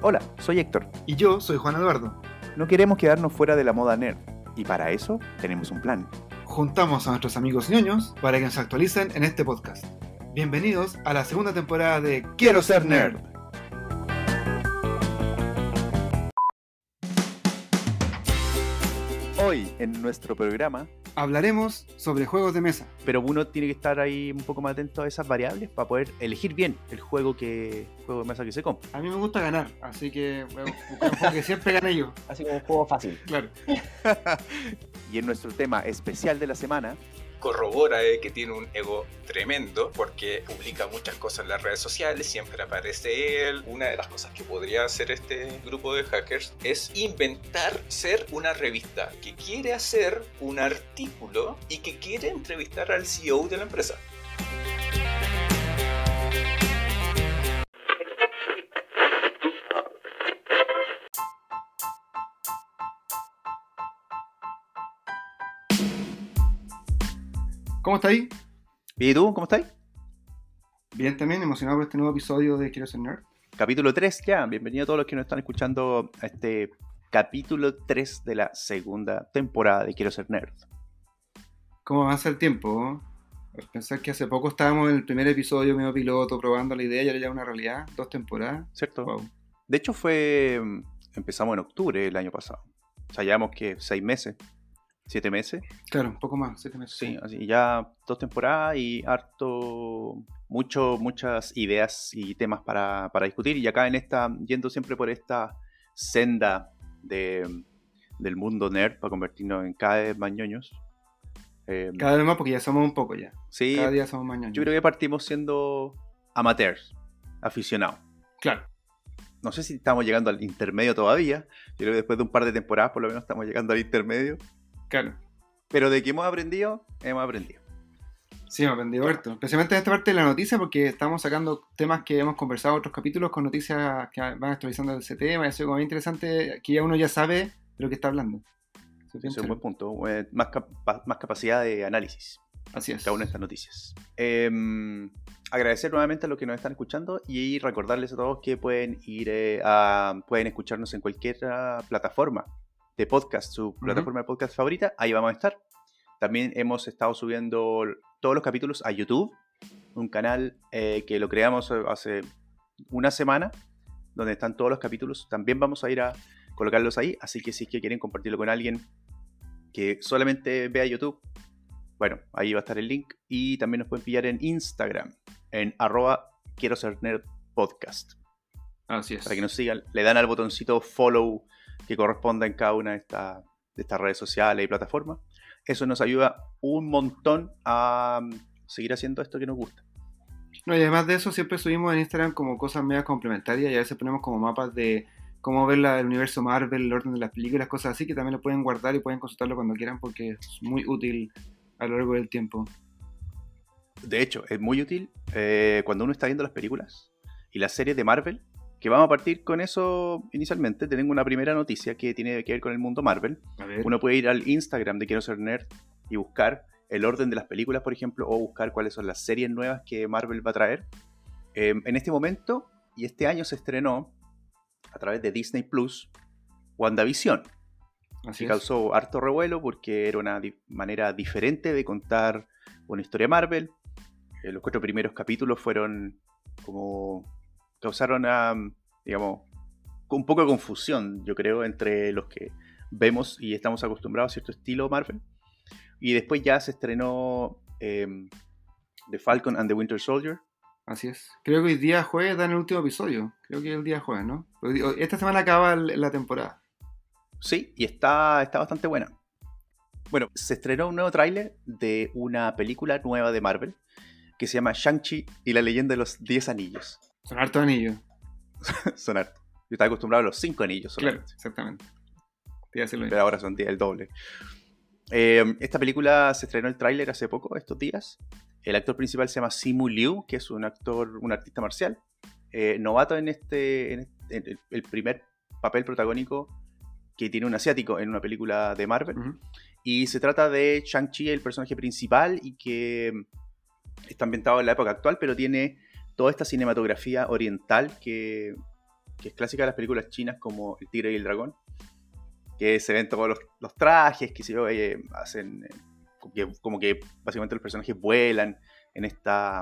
Hola, soy Héctor. Y yo soy Juan Eduardo. No queremos quedarnos fuera de la moda nerd. Y para eso tenemos un plan. Juntamos a nuestros amigos ñoños para que nos actualicen en este podcast. Bienvenidos a la segunda temporada de Quiero ser nerd. Hoy en nuestro programa, Hablaremos sobre juegos de mesa. pero uno tiene que estar ahí un poco más atento a esas variables para poder elegir bien el juego que juego de mesa que se compra. A mí me gusta ganar, así que voy a buscar un juego que siempre gane yo. Así como un juego fácil. Claro. Y en nuestro tema especial de la semana, corrobora eh, que tiene un ego tremendo porque publica muchas cosas en las redes sociales, siempre aparece él. Una de las cosas que podría hacer este grupo de hackers es inventar ser una revista que quiere hacer un artículo y que quiere entrevistar al CEO de la empresa. ¿Cómo está ahí? ¿y tú cómo estás? Bien también, emocionado por este nuevo episodio de Quiero ser nerd. Capítulo 3 ya, bienvenido a todos los que nos están escuchando a este capítulo 3 de la segunda temporada de Quiero ser nerd. ¿Cómo avanza el tiempo? Pensar que hace poco estábamos en el primer episodio medio piloto probando la idea y ahora ya una realidad. Dos temporadas. ¿Cierto? Wow. De hecho fue, mm, empezamos en octubre el año pasado. O sea, llevamos que seis meses, siete meses. Claro, un poco más, siete meses. Sí, así ya dos temporadas y harto, mucho, muchas ideas y temas para, para discutir. Y acá en esta, yendo siempre por esta senda de, del mundo nerd para convertirnos en cada vez más ñoños. Eh, Cada vez más porque ya somos un poco ya. sí, Cada día somos más ñoños. yo creo que partimos siendo amateurs, aficionados. Claro. No sé si estamos llegando al intermedio todavía. Yo creo que después de un par de temporadas por lo menos estamos llegando al intermedio. Claro. Pero de que hemos aprendido, hemos aprendido. Sí, me aprendí harto. Especialmente en esta parte de la noticia, porque estamos sacando temas que hemos conversado en otros capítulos con noticias que van actualizando ese tema. Y eso es como bien interesante, que ya uno ya sabe de lo que está hablando. Eso es un buen punto. eh, más, capa- más capacidad de análisis. Así es. cada una de estas noticias. Em, agradecer nuevamente a los que nos están escuchando y recordarles a todos que pueden ir eh, a, pueden escucharnos en cualquier ah, plataforma de podcast, su plataforma de podcast favorita, ahí vamos a estar. También hemos estado subiendo todos los capítulos a YouTube, un canal eh, que lo creamos hace una semana, donde están todos los capítulos. También vamos a ir a colocarlos ahí, así que si es que quieren compartirlo con alguien que solamente vea YouTube, bueno, ahí va a estar el link. Y también nos pueden pillar en Instagram, en arroba quiero ser nerd podcast. Así es. Para que nos sigan, le dan al botoncito follow que corresponda en cada una de, esta- de estas redes sociales y plataformas. Eso nos ayuda un montón a mm, seguir haciendo esto que nos gusta. No, y además de eso, siempre subimos en Instagram como cosas medias complementarias y a veces ponemos como mapas de cómo ver la- el universo Marvel, el orden de las películas, cosas así, que también lo pueden guardar y pueden consultarlo cuando quieran porque es muy útil a lo largo del tiempo. De hecho, es muy útil eh, cuando uno está viendo las películas y las series de Marvel, que vamos a partir con eso inicialmente. Tengo una primera noticia que tiene que ver con el mundo Marvel. Uno puede ir al Instagram de Quiero Ser Nerd y buscar el orden de las películas, por ejemplo, o buscar cuáles son las series nuevas que Marvel va a traer. Eh, en este momento, y este año se estrenó a través de Disney Plus, WandaVision, así que causó harto revuelo porque era una di- manera diferente de contar una historia Marvel. Eh, los cuatro primeros capítulos fueron como. Causaron, ah, digamos, un poco de confusión, yo creo, entre los que vemos y estamos acostumbrados a cierto estilo Marvel. Y después ya se estrenó em, The Falcon and the Winter Soldier. Así es. Creo que hoy día jueves dan el último episodio. Creo que el día jueves, ¿no? Esta semana acaba la temporada. Sí, y está, está bastante buena. Bueno, se estrenó un nuevo tráiler de una película nueva de Marvel que se llama Shang-Chi y la leyenda de los 10 anillos. Son hartos anillos. son harto. Yo estaba acostumbrado a los 5 anillos Claro, exactamente. Te mismo. Pero ahora son 10, el doble. Eh, esta película se estrenó el tráiler hace poco, estos días. El actor principal se llama Simu Liu, que es un actor, un artista marcial. eh, novato en este, en en el- primer papel protagónico que tiene un asiático en una película de Marvel. Y se trata de Shang-Chi, el personaje principal, y que está ambientado en la época actual, pero tiene toda esta cinematografía oriental que, que es clásica de las películas chinas como El Tigre y el Dragón, que se ven todos los, los trajes, que se yo, eh, hacen eh, como que, como que básicamente los personajes vuelan en esta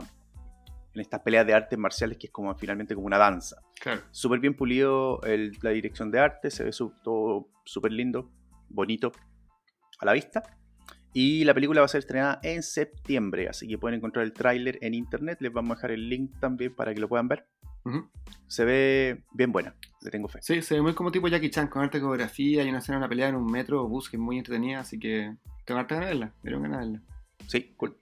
en estas peleas de artes marciales que es como finalmente como una danza. Claro. Súper bien pulido el- la dirección de arte, se ve su- todo súper lindo, bonito a la vista. Y la película va a ser estrenada en septiembre, así que pueden encontrar el tráiler en internet. Les vamos a dejar el link también para que lo puedan ver. Se ve bien buena, le tengo fe. Sí, se ve muy como tipo Jackie Chan, con harta coreografía y una escena, una pelea en un metro bus que es muy entretenida, así que tengo harta ganas de verla, tengo ganas de verla. Sí, cool.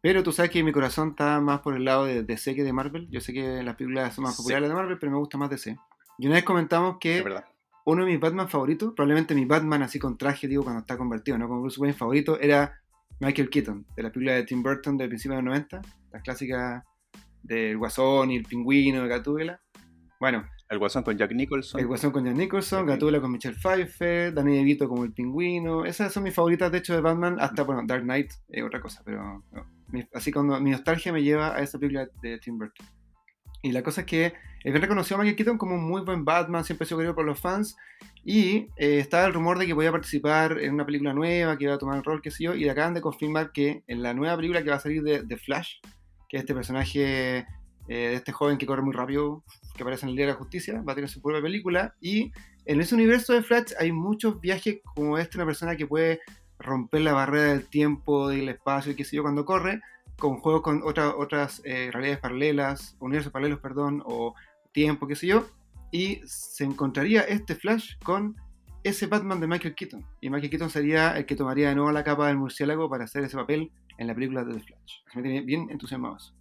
Pero tú sabes que mi corazón está más por el lado de DC que de Marvel. Yo sé que las películas son más Sí. populares de Marvel, pero me gusta más DC. Y una vez comentamos que Es verdad. Uno de mis Batman favoritos, probablemente mi Batman así con traje, digo, cuando está convertido, ¿no? Como Bruce Wayne favorito, era Michael Keaton, de la película de Tim Burton del principio de los 90, las clásicas del Guasón y el Pingüino de Gatúbela. Bueno, El Guasón con Jack Nicholson. el Guasón con Jack Nicholson. Gatúbela con Michelle Pfeiffer, Danny DeVito como el Pingüino. Esas son mis favoritas, de hecho, de Batman. Hasta, bueno, Dark Knight es otra cosa, pero no. Mi- así cuando mi nostalgia me lleva a esa película de Tim Burton. Y la cosa es que es bien reconocido Michael Keaton como un muy buen Batman, siempre ha sido querido por los fans. Y eh, estaba el rumor de que podía participar en una película nueva, que iba a tomar el rol, qué sé yo. Y acaban de confirmar que en la nueva película que va a salir de, de Flash, que es este personaje eh, de este joven que corre muy rápido, que aparece en el Día de la Justicia, va a tener su propia película. Y en ese universo de Flash hay muchos viajes como este, una persona que puede romper la barrera del tiempo, del espacio y qué sé yo cuando corre, con juegos con otras otras eh, realidades paralelas, universos paralelos, perdón, o tiempo, qué sé yo. Y se encontraría este Flash con ese Batman de Michael Keaton. Y Michael Keaton sería el que tomaría de nuevo la capa del murciélago para hacer ese papel en la película de The Flash. Me tiene bien entusiasmado eso.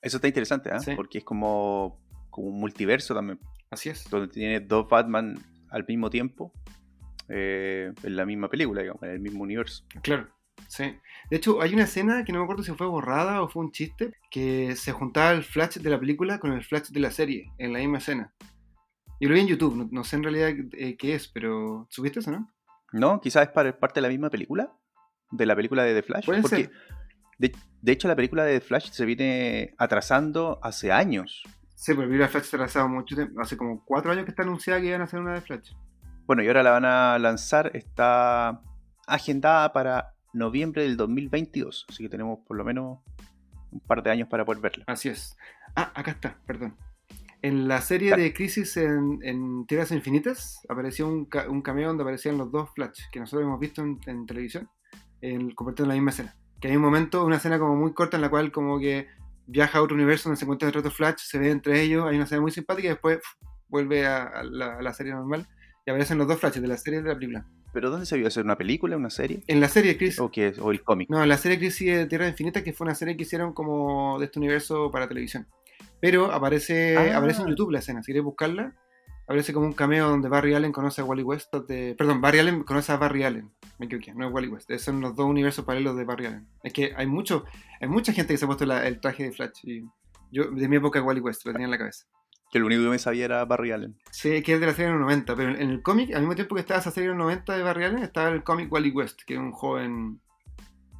Eso está interesante. Sí. Porque es como, como un multiverso también. Así es. Donde tiene dos Batman al mismo tiempo. eh, en la misma película, digamos, en el mismo universo. Claro, sí. De hecho, hay una escena que no me acuerdo si fue borrada o fue un chiste, que se juntaba el flash de la película con el flash de la serie en la misma escena. Yo lo vi en YouTube, no, no sé en realidad eh, qué es, pero ¿subiste eso, no? ¿No? Quizás es parte de la misma película. De la película de The Flash. Puede porque ser. De, de hecho, la película de The Flash se viene atrasando hace años. Sí, pero vi la Flash trazado mucho tiempo, hace como cuatro años que está anunciada que iban a hacer una de Flash. Bueno, y ahora la van a lanzar. Está agendada para noviembre del 2022. Así que tenemos por lo menos un par de años para poder verla. Así es. Ah, acá está, perdón. En la serie de Crisis en, en Tierras Infinitas apareció un, ca- un cameo donde aparecían los dos Flash que nosotros hemos visto en, en televisión, en, en la misma escena. Que hay un momento, una escena como muy corta en la cual como que viaja a otro universo donde se encuentra otro Flash, se ve entre ellos, hay una escena muy simpática y después pf, vuelve a, a la, a la serie normal y aparecen los dos Flashes de la serie de la película. ¿Pero dónde se vio hacer una película, una serie? En la serie Crisis, ¿O, qué es? ¿O el cómic? no, en la serie Crisis de Tierra Infinita, que fue una serie que hicieron como de este universo para televisión. Pero aparece, Ah. aparece en YouTube la escena, si queréis buscarla. Aparece como un cameo donde Barry Allen conoce a Wally West. de- perdón, Barry Allen conoce a Barry Allen. Me equivoqué, no es Wally West. Esos son los dos universos paralelos de Barry Allen. Es que hay mucho, hay mucha gente que se ha puesto la- el traje de Flash. Y yo, de mi época, Wally West, lo tenía en la cabeza. Que lo único que me sabía era Barry Allen. Sí, que es de la serie de los 90, pero en el cómic, al mismo tiempo que estaba esa serie de los 90 de Barry Allen, estaba el cómic Wally West, que es un joven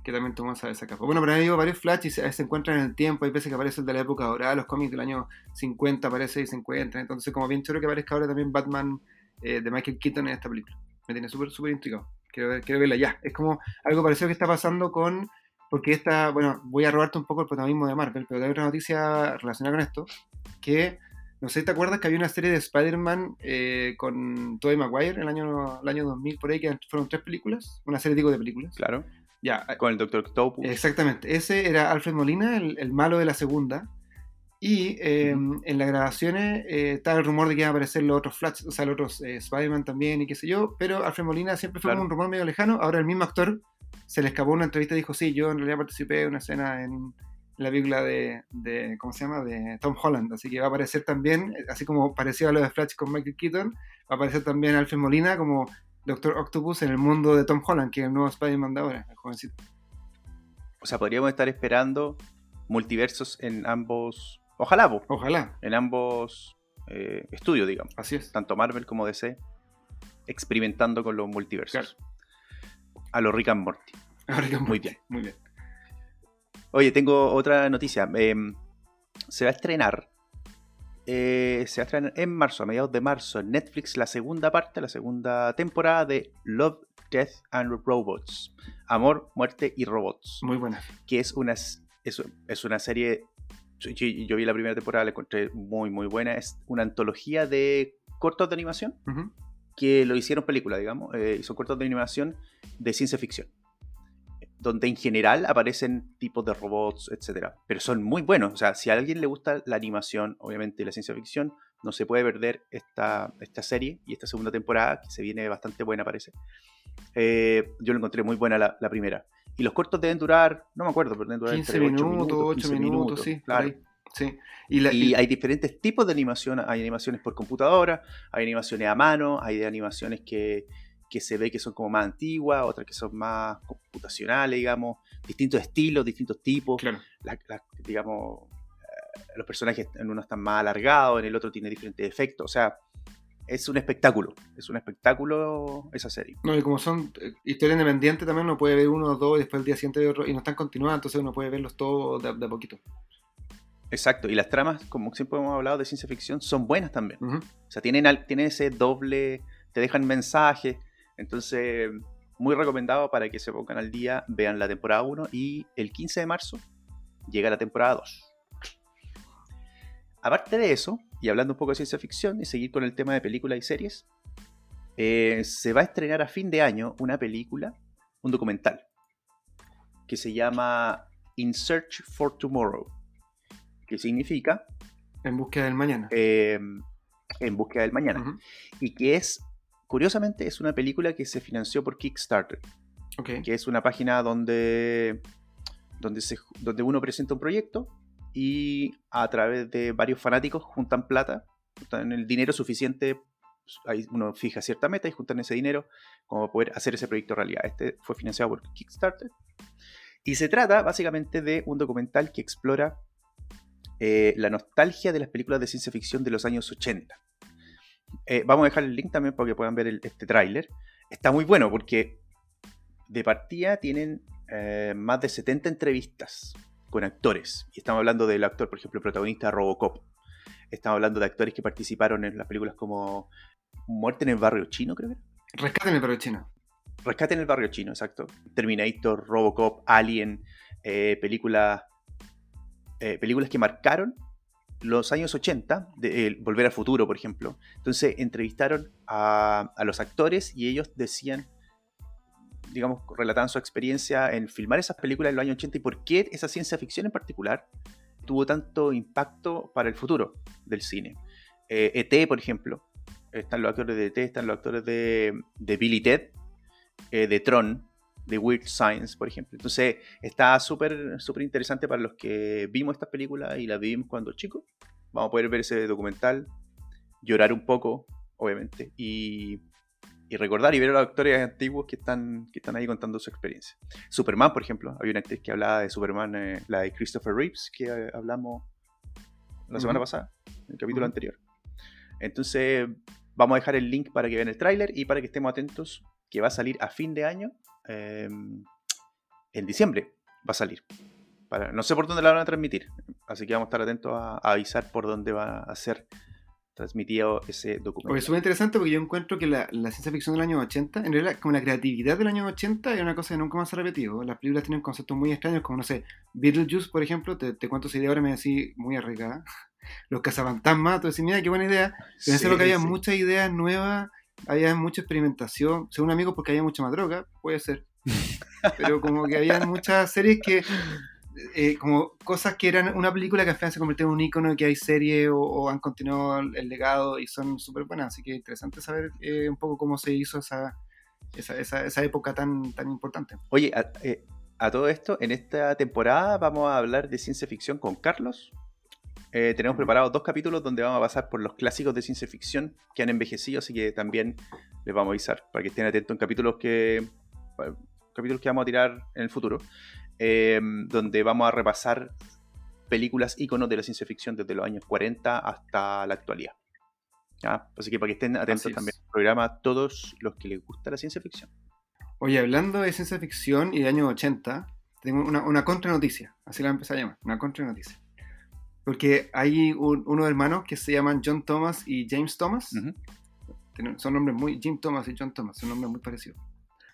que también tomó esa, esa capa. Bueno, pero han habido varios flash y se, encuentran en el tiempo, hay veces que aparece el de la época dorada, los cómics del año 50 aparece y se encuentran, entonces como bien choro que aparezca ahora también Batman eh, de Michael Keaton en esta película. Me tiene súper, súper intrigado. Quiero, ver, quiero verla ya. Es como algo parecido que está pasando con... Porque esta, bueno, voy a robarte un poco el protagonismo de Marvel, pero hay otra noticia relacionada con esto, que no sé si te acuerdas que había una serie de Spider-Man eh, con Tobey Maguire el año, el año 2000, por ahí, que fueron tres películas. Una serie, digo, de películas. Claro. Ya, Con el Doctor Octopus. exactamente. Ese era Alfred Molina, el, el malo de la segunda. Y eh, en las grabaciones eh, estaba el rumor de que iban a aparecer los otros Flash, o sea, los otros eh, Spider-Man también y qué sé yo. Pero Alfred Molina siempre fue Claro. como un rumor medio lejano. Ahora el mismo actor se le escapó una entrevista y dijo: Sí, yo en realidad participé en una escena en la película de, de, ¿cómo se llama? De Tom Holland. Así que va a aparecer también, así como parecía a lo de Flash con Michael Keaton, va a aparecer también Alfred Molina como Doctor Octopus en el mundo de Tom Holland, que es el nuevo Spider-Man de ahora, el jovencito. O sea, podríamos estar esperando multiversos en ambos. Ojalá, po, Ojalá, en ambos eh, estudios, digamos. así es. Tanto Marvel como DC. Experimentando con los multiversos. A lo Rick and Morty. Ahora que- Muy bien. Muy bien. Oye, tengo otra noticia. Em, se va a estrenar eh, se va a estrenar en marzo, a mediados de marzo, en Netflix, la segunda parte, la segunda temporada de Love, Death and Robots. Amor, Muerte y Robots. Muy buena. Que es una, es, es una serie. Yo, yo vi la primera temporada, la encontré muy, muy buena. Es una antología de cortos de animación que lo hicieron película, digamos. eh, son cortos de animación de ciencia ficción. Donde en general aparecen tipos de robots, etcétera. Pero son muy buenos. O sea, si a alguien le gusta la animación, obviamente, y la ciencia ficción, no se puede perder esta, esta serie y esta segunda temporada, que se viene bastante buena, parece. Eh, yo lo encontré muy buena la, la primera. Y los cortos deben durar, no me acuerdo, pero deben durar 15 entre ocho minutos, 8 15 minutos, sí. claro. ahí. Sí. Y, la, Y y- hay diferentes tipos de animación. Hay animaciones por computadora, hay animaciones a mano, hay de animaciones que, que se ve que son como más antiguas, otras que son más computacionales, digamos, distintos estilos, distintos tipos. claro. La- la- digamos, eh, los personajes en uno están más alargados, en el otro tiene diferentes efectos. O sea, es un espectáculo. Es un espectáculo esa serie. No, y como son eh, historias independientes también uno puede ver uno o dos y después el día siguiente otro y no están continuadas, entonces uno puede verlos todos de, de a poquito. Exacto. Y las tramas, como siempre hemos hablado de ciencia ficción, son buenas también. O sea, tienen, tienen ese doble, te dejan mensajes. Entonces, muy recomendado para que se pongan al día, vean la temporada 1 y el 15 de marzo llega la temporada 2. Aparte de eso, y hablando un poco de ciencia ficción y seguir con el tema de películas y series, eh, se va a estrenar a fin de año una película, un documental, que se llama In Search for Tomorrow, que significa En búsqueda del mañana. eh, En búsqueda del mañana y que es, curiosamente, es una película que se financió por Kickstarter, Ok. que es una página donde, donde, se, donde uno presenta un proyecto y a través de varios fanáticos juntan plata, juntan el dinero suficiente, ahí uno fija cierta meta y juntan ese dinero como para poder hacer ese proyecto realidad. Este fue financiado por Kickstarter. Y se trata básicamente de un documental que explora eh, la nostalgia de las películas de ciencia ficción de los años 80. Eh, vamos a dejar el link también para que puedan ver el- este tráiler. Está muy bueno porque de partida tienen eh, más de 70 entrevistas con actores. Y estamos hablando del actor, por ejemplo, el protagonista de Robocop. Estamos hablando de actores que participaron en las películas como Muerte en el Barrio Chino, creo que era. Rescaten el perro chino. Rescate en el Barrio Chino, exacto. Terminator, Robocop, Alien, eh, películas, películas que marcaron los años 80, de, eh, Volver al Futuro, por ejemplo. Entonces entrevistaron a, a los actores y ellos decían, digamos, relataban su experiencia en filmar esas películas en los años 80 y por qué esa ciencia ficción en particular tuvo tanto impacto para el futuro del cine. Eh, ET, por ejemplo, están los actores de ET, están los actores de, de Billy Ted, eh, de Tron, de Weird Science, por ejemplo. Entonces está súper súper interesante para los que vimos estas películas y las vivimos cuando chicos. Vamos a poder ver ese documental, llorar un poco, obviamente, y, y recordar y ver a los actores antiguos que están, que están ahí contando su experiencia. Superman, por ejemplo, había una actriz que hablaba de Superman, eh, la de Christopher Reeves, que eh, hablamos la semana Ujú. pasada, en el capítulo Ujú. anterior. Entonces, vamos a dejar el link para que vean el tráiler y para que estemos atentos, que va a salir a fin de año, eh, en diciembre va a salir. Para, no sé por dónde la van a transmitir, así que vamos a estar atentos a, a avisar por dónde va a ser transmitido ese documento. Oye, es súper interesante porque yo encuentro que la, la ciencia ficción del año 80, en realidad, como la creatividad del año 80 era una cosa que nunca más se ha repetido. Las películas tienen conceptos muy extraños, como, no sé, Beetlejuice, por ejemplo, te, te cuento esa idea ahora me decís muy arriesgada. Los cazafantasmas, tú decís, mira, qué buena idea. Pero en ese Sí, lo que había muchas ideas nuevas, había mucha experimentación. Según amigos, porque había mucha más droga, puede ser. Pero como que había muchas series que, eh, como cosas que eran una película que al final se convirtió en un icono y que hay serie o, han continuado el, legado y son súper buenas. Así que interesante saber eh, un poco cómo se hizo esa, esa, esa, época tan, tan importante. Oye, eh, a todo esto, en esta temporada vamos a hablar de ciencia ficción con Carlos. Eh, tenemos preparados dos capítulos donde vamos a pasar por los clásicos de ciencia ficción que han envejecido, así que también les vamos a avisar para que estén atentos en capítulos que, bueno, capítulos que vamos a tirar en el futuro, eh, donde vamos a repasar películas íconos de la ciencia ficción desde los años 40 hasta la actualidad. ¿Ya? Así que para que estén atentos es. también al programa a todos los que les gusta la ciencia ficción. Oye, hablando de ciencia ficción y de años 80, tengo una, una contranoticia, así la empecé a llamar, una contranoticia. Porque hay un, unos hermanos que se llaman John Thomas y James Thomas. Ujú. Tienen- Son nombres muy. Jim Thomas y John Thomas, son nombres muy parecidos.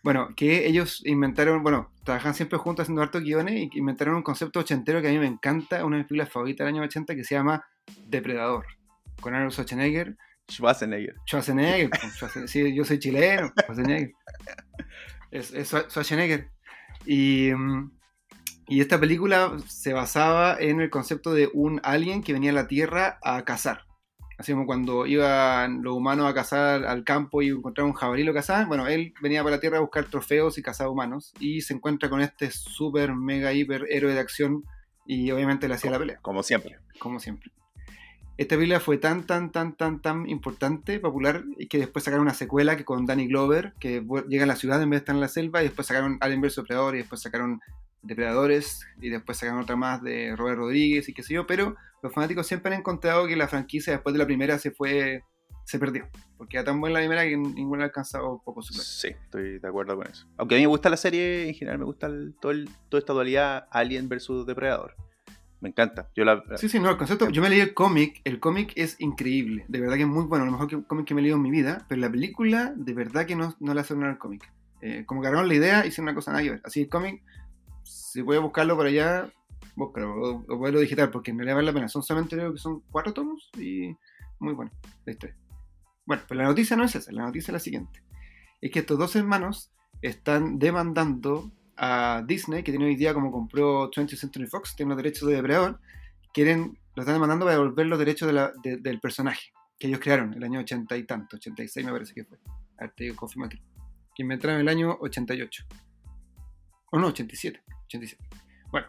Bueno, que ellos inventaron, bueno, trabajan siempre juntos haciendo hartos guiones y inventaron un concepto ochentero que a mí me encanta, una de mis películas favoritas del año 80 que se llama Depredador. Con Arnold Schwarzenegger. Schwarzenegger. Schwarzenegger, pues, Schwarzenegger. sí, yo soy chileno, Schwarzenegger. Es, es Schwar- Schwarzenegger. Y, mm, y esta película se basaba en el concepto de un alien que venía a la Tierra a cazar. Así como cuando iban los humanos a cazar al campo y encontraban un jabalí lo cazaban, bueno, él venía para la Tierra a buscar trofeos y cazaba humanos y se encuentra con este super, mega, hiper héroe de acción y obviamente le hacía la pelea Como siempre. como siempre. Esta película fue tan, tan, tan, tan, tan importante, popular, y que después sacaron una secuela que con Danny Glover, que llega a la ciudad en vez de estar en la selva, y después sacaron Alien vs Depredador, y después sacaron Depredadores, y después sacaron otra más de Robert Rodríguez y qué sé yo, pero los fanáticos siempre han encontrado que la franquicia después de la primera se fue, se perdió, porque era tan buena la primera que ninguna ha alcanzado poco Sí, estoy de acuerdo con eso. Aunque a mí me gusta la serie, en general me gusta el- todo el- toda esta dualidad Alien versus Depredador. Me encanta. Yo la, Sí, sí, no, el concepto. Yo me leí el cómic, el cómic es increíble, de verdad que es muy bueno, lo mejor que, cómic que me he leído en mi vida, pero la película, de verdad que no, no le hace honor al cómic. Eh, como que agarraron la idea hicieron una cosa nada que ver. Así el cómic, si puede buscarlo por allá, búscalo, o, o digital, porque en realidad vale la pena. Son solamente creo que son cuatro tomos y muy bueno la historia. Bueno, pero la noticia no es esa, la noticia es la siguiente. Es que estos dos hermanos están demandando a Disney, que tiene hoy día como compró 20th Century Fox, tiene los derechos de Depredador, quieren, lo están demandando para devolver los derechos de la- de- del personaje que ellos crearon el año 80 y tanto, 86 me parece que fue. A ver, te digo, confirmativo. Que inventaron en el año 88. O no, 87. 87. Bueno,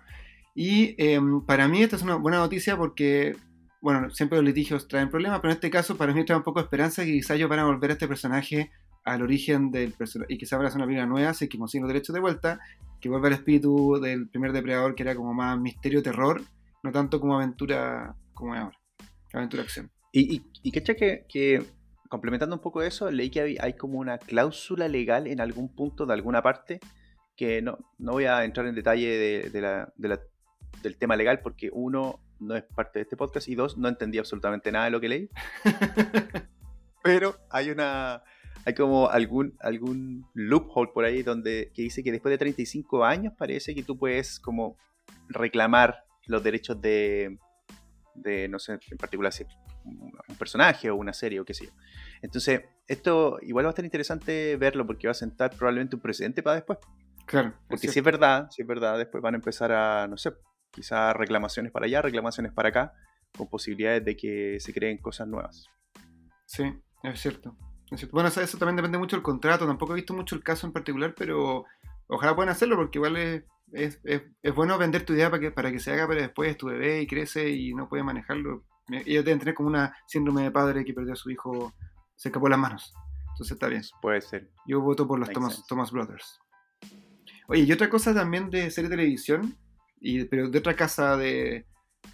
y em, para mí esta es una buena noticia porque, bueno, siempre los litigios traen problemas, pero en este caso para mí trae un poco de esperanza que quizás ellos van a volver a este personaje al origen del personaje y quizás van a hacer una película nueva, es que consiguen los derechos de vuelta, que vuelva al espíritu del primer depredador que era como más misterio, terror, no tanto como aventura como ahora. Aventura acción. Y, y, y que, que, complementando un poco eso, leí que hay como una cláusula legal en algún punto de alguna parte, que no, no voy a entrar en detalle de, de la, de la, del tema legal porque uno no es parte de este podcast y dos no entendí absolutamente nada de lo que leí. Pero hay una hay como algún algún loophole por ahí donde que dice que después de 35 años parece que tú puedes como reclamar los derechos de de no sé en particular si un personaje o una serie o qué sé yo. Entonces, esto igual va a estar interesante verlo porque va a sentar probablemente un precedente para después. Claro. Porque si es verdad, si es verdad, después van a empezar a, no sé, quizás reclamaciones para allá, reclamaciones para acá, con posibilidades de que se creen cosas nuevas. Sí, es cierto. es cierto. Bueno, eso, eso también depende mucho del contrato. Tampoco he visto mucho el caso en particular, pero ojalá puedan hacerlo porque igual es, es, es, es bueno vender tu idea para que, para que se haga, pero después tu bebé y crece y no puede manejarlo. Ellos deben tener como una síndrome de padre que perdió a su hijo, se escapó las manos. Entonces está bien. Puede ser. Yo voto por los Makes Thomas, sense. Thomas Brothers. Oye, y otra cosa también de serie de televisión, y, pero de otra casa de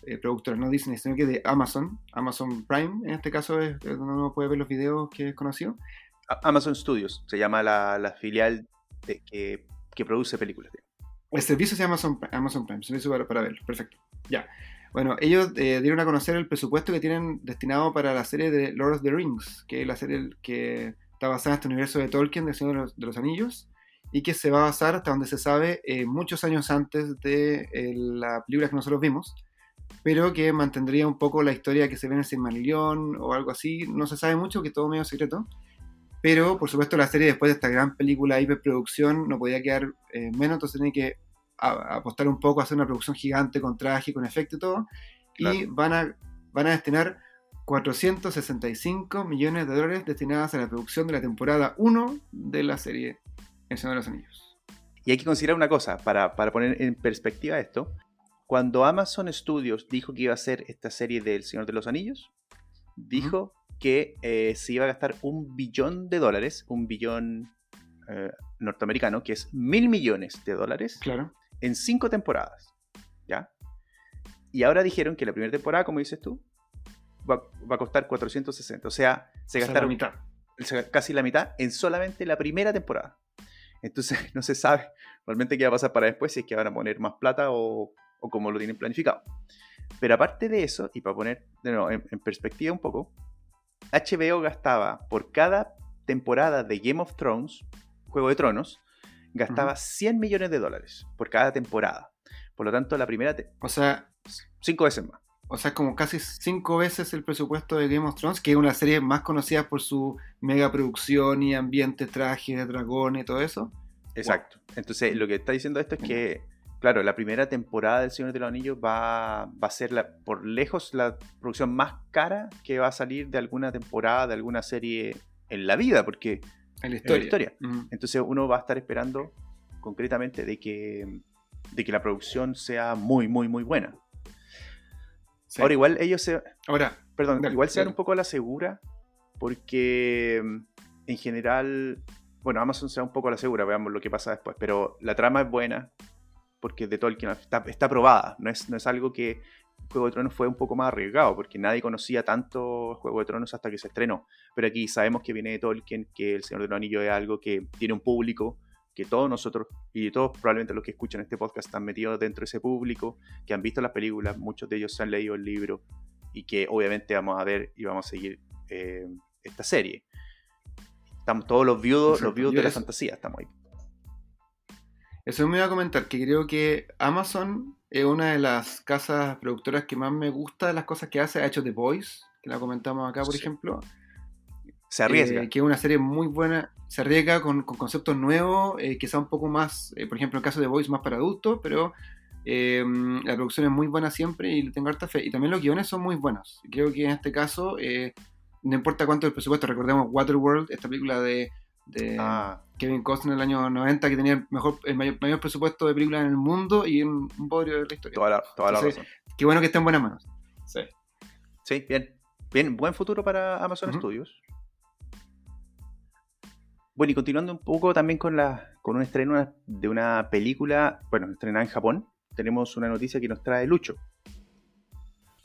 eh, productora, no Disney, sino que de Amazon, Amazon Prime, en este caso es donde uno puede ver los videos que es conocido. Amazon Studios se llama la, la filial de, que, que produce películas. El servicio se llama Amazon, Amazon Prime, servicio para, para verlo, perfecto. Ya. Bueno, ellos eh, dieron a conocer el presupuesto que tienen destinado para la serie de Lord of the Rings, que es la serie que está basada en este universo de Tolkien, de Señor de los, de los Anillos, y que se va a basar, hasta donde se sabe, eh, muchos años antes de eh, la película que nosotros vimos, pero que mantendría un poco la historia que se ve en el Silmarillion o algo así. No se sabe mucho, que todo medio secreto. Pero, por supuesto, la serie después de esta gran película hiperproducción no podía quedar eh, menos, entonces tenía que a- apostar un poco a hacer una producción gigante con traje, con efecto y todo. Y Claro. van a, van a destinar 465 millones de dólares destinadas a la producción de la temporada 1 de la serie El Señor de los Anillos. Y hay que considerar una cosa, para, para poner en perspectiva esto. Cuando Amazon Studios dijo que iba a hacer esta serie del Señor de los Anillos, dijo que eh, se iba a gastar un billón de dólares, un billón eh, norteamericano, que es mil millones de dólares, Claro. en cinco temporadas. ¿Ya? Y ahora dijeron que la primera temporada, como dices tú, va, va a costar 460. O sea, se O sea, la gastaron mitad. casi la mitad en solamente la primera temporada. Entonces no se sabe realmente qué va a pasar para después, si es que van a poner más plata o, o cómo lo tienen planificado. Pero aparte de eso, y para poner de nuevo, en, en perspectiva un poco, HBO gastaba por cada temporada de Game of Thrones, Juego de Tronos, gastaba 100 millones de dólares por cada temporada. Por lo tanto, la primera, O sea, cinco veces más. O sea, como casi cinco veces el presupuesto de Game of Thrones, que es una serie más conocida por su mega producción y ambiente, traje de dragón y todo eso. Exacto. Entonces, lo que está diciendo esto es que, claro, la primera temporada del Señor de los Anillos va, va a ser la, por lejos la producción más cara que va a salir de alguna temporada, de alguna serie en la vida, porque En la en la historia. historia. Entonces uno va a estar esperando concretamente de que, de que la producción sea muy, muy, muy buena. Sí. Ahora igual ellos se, Ahora, perdón, Dale, igual se dan un poco a la segura porque mm, en general, bueno, Amazon se da un poco a la segura, veamos lo que pasa después, pero la trama es buena porque de Tolkien está, está probada, no es, no es algo que Juego de Tronos fue un poco más arriesgado porque nadie conocía tanto Juego de Tronos hasta que se estrenó, pero aquí sabemos que viene de Tolkien, que El Señor de los Anillos es algo que tiene un público, que todos nosotros y todos probablemente los que escuchan este podcast están metidos dentro de ese público, que han visto las películas, muchos de ellos se han leído el libro y que obviamente vamos a ver y vamos a seguir eh, esta serie. Estamos todos los viudos, los viudos de la eso- fantasía, estamos ahí. eso me iba a comentar, que creo que Amazon es una de las casas productoras que más me gusta de las cosas que hace. Ha hecho The Voice, que la comentamos acá, por Sí. ejemplo. Se arriesga. Eh, que es una serie muy buena, se arriesga con, con conceptos nuevos, eh, quizá un poco más, eh, por ejemplo, en el caso de Voice, más para adultos, pero eh, la producción es muy buena siempre y le tengo harta fe. Y también los guiones son muy buenos. Creo que en este caso, eh, no importa cuánto el presupuesto, recordemos Waterworld, esta película de, de Ah, Kevin Costner en el año 90, que tenía el, mejor, el mayor, mayor presupuesto de película en el mundo y un, un bodrio de la historia. toda la, toda la Entonces, razón. Qué bueno que esté en buenas manos. Sí. Sí, bien. Bien, buen futuro para Amazon. Studios. Bueno, y continuando un poco también con, la, con un estreno de una película, bueno, estrenada en Japón, tenemos una noticia que nos trae Lucho.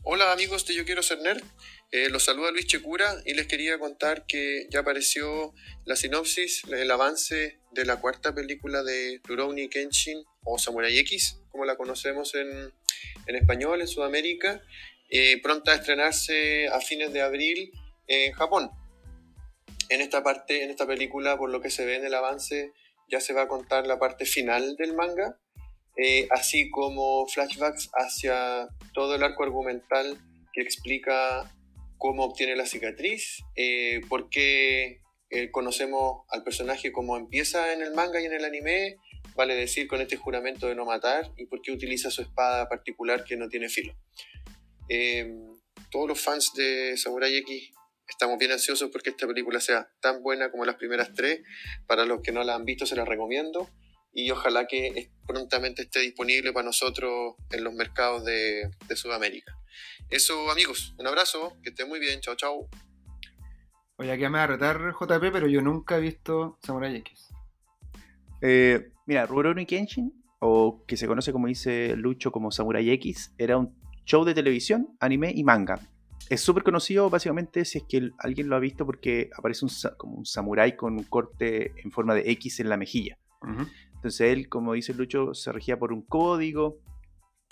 Hola amigos de Yo Quiero Ser Nerd, Eh, los saluda Luis Checura y les quería contar que ya apareció la sinopsis, el avance de la cuarta película de Rurouni Kenshin o Samurai X, como la conocemos en, en español en Sudamérica, eh, pronta a estrenarse a fines de abril en Japón. En esta parte, en esta película, por lo que se ve en el avance, ya se va a contar la parte final del manga, eh, así como flashbacks hacia todo el arco argumental que explica cómo obtiene la cicatriz, eh, por qué eh, conocemos al personaje como empieza en el manga y en el anime, vale decir con este juramento de no matar, y por qué utiliza su espada particular que no tiene filo. Eh, todos los fans de Samurai X estamos bien ansiosos porque esta película sea tan buena como las primeras tres. Para los que no la han visto, se la recomiendo y ojalá que prontamente esté disponible para nosotros en los mercados de, de Sudamérica. Eso, amigos, un abrazo, que estén muy bien, chao, chao. Oye, aquí me va a retar JP, pero yo nunca he visto Samurai X. Eh, mira, Rurouni Kenshin, o que se conoce como dice Lucho como Samurai X, era un show de televisión, anime y manga. Es súper conocido básicamente si es que alguien lo ha visto porque aparece un, como un samurái con un corte en forma de X en la mejilla. Entonces él, como dice Lucho, se regía por un código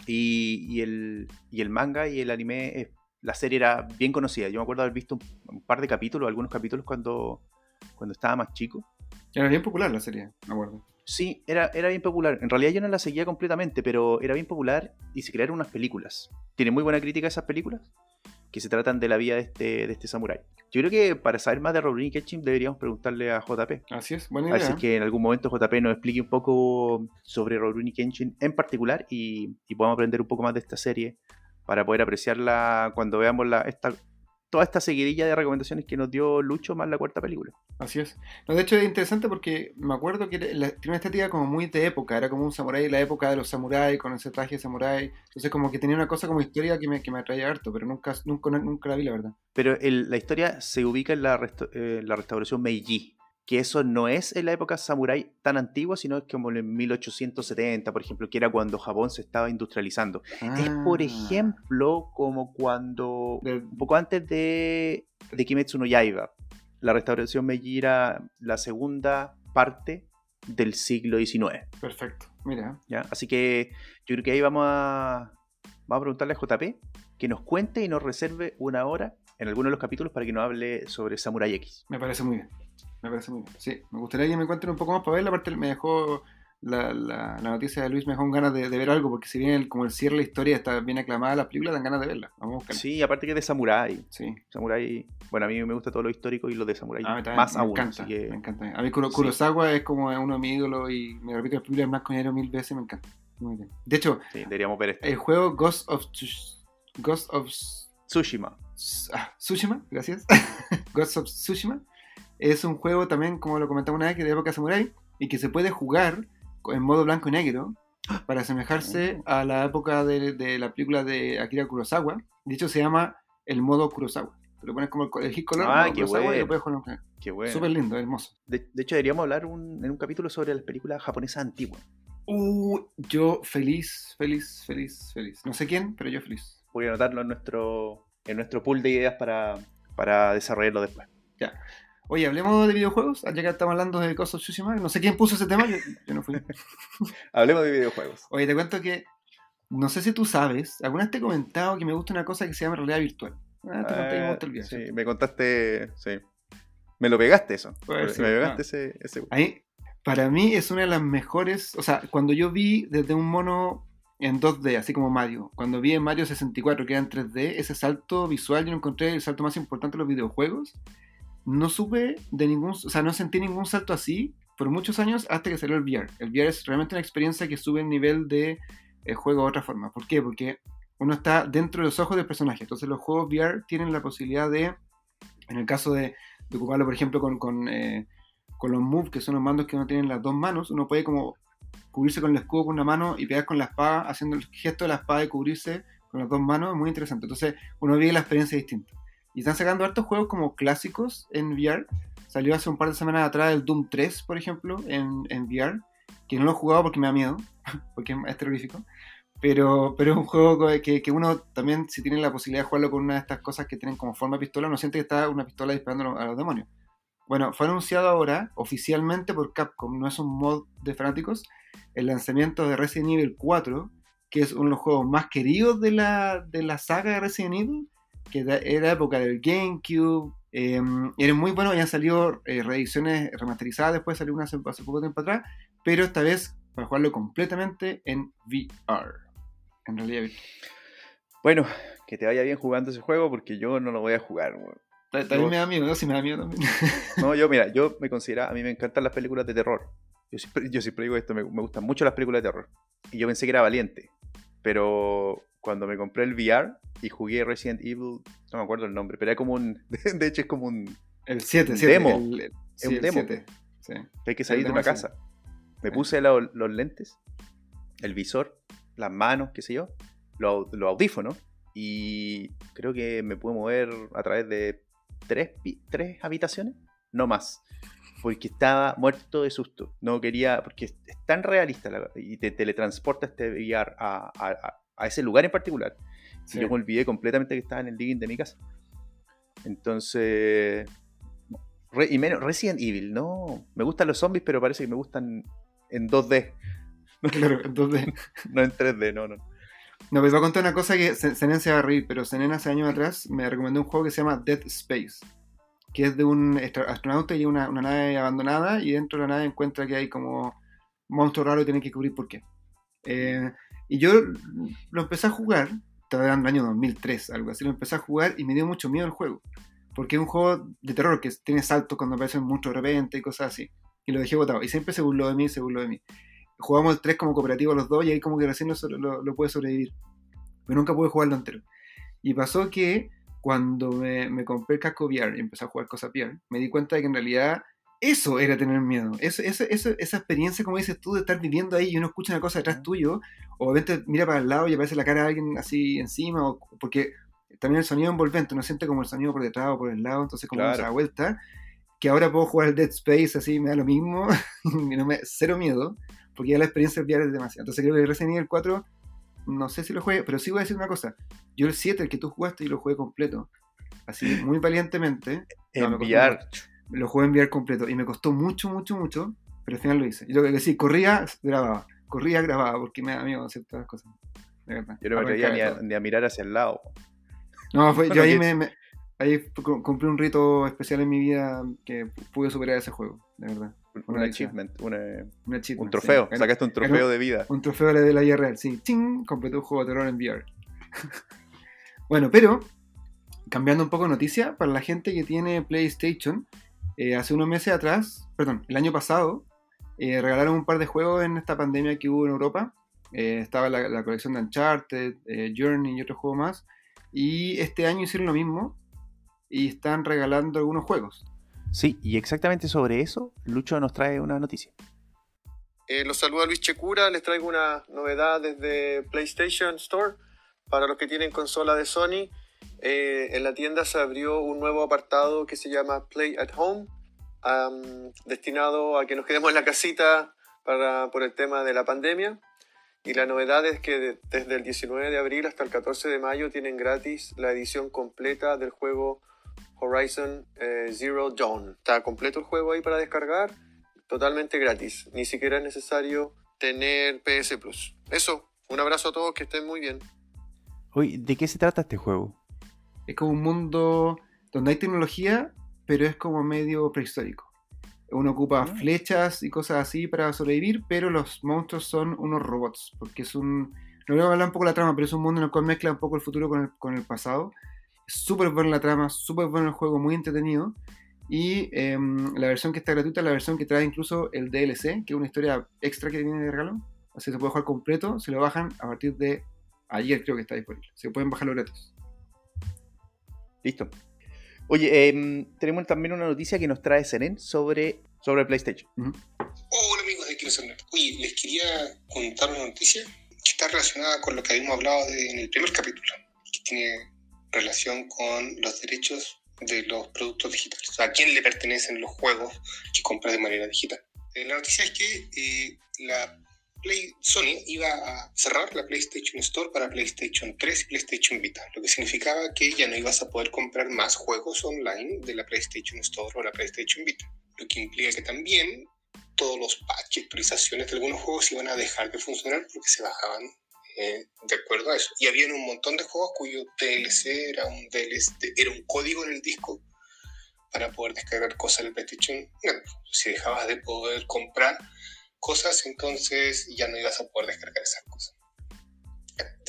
y, y el, y el manga y el anime, eh, la serie era bien conocida. Yo me acuerdo haber visto un, un par de capítulos, algunos capítulos cuando, cuando estaba más chico. Era bien popular la serie, me acuerdo. Sí, era, era bien popular. En realidad yo no la seguía completamente, pero era bien popular y se crearon unas películas. Tiene muy buena crítica esas películas, que se tratan de la vida de este, de este samurái. Yo creo que para saber más de Rurouni Kenshin deberíamos preguntarle a JP. Así es, buena idea. es que en algún momento JP nos explique un poco sobre Rurouni Kenshin en particular y, y podamos aprender un poco más de esta serie para poder apreciarla cuando veamos la, esta, toda esta seguidilla de recomendaciones que nos dio Lucho más la cuarta película. Así es. No, de hecho es interesante porque me acuerdo que la- tiene una estética como muy de época, era como un samurái la época de los samuráis, con ese traje de samurái. Entonces como que tenía una cosa como historia que me, que me atraía harto, pero nunca, nunca, nunca la vi, la verdad. Pero el- la historia se ubica en la, resto- eh, la restauración Meiji, que eso no es en la época samurái tan antigua, sino es como en 1870, por ejemplo, que era cuando Japón se estaba industrializando. Es, por Ah. ejemplo, como cuando De- un poco antes de, de Kimetsu no Yaiba. La restauración Meiji era la segunda parte del siglo XIX. Perfecto. Mira. ¿ya? Así que yo creo que ahí vamos a, vamos a preguntarle a JP que nos cuente y nos reserve una hora en alguno de los capítulos para que nos hable sobre Samurai X. Me parece muy bien. Me parece muy bien. Sí, me gustaría que me cuenten un poco más para verla. Aparte, me dejó la, la, la noticia de Luis, me dejó ganas de, de, ver algo, porque si bien el, como el cierre de la historia está bien aclamada la película, dan ganas de verla. Vamos a buscarla. Sí, aparte que es de Samurai. Sí. Samurai, bueno, a mí me gusta todo lo histórico y lo de Samurai también, más me aún. encanta, que- me encanta. A mí Kuro- Kurosawa es como uno de mis ídolos y me repito las películas más coñero mil veces, me encanta. Muy bien. De hecho, sí, deberíamos ver esto. el juego Ghost of Ghost of Tsushima. ah, Tsushima, gracias. Ghost of Tsushima es un juego también, como lo comentamos una vez, que de época samurai y que se puede jugar en modo blanco y negro para asemejarse a la época de, de la película de Akira Kurosawa. De hecho, se llama el modo Kurosawa. Te lo pones como el, elegís color, Ah, qué Kurosawa, y lo puedes jugar en. Qué bueno. Súper lindo, hermoso. De, de hecho, deberíamos hablar un- en un capítulo sobre las películas japonesas antiguas. Uh, yo feliz, feliz, feliz, feliz. No sé quién, pero yo feliz. Voy a anotarlo en nuestro, en nuestro pool de ideas para, para desarrollarlo después. Oye, hablemos de videojuegos, ya que estamos hablando de Ghost of Tsushima. No sé quién puso ese tema, yo, yo no fui. Hablemos de videojuegos. Oye, te cuento que, no sé si tú sabes, alguna vez te he comentado que me gusta una cosa que se llama realidad virtual. Ah, te conté el video. sí, me contaste, sí. Me lo pegaste eso. Me ser, me pegaste no. ese, ese- Ahí, para mí es una de las mejores, o sea, cuando yo vi desde un mono en 2D, así como Mario, cuando vi en Mario 64 que era en 3D, ese salto visual yo lo encontré el salto más importante de los videojuegos. No supe de ningún, o sea, no sentí ningún salto así por muchos años hasta que salió el VR. El VR es realmente una experiencia que sube el nivel de eh, juego de otra forma. ¿Por qué? Porque uno está dentro de los ojos del personaje. Entonces los juegos VR tienen la posibilidad de, en el caso de, de ocuparlo, por ejemplo, con, eh, con los moves, que son los mandos que uno tiene en las dos manos, uno puede como cubrirse con el escudo con una mano y pegar con la espada, haciendo el gesto de la espada y cubrirse con las dos manos, es muy interesante. Entonces uno vive la experiencia distinta. Y están sacando hartos juegos como clásicos en VR. Salió hace un par de semanas atrás el Doom 3, por ejemplo, en, en VR, que no lo he jugado porque me da miedo, porque es terrorífico. Pero, pero es un juego que, que uno también, si tiene la posibilidad de jugarlo con una de estas cosas que tienen como forma de pistola, uno siente que está una pistola disparando a los demonios. Bueno, fue anunciado ahora oficialmente por Capcom, no es un mod de fanáticos, el lanzamiento de Resident Evil 4, que es uno de los juegos más queridos de la, de la saga de Resident Evil, que era época del GameCube, eh, era muy bueno, habían salido eh, reediciones remasterizadas, después salió una hace, hace poco tiempo atrás, pero esta vez para jugarlo completamente en VR, en realidad. Bueno, que te vaya bien jugando ese juego porque yo no lo voy a jugar. También Yo- me da miedo, ¿no? Sí me da miedo también. No, yo, mira, yo me considero, a mí me encantan las películas de terror. Yo siempre, yo siempre digo esto, me, me gustan mucho las películas de terror. Y yo pensé que era valiente. Pero cuando me compré el VR y jugué Resident Evil, no me acuerdo el nombre, pero era como un. De hecho, es como un. El 7, Un 7. demo. El, el- sí, un el demo. 7, sí. que hay que salir de una sí. casa. Me Sí. puse lo- los lentes, el visor, las manos, qué sé yo, los, los audífonos. Y creo que me pude mover a través de tres, tres habitaciones, no más. Porque estaba muerto de susto. No quería, porque es, es tan realista la- y te teletransporta este VR a, a- a- a ese lugar en particular. Sí. Y yo me olvidé completamente que estaba en el living de mi casa. Entonces. re- y menos Resident Evil, no. Me gustan los zombies, pero parece que me gustan en 2D, Claro, entonces. no en 3D, no, no. No, pues voy a contar una cosa que Se- Senen se va a reír, pero Senen hace años atrás me recomendó un juego que se llama Dead Space, que es de un astronauta y una, una nave abandonada y dentro de la nave encuentra que hay como monstruos raros y tiene que cubrir por qué. Eh, y yo lo empecé a jugar, estaba en el año 2003, algo así, lo empecé a jugar y me dio mucho miedo el juego, porque es un juego de terror que tiene saltos cuando aparecen monstruos de repente y cosas así. Y lo dejé botado. Y siempre se burló de mí, se burló de mí jugamos el 3 como cooperativo los dos y ahí como que recién lo, lo, lo pude sobrevivir. Pero nunca pude jugarlo entero. Y pasó que cuando me, me compré el casco VR y empecé a jugar cosas VR, me di cuenta de que en realidad eso era tener miedo. Eso, eso, eso- esa experiencia, como dices tú, de estar viviendo ahí y uno escucha una cosa detrás tuyo, o repente mira para el lado y aparece la cara de alguien así encima, o, porque también el sonido envolvente, uno siente como el sonido por detrás o por el lado, entonces como uno se Claro. da vuelta, que ahora puedo jugar Dead Space así, me da lo mismo, y no me, cero miedo, porque ya la experiencia VR es demasiado. Entonces creo que Resident Evil 4, no sé si lo juegue, pero sí voy a decir una cosa. Yo el 7, el que tú jugaste, yo lo jugué completo. Así, muy valientemente, No, lo jugué en VR completo. Y me costó mucho, mucho, mucho, pero al final lo hice. Y lo que sí, corría, grababa. Corría, grababa, porque me da miedo ciertas cosas. de verdad. Yo no me atrevía ni a, todo. ni a mirar hacia el lado. No, fue- yo ahí me, me- ahí cu- cumplí un rito especial en mi vida que pude superar ese juego, de verdad. Un, Una achievement, una- Un achievement, un trofeo. sí. Sacaste un trofeo de vida. Un trofeo de la- vida real, sí. ¡Ching! Completó un juego de terror en VR. bueno, pero cambiando un poco de noticia, para la gente que tiene PlayStation, eh, hace unos meses atrás, perdón, el año pasado, eh, regalaron un par de juegos en esta pandemia que hubo en Europa. Eh, estaba la, la colección de Uncharted, eh, Journey y otro juego más. Y este año hicieron lo mismo y están regalando algunos juegos. Sí, y exactamente sobre eso, Lucho nos trae una noticia. Eh, los saluda Luis Checura, les traigo una novedad desde PlayStation Store. Para los que tienen consola de Sony, eh, en la tienda se abrió un nuevo apartado que se llama Play at Home, destinado a que nos quedemos en la casita para, por el tema de la pandemia. Y la novedad es que de- desde el 19 de abril hasta el 14 de mayo tienen gratis la edición completa del juego Horizon eh, Zero Dawn. Está completo el juego ahí para descargar totalmente gratis. Ni siquiera es necesario tener PS Plus. Eso, un abrazo a todos, que estén muy bien. Oye, ¿de qué se trata este juego? Es como un mundo donde hay tecnología, pero es como medio prehistórico. Uno ocupa Ah. flechas y cosas así para sobrevivir, pero los monstruos son unos robots, porque es un... No voy a hablar un poco de la trama, pero es un mundo en el cual mezcla un poco el futuro con el, con el pasado. Es súper buena la trama, súper bueno el juego, muy entretenido. Y em, la versión que está gratuita es la versión que trae incluso el DLC, que es una historia extra que viene de regalo. Así se puede jugar completo, se lo bajan a partir de ayer creo que está disponible. Se pueden bajar los gratis. Listo. Oye, em, tenemos también una noticia que nos trae Seren sobre, sobre PlayStation. Hola amigos de Quiero Nerd. Oye, les quería contar una noticia que está relacionada con lo que habíamos hablado de- en el primer capítulo, que tiene relación con los derechos de los productos digitales. O sea, a quién le pertenecen los juegos que compras de manera digital. Eh, la noticia es que eh, la Play, Sony iba a cerrar la PlayStation Store para PlayStation 3 y PlayStation Vita, lo que significaba que ya no ibas a poder comprar más juegos online de la PlayStation Store o la PlayStation Vita, lo que implica que también todos los patches, actualizaciones de algunos juegos iban a dejar de funcionar porque se bajaban eh, de acuerdo a eso. Y había un montón de juegos cuyo DLC era un DLC, era un código en el disco para poder descargar cosas del PlayStation Network. Si dejabas de poder comprar cosas, entonces ya no ibas a poder descargar esas cosas.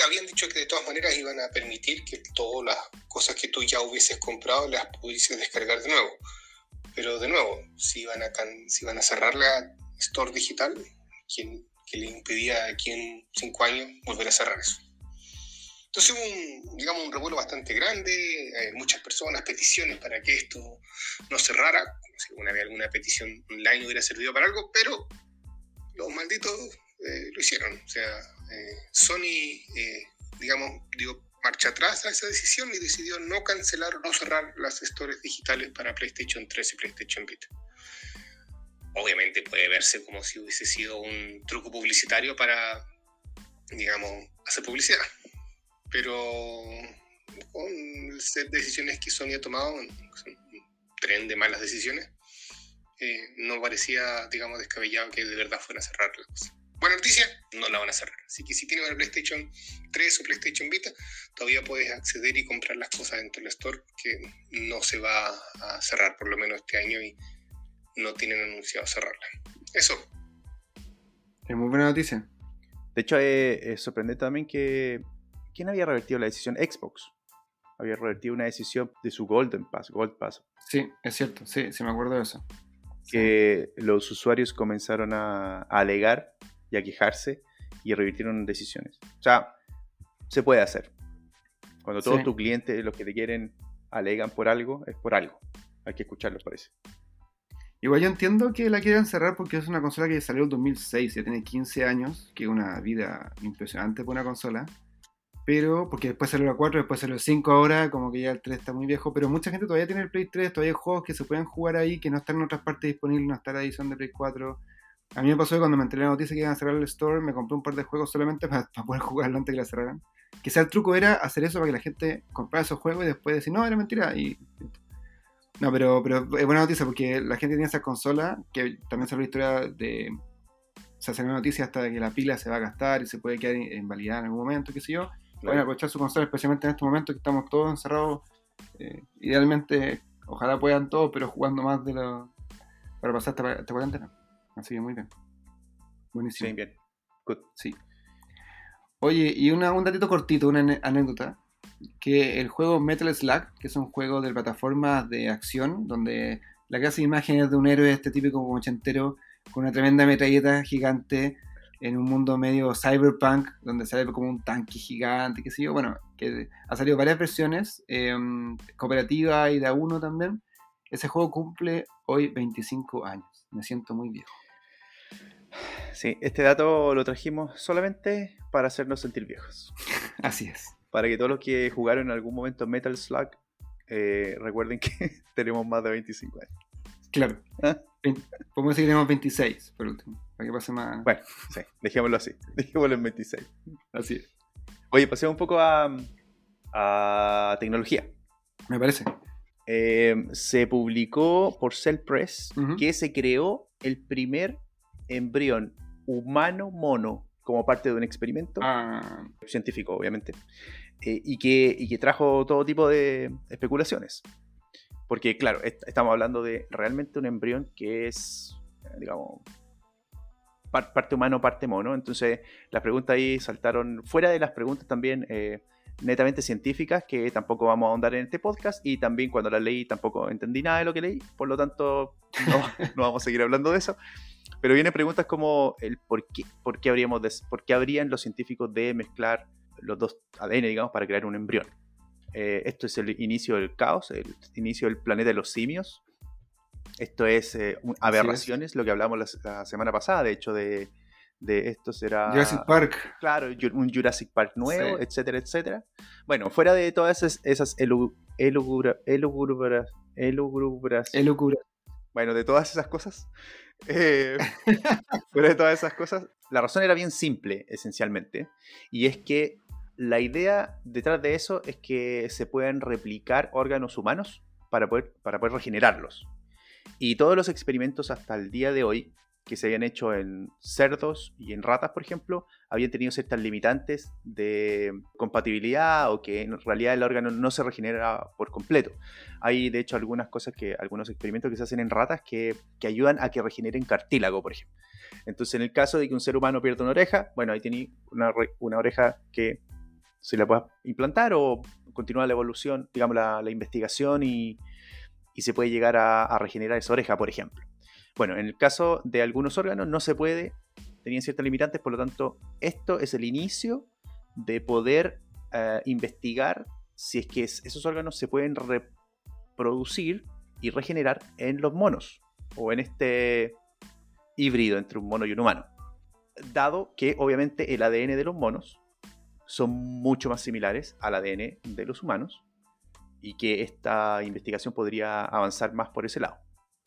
Habían dicho que de todas maneras iban a permitir que todas las cosas que tú ya hubieses comprado las pudieses descargar de nuevo. Pero de nuevo, si iban a, can- si iban a cerrar la store digital, ¿quién, que le impedía aquí en cinco años volver a cerrar eso? Entonces hubo un, digamos, un revuelo bastante grande, eh, muchas personas, peticiones para que esto no cerrara, como si alguna vez alguna petición online hubiera servido para algo, pero los malditos eh, lo hicieron. O sea, eh, Sony, eh, digamos, dio marcha atrás a esa decisión y decidió no cancelar o no cerrar las stores digitales para PlayStation 3 y PlayStation Vita. Obviamente puede verse como si hubiese sido un truco publicitario para, digamos, hacer publicidad. Pero con el set de decisiones que Sony ha tomado, un tren de malas decisiones, eh, no parecía, digamos, descabellado que de verdad fuera a cerrar la cosa. Buena noticia, no la van a cerrar. Así que si tienes una PlayStation 3 o PlayStation Vita, todavía puedes acceder y comprar las cosas dentro del store, que no se va a cerrar por lo menos este año y no tienen anunciado cerrarla. Eso. Es muy buena noticia. De hecho, es, es sorprendente también que. ¿Quién había revertido la decisión? Xbox. Había revertido una decisión de su Golden Pass, Gold Pass, Sí, es cierto, sí, sí me acuerdo de eso. Que los usuarios comenzaron a, a alegar y a quejarse y revirtieron decisiones. O sea, se puede hacer. Cuando todos Sí. tus clientes, los que te quieren, alegan por algo, es por algo. Hay que escucharlos, parece. Igual yo entiendo que la quieran cerrar porque es una consola que salió en 2006, ya tiene 15 años, que es una vida impresionante para una consola. Pero, porque después salió la 4, después salió el 5 ahora, como que ya el 3 está muy viejo, pero mucha gente todavía tiene el Play 3, todavía hay juegos que se pueden jugar ahí, que no están en otras partes disponibles, no está la edición de Play 4. A mí me pasó que cuando me enteré la noticia que iban a cerrar el store, me compré un par de juegos solamente para, poder jugarlo antes que la cerraran. Quizá el truco era hacer eso para que la gente comprara esos juegos y después decir, no, era mentira, y no, pero, pero es buena noticia porque la gente tiene esa consola, que también salió la historia de se hace una noticia hasta que la pila se va a gastar y se puede quedar invalidada en algún momento, qué sé yo. Pueden aprovechar su consola, especialmente en este momento que estamos todos encerrados. Eh, idealmente, ojalá puedan todos, pero jugando más de lo, para pasar esta, esta cuarentena. Así que muy bien. Buenísimo. Sí, bien. Sí. Oye, y una, un datito cortito, una anécdota. Que el juego Metal Slug, que es un juego de plataformas de acción, donde la clase de imágenes de un héroe, este típico como ochentero, con una tremenda metralleta gigante, en un mundo medio cyberpunk, donde sale como un tanque gigante, qué sé yo. Bueno, que ha salido varias versiones, eh, cooperativa y de a uno también. Ese juego cumple hoy 25 años. Me siento muy viejo. Sí, este dato lo trajimos solamente para hacernos sentir viejos. Así es. Para que todos los que jugaron en algún momento Metal Slug eh, recuerden que tenemos más de 25 años. Claro. ¿Ah? Podemos decir que tenemos 26, por último, para que pase más. Bueno, sí, dejémoslo así. Dejémoslo en 26. Así es. Oye, pasemos un poco a, a tecnología. Me parece. Eh, se publicó por Cell Press que se creó el primer embrión humano mono como parte de un experimento Ah, científico, obviamente, eh, y, que, y que trajo todo tipo de especulaciones. Porque, claro, est- estamos hablando de realmente un embrión que es, eh, digamos, parte humano, parte mono. Entonces, las preguntas ahí saltaron fuera de las preguntas también eh, netamente científicas, que tampoco vamos a ahondar en este podcast. Y también cuando las leí tampoco entendí nada de lo que leí, por lo tanto, no, no vamos a seguir hablando de eso. Pero vienen preguntas como el por qué, por qué habríamos de- por qué habrían los científicos de mezclar los dos ADN, digamos, para crear un embrión. Eh, esto es el inicio del caos, el inicio del planeta de los simios. Esto es eh, un- aberraciones, lo que hablamos la, la semana pasada, de hecho, de, de esto será... Jurassic Park. Claro, un Jurassic Park nuevo, Sí. etcétera, etcétera. Bueno, fuera de todas esas, esas elu- elugura- elugubras, elugubras- Es bueno, de todas esas cosas, eh, fuera de todas esas cosas, la razón era bien simple, esencialmente, y es que la idea detrás de eso es que se puedan replicar órganos humanos para poder, para poder regenerarlos. Y todos los experimentos hasta el día de hoy que se habían hecho en cerdos y en ratas, por ejemplo, habían tenido ciertas limitantes de compatibilidad o que en realidad el órgano no se regenera por completo. Hay de hecho algunas cosas que, algunos experimentos que se hacen en ratas que, que ayudan a que regeneren cartílago, por ejemplo. Entonces, en el caso de que un ser humano pierda una oreja, bueno, ahí tiene una, una oreja que se la pueda implantar o continúa la evolución, digamos, la, la investigación y, y se puede llegar a, regenerar esa oreja, por ejemplo. Bueno, en el caso de algunos órganos no se puede, tenían ciertas limitantes, por lo tanto, esto es el inicio de poder eh, investigar si es que es- esos órganos se pueden reproducir y regenerar en los monos o en este híbrido entre un mono y un humano. Dado que obviamente el ADN de los monos son mucho más similares al ADN de los humanos y que esta investigación podría avanzar más por ese lado.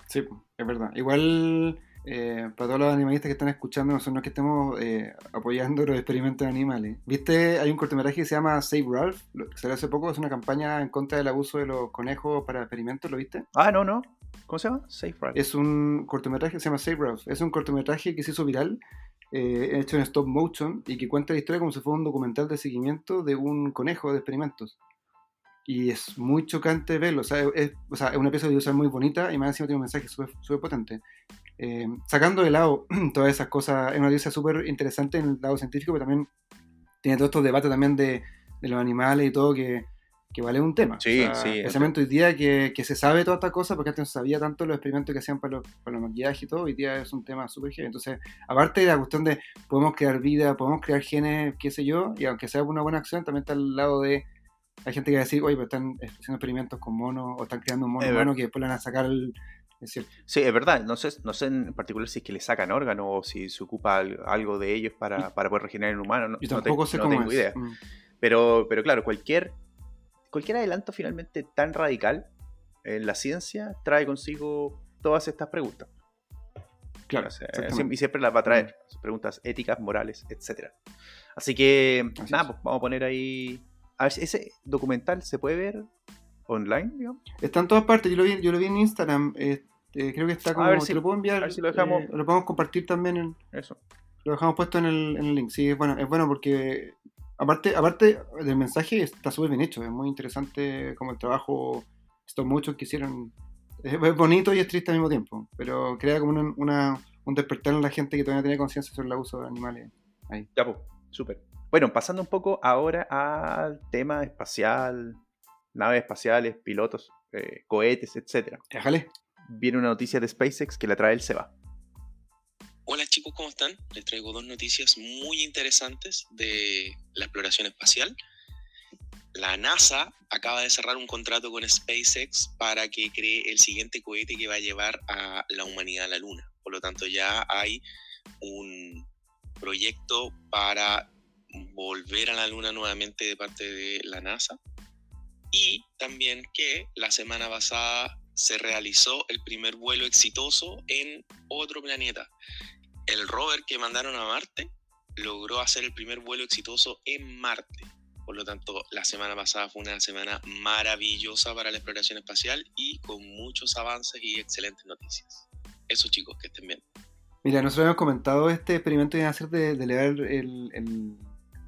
Sí, es verdad. Igual, eh, para todos los animalistas que están escuchando, nosotros no es que estemos eh, apoyando los experimentos de animales. ¿Viste? Hay un cortometraje que se llama Save Ralph, que salió hace poco, es una campaña en contra del abuso de los conejos para experimentos, ¿lo viste? Ah, no, no. ¿Cómo se llama? Safe Ride. Es un cortometraje que se llama Save Ralph. Es un cortometraje que se hizo viral, eh, hecho en stop motion, y que cuenta la historia como si fuera un documental de seguimiento de un conejo de experimentos. Y es muy chocante verlo. O sea, es, o sea, es una pieza audiovisual muy bonita y más encima tiene un mensaje súper potente. Eh, sacando de lado todas esas cosas, es una noticia súper interesante en el lado científico, pero también tiene todos estos debates también de, de los animales y todo que, que vale un tema. Sí, O sea, sí, Especialmente hoy día que, que se sabe toda esta cosa, porque antes no se sabía tanto los experimentos que hacían para los, para los maquillajes y todo, hoy día es un tema súper heavy. Entonces, aparte de la cuestión de podemos crear vida, podemos crear genes, qué sé yo, y aunque sea una buena acción, también está al lado de hay gente que va a decir, oye, pero están haciendo experimentos con monos o están creando un mono humano que después le van a sacar el... Es Sí, es verdad. No sé, no sé en particular si es que le sacan órganos o si se ocupa al- algo de ellos para, para poder regenerar en humano. No, yo no te- tampoco sé no cómo tengo es. idea. Mm. Pero, pero claro, cualquier, cualquier adelanto finalmente tan radical en la ciencia trae consigo todas estas preguntas. Claro, O sea, y siempre las va a traer. Preguntas éticas, morales, etc. Así que, Así nada, es. pues vamos a poner ahí. A ver, si ese documental se puede ver online, digamos. Está en todas partes, yo lo vi, yo lo vi en Instagram, eh, eh, creo que está como, ver si- lo puedo enviar, a ver si lo dejamos. eh, lo podemos compartir también en... Eso. Lo dejamos puesto en el, en el link. Sí, es bueno, es bueno porque aparte, aparte del mensaje está súper bien hecho. Es muy interesante como el trabajo estos muchos que hicieron. Es, es bonito y es triste al mismo tiempo. Pero crea como una, una- un despertar en la gente que todavía tiene conciencia sobre el abuso de animales. Ahí. Ya, pues, súper. Bueno, pasando un poco ahora al tema espacial, naves espaciales, pilotos, eh, cohetes, etc. Déjale. Viene una noticia de SpaceX que la trae el Seba. Hola chicos, ¿cómo están? Les traigo dos noticias muy interesantes de la exploración espacial. La NASA acaba de cerrar un contrato con SpaceX para que cree el siguiente cohete que va a llevar a la humanidad a la Luna. Por lo tanto, ya hay un proyecto para volver a la Luna nuevamente de parte de la NASA. Y también que la semana pasada se realizó el primer vuelo exitoso en otro planeta el rover que mandaron a Marte logró hacer el primer vuelo exitoso en Marte. Por lo tanto, la semana pasada fue una semana maravillosa para la exploración espacial y con muchos avances y excelentes noticias. Eso chicos, que estén bien. Mira, nosotros hemos comentado este experimento que iban a hacer de, de elevar el, el-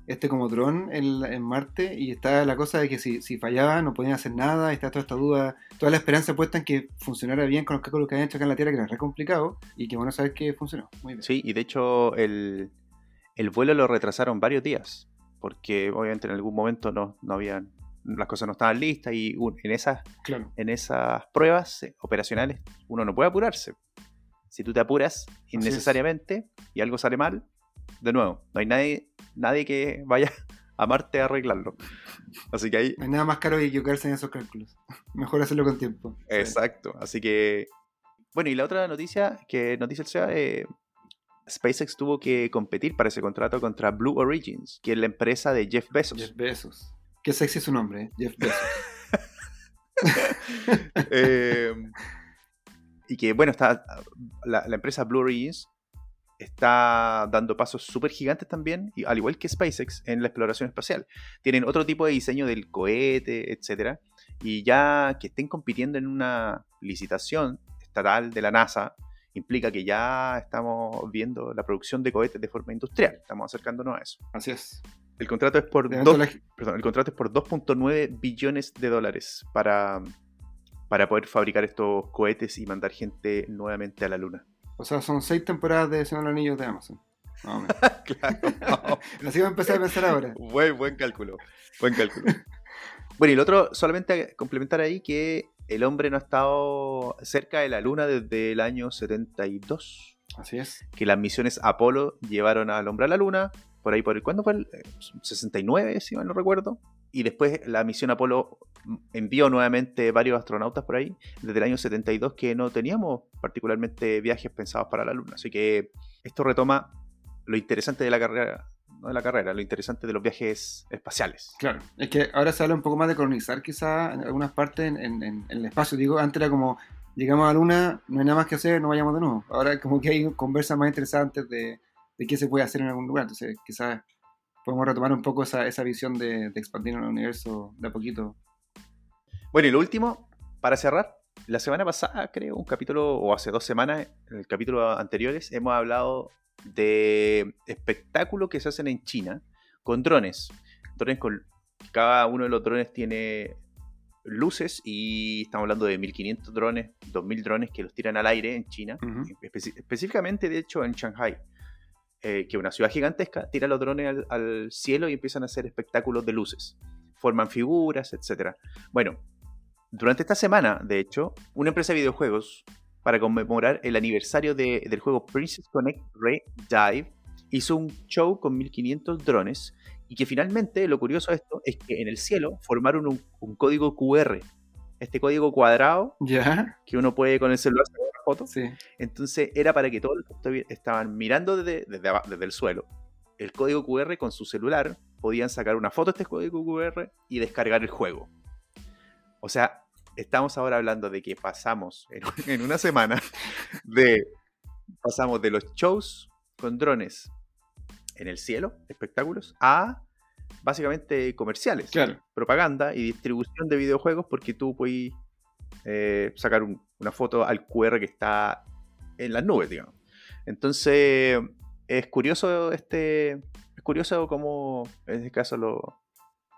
este como dron en, en Marte y está la cosa de que si, si fallaba no podían hacer nada, y está toda esta duda, toda la esperanza puesta en que funcionara bien con los cálculos que habían hecho acá en la Tierra, que era re complicado, y que bueno saber que funcionó. Muy bien. Sí, y de hecho el, el vuelo lo retrasaron varios días, porque obviamente en algún momento no, no habían, las cosas no estaban listas y un- en esas, Claro. en esas pruebas eh, operacionales uno no puede apurarse. Si tú te apuras innecesariamente y algo sale mal, de nuevo, no hay nadie, nadie que vaya a Marte a arreglarlo. Así que ahí, No hay nada más caro que equivocarse en esos cálculos. Mejor hacerlo con tiempo. Exacto, así que... Bueno, y la otra noticia que nos dice el SEA, eh, SpaceX tuvo que competir para ese contrato contra Blue Origins, que es la empresa de Jeff Bezos. Jeff Bezos. Qué sexy es su nombre, ¿eh? Jeff Bezos. Eh, y que, bueno, está la, la empresa Blue Origins está dando pasos súper gigantes también, y al igual que SpaceX, en la exploración espacial. Tienen otro tipo de diseño del cohete, etcétera, y ya que estén compitiendo en una licitación estatal de la NASA implica que ya estamos viendo la producción de cohetes de forma industrial. Estamos acercándonos a eso. Así es. El contrato es por De dos- la- perdón, el contrato es por 2.9 billones de dólares para, para poder fabricar estos cohetes y mandar gente nuevamente a la luna. O sea, son seis temporadas de Señor de los Anillos de Amazon. Más o menos. claro. Así voy a empezar a pensar ahora. buen, buen cálculo. Buen cálculo. Bueno, y el otro, solamente complementar ahí que el hombre no ha estado cerca de la luna desde el año 72. Así es. Que las misiones Apolo llevaron al hombre a la luna. Por ahí, por el, ¿cuándo fue? El eh, 69, si mal no recuerdo. Y después la misión Apolo envió nuevamente varios astronautas por ahí desde el año 72 que no teníamos particularmente viajes pensados para la Luna. Así que esto retoma lo interesante de la carrera, no de la carrera, lo interesante de los viajes espaciales. Claro. Es que ahora se habla un poco más de colonizar quizá en algunas partes en, el espacio. Digo, antes era como, llegamos a la luna, no hay nada más que hacer, no vayamos de nuevo. Ahora como que hay conversas más interesantes de qué se puede hacer en algún lugar. Entonces quizás podemos retomar un poco esa, esa visión de, de expandir el universo de a poquito. Bueno, y lo último, para cerrar, la semana pasada, creo, un capítulo, o hace dos semanas, en el capítulo anteriores, hemos hablado de espectáculos que se hacen en China con drones. Drones con. Cada uno de los drones tiene luces y estamos hablando de 1500 drones, 2000 drones que los tiran al aire en China, específicamente de hecho en Shanghai, eh, que una ciudad gigantesca, tira los drones al, al cielo y empiezan a hacer espectáculos de luces, forman figuras, etc. Bueno, durante esta semana, de hecho, una empresa de videojuegos, para conmemorar el aniversario de- del juego Princess Connect Ray Dive, hizo un show con 1500 drones y que finalmente lo curioso de esto es que en el cielo formaron un, un código QR. Este código cuadrado ¿Ya? que uno puede con el celular foto. Sí. Entonces era para que todos los que estaban mirando desde, desde, el suelo el código QR con su celular, podían sacar una foto de este código QR y descargar el juego. O sea, estamos ahora hablando de que pasamos en, en una semana de pasamos de los shows con drones en el cielo, espectáculos, a básicamente comerciales Claro. propaganda y distribución de videojuegos porque tú puedes eh, sacar un- una foto al QR que está en las nubes, digamos. Entonces, es curioso este. Es curioso cómo en este caso lo,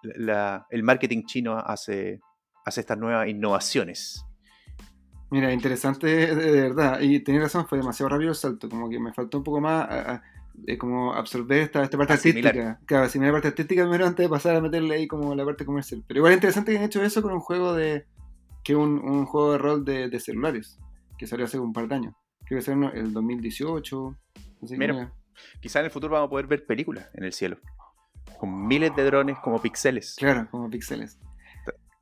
la- el marketing chino hace, hace estas nuevas innovaciones. Mira, interesante de, de verdad. Y tenés razón, fue demasiado rápido el salto. Como que me faltó un poco más a- a- de como absorber esta, esta parte Asimilar. artística. Claro, asimilar la parte artística primero antes de pasar a meterle ahí como la parte comercial. Pero igual es interesante que han hecho eso con un juego de. Que es un, un juego de rol de, de celulares. Que salió hace un par de años. Creo que salió en el 2018. Así Mira. Quizá en el futuro vamos a poder ver películas en el cielo. Con miles de drones como píxeles. Claro, como píxeles.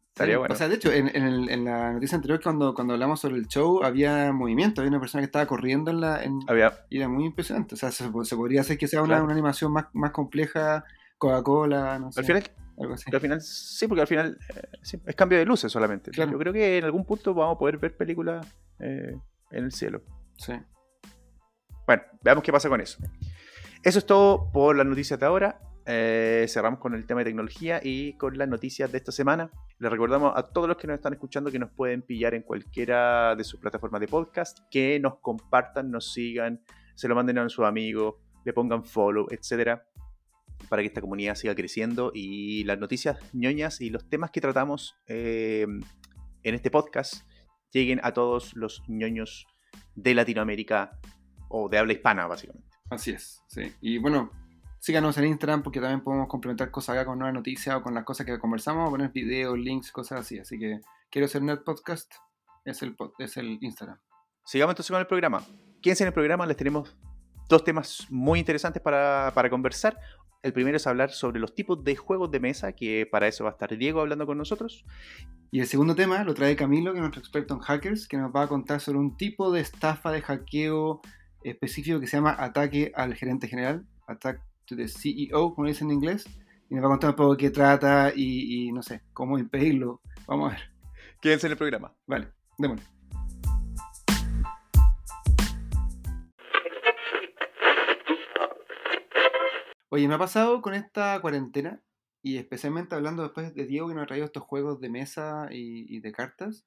Estaría bueno. O sea, de hecho, en, en el- en la noticia anterior, cuando, cuando hablamos sobre el show, había movimiento. Había una persona que estaba corriendo en la. en- Había, Y era muy impresionante. O sea, se, se podría hacer que sea una, Claro. una animación más, más compleja, Coca-Cola, no sé. al final, algo así. al final, sí, porque al final eh, sí, es cambio de luces solamente. Claro. Yo creo que en algún punto vamos a poder ver películas eh, en el cielo. Sí. Bueno, veamos qué pasa con eso. Eso es todo por las noticias de ahora. Eh, cerramos con el tema de tecnología y con las noticias de esta semana. Les recordamos a todos los que nos están escuchando que nos pueden pillar en cualquiera de sus plataformas de podcast, que nos compartan, nos sigan, se lo manden a sus amigos, le pongan follow, etcétera, para que esta comunidad siga creciendo y las noticias ñoñas y los temas que tratamos eh, en este podcast lleguen a todos los ñoños de Latinoamérica o de habla hispana, básicamente. Así es, sí. Y bueno, síganos en Instagram porque también podemos complementar cosas acá con nuevas noticias o con las cosas que conversamos, poner videos, links, cosas así. Así que quiero ser Net Podcast, es el, es el Instagram. Sigamos entonces con el programa. Quédense en el programa, les tenemos dos temas muy interesantes para, para conversar. El primero es hablar sobre los tipos de juegos de mesa, que para eso va a estar Diego hablando con nosotros. Y el segundo tema lo trae Camilo, que es nuestro experto en hackers, que nos va a contar sobre un tipo de estafa de hackeo específico que se llama ataque al gerente general, attack to the CEO, como dicen en inglés, y nos va a contar un poco de qué trata y, y no sé, cómo impedirlo. Vamos a ver. Quédense en el programa. Vale, démosle. Oye, me ha pasado con esta cuarentena, y especialmente hablando después de Diego que nos ha traído estos juegos de mesa y, de cartas,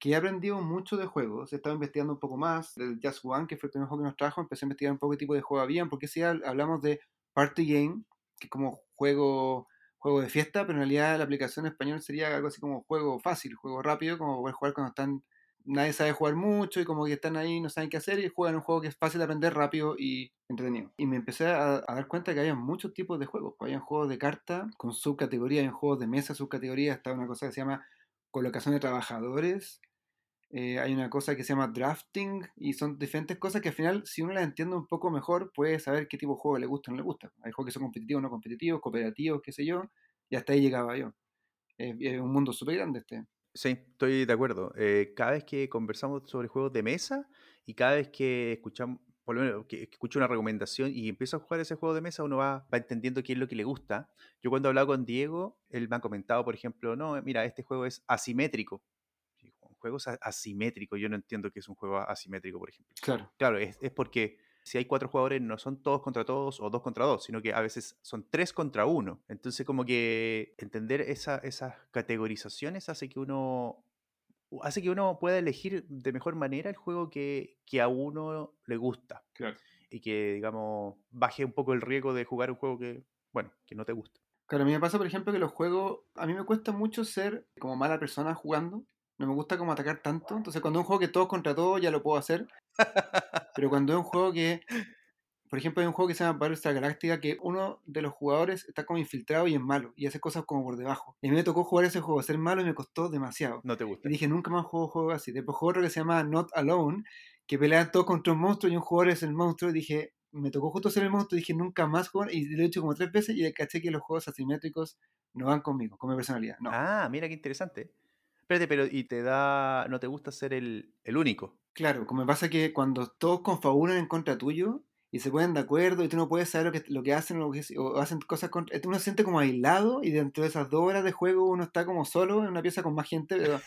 que he aprendido mucho de juegos. He estado investigando un poco más del Just One, que fue el primer juego que nos trajo. Empecé a investigar un poco qué tipo de juego habían, porque si hablamos de Party Game, que es como juego, juego de fiesta, pero en realidad la aplicación en español sería algo así como juego fácil, juego rápido, como poder jugar cuando están nadie sabe jugar mucho y como que están ahí no saben qué hacer y juegan un juego que es fácil de aprender rápido y entretenido. Y me empecé a, dar cuenta que había muchos tipos de juegos. Pues había juegos de carta con subcategorías, hay juegos de mesa subcategorías, está una cosa que se llama colocación de trabajadores, eh, hay una cosa que se llama drafting y son diferentes cosas que al final si uno las entiende un poco mejor puede saber qué tipo de juego le gusta o no le gusta. Hay juegos que son competitivos, no competitivos, cooperativos, qué sé yo, y hasta ahí llegaba yo. Es un mundo súper grande este. Sí, estoy de acuerdo. Eh, cada vez que conversamos sobre juegos de mesa y cada vez que escuchamos, por lo menos que escucho una recomendación y empiezo a jugar ese juego de mesa, uno va, va entendiendo qué es lo que le gusta. Yo cuando he hablado con Diego, él me ha comentado, por ejemplo, no, mira, este juego es asimétrico. Un juego es asimétrico, yo no entiendo qué es un juego asimétrico, por ejemplo. Claro. Claro, es, es porque si hay cuatro jugadores no son todos contra todos o dos contra dos, sino que a veces son tres contra uno. Entonces como que entender esa- esas categorizaciones hace que uno hace que uno pueda elegir de mejor manera el juego que, que a uno le gusta Claro. y que digamos baje un poco el riesgo de jugar un juego que bueno que no te gusta. Claro, a mí me pasa, por ejemplo, que los juegos, a mí me cuesta mucho ser como mala persona jugando. No me gusta como atacar tanto. Entonces, cuando es un juego que todos contra todos, ya lo puedo hacer. Pero cuando es un juego que, por ejemplo, hay un juego que se llama Battlestar Galactica, que uno de los jugadores está como infiltrado y es malo, y hace cosas como por debajo. Y a mí me tocó jugar ese juego, ser malo, y me costó demasiado. No te gusta. Y dije, nunca más juego juegos así. Después juego otro que se llama Not Alone, que pelean todos contra un monstruo y un jugador es el monstruo. Y dije, me tocó justo ser el monstruo y dije, nunca más jugar. Y lo he hecho como tres veces y caché que los juegos asimétricos no van conmigo, con mi personalidad. No. Ah, mira qué interesante. Espérate, pero ¿y te da no te gusta ser el, el único? Claro, como me pasa que cuando todos confabulan en contra tuyo y se ponen de acuerdo y tú no puedes saber lo que, lo que hacen o, lo que, o hacen cosas contra... Uno se siente como aislado y dentro de esas dos horas de juego uno está como solo en una pieza con más gente, pero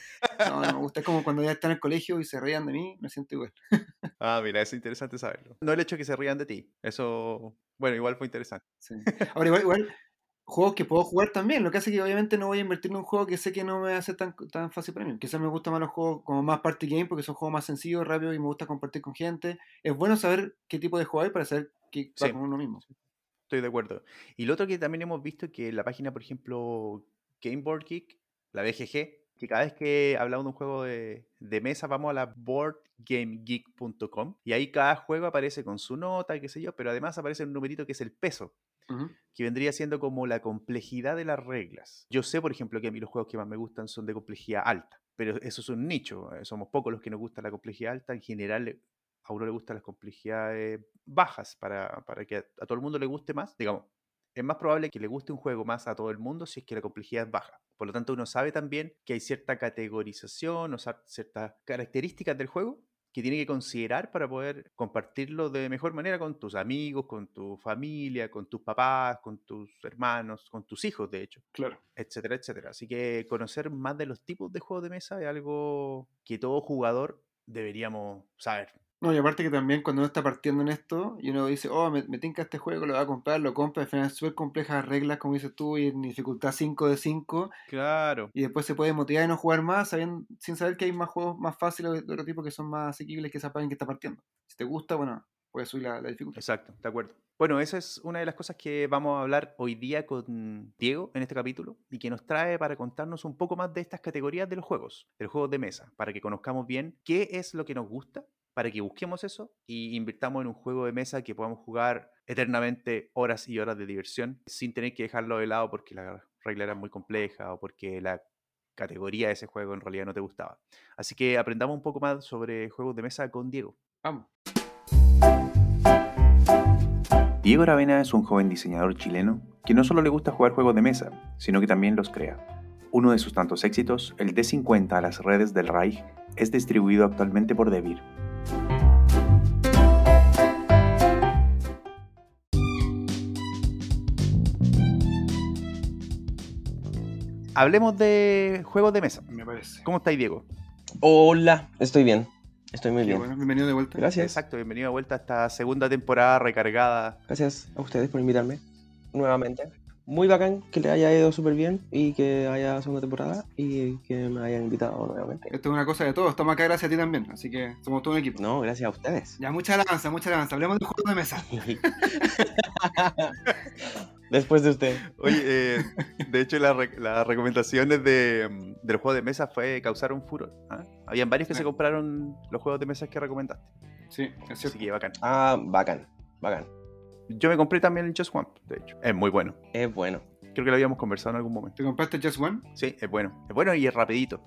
no, no me gusta. Es como cuando ya están en el colegio y se reían de mí, me siento igual. Ah, mira, es interesante saberlo. No el hecho de que se rían de ti. Eso, bueno, igual fue interesante. Sí. Ahora, igual, igual, juegos que puedo jugar también, lo que hace que obviamente no voy a invertir en un juego que sé que no me hace tan, tan fácil mí. Quizás me gustan más los juegos como más party game porque son juegos más sencillos, rápidos y me gusta compartir con gente. Es bueno saber qué tipo de juego hay para saber que va Sí. con uno mismo. Estoy de acuerdo. Y lo otro que también hemos visto es que la página, por ejemplo, Game Board Geek, la BGG, que cada vez que hablamos de un juego de, de mesa vamos a la boardgamegeek.com y ahí cada juego aparece con su nota y qué sé yo, pero además aparece un numerito que es el peso, Que vendría siendo como la complejidad de las reglas. Yo sé, por ejemplo, que a mí los juegos que más me gustan son de complejidad alta, pero eso es un nicho, eh, somos pocos los que nos gusta la complejidad alta, en general eh, a uno le gustan las complejidades bajas para, para que a, todo el mundo le guste más, digamos. Es más probable que le guste un juego más a todo el mundo si es que la complejidad es baja. Por lo tanto, uno sabe también que hay cierta categorización o ciertas características del juego que tiene que considerar para poder compartirlo de mejor manera con tus amigos, con tu familia, con tus papás, con tus hermanos, con tus hijos, de hecho Claro. etcétera, etcétera. Así que conocer más de los tipos de juegos de mesa es algo que todo jugador deberíamos saber. No, y aparte que también cuando uno está partiendo en esto y uno dice, oh, me, me tinca este juego, lo voy a comprar, lo compra, al final es súper complejas reglas, como dices tú, y en dificultad 5 de 5, Claro. y después se puede motivar y no jugar más sabiendo, sin saber que hay más juegos más fáciles de otro tipo que son más asequibles que esa página que está partiendo. Si te gusta, bueno, puedes subir la, la dificultad. Exacto, de acuerdo. Bueno, esa es una de las cosas que vamos a hablar hoy día con Diego en este capítulo y que nos trae para contarnos un poco más de estas categorías de los juegos, de los juegos de mesa, para que conozcamos bien qué es lo que nos gusta, para que busquemos eso y invirtamos en un juego de mesa que podamos jugar eternamente horas y horas de diversión sin tener que dejarlo de lado porque la regla era muy compleja o porque la categoría de ese juego en realidad no te gustaba. Así que aprendamos un poco más sobre juegos de mesa con Diego. Vamos. Diego Aravena es un joven diseñador chileno que no solo le gusta jugar juegos de mesa, sino que también los crea. Uno de sus tantos éxitos, el D50 a las redes del Reich, es distribuido actualmente por Devir. Hablemos de juegos de mesa. Me parece. ¿Cómo estáis, Diego? Hola, estoy bien. Estoy muy Qué bien. bueno, bienvenido de vuelta. Gracias. Exacto, bienvenido de vuelta a esta segunda temporada recargada. Gracias a ustedes por invitarme nuevamente. Muy bacán que le haya ido súper bien y que haya segunda temporada y que me hayan invitado nuevamente. Esto es una cosa de todos, estamos acá gracias a ti también, así que somos todo un equipo. No, gracias a ustedes. Ya, mucha alabanza, mucha alabanza. Hablemos de juegos de mesa. Después de usted. Oye, eh, de hecho la re- las recomendaciones de, mm, del juego de mesa fue causar un furor. ¿ah? Habían varios que se compraron los juegos de mesa que recomendaste. Sí, es Así cierto. que bacán. Ah, bacán, bacán. Yo me compré también el Just One, de hecho. Es muy bueno. Es bueno. Creo que lo habíamos conversado en algún momento. ¿Te compraste Just One? Sí, es bueno. Es bueno y es rapidito.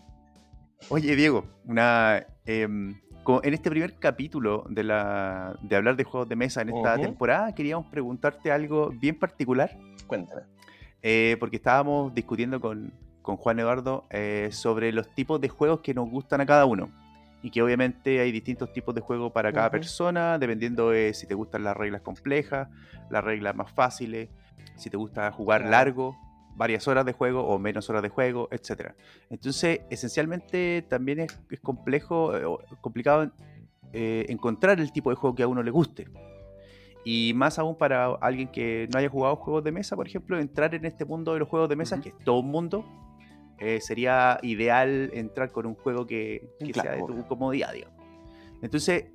Oye, Diego, una, co- en este primer capítulo de, la, de hablar de juegos de mesa en esta temporada, queríamos preguntarte algo bien particular. Cuéntame. eh, porque estábamos discutiendo con, con Juan Eduardo eh, sobre los tipos de juegos que nos gustan a cada uno. Y que obviamente hay distintos tipos de juegos para cada persona, dependiendo de si te gustan las reglas complejas, las reglas más fáciles, si te gusta jugar Claro. largo, varias horas de juego o menos horas de juego, etc. Entonces, esencialmente también es, es complejo, eh, complicado eh, encontrar el tipo de juego que a uno le guste. Y más aún para alguien que no haya jugado juegos de mesa, por ejemplo, entrar en este mundo de los juegos de mesa, que es todo un mundo, eh, sería ideal entrar con un juego que, que Claro, sea de tu comodidad, digamos. Entonces,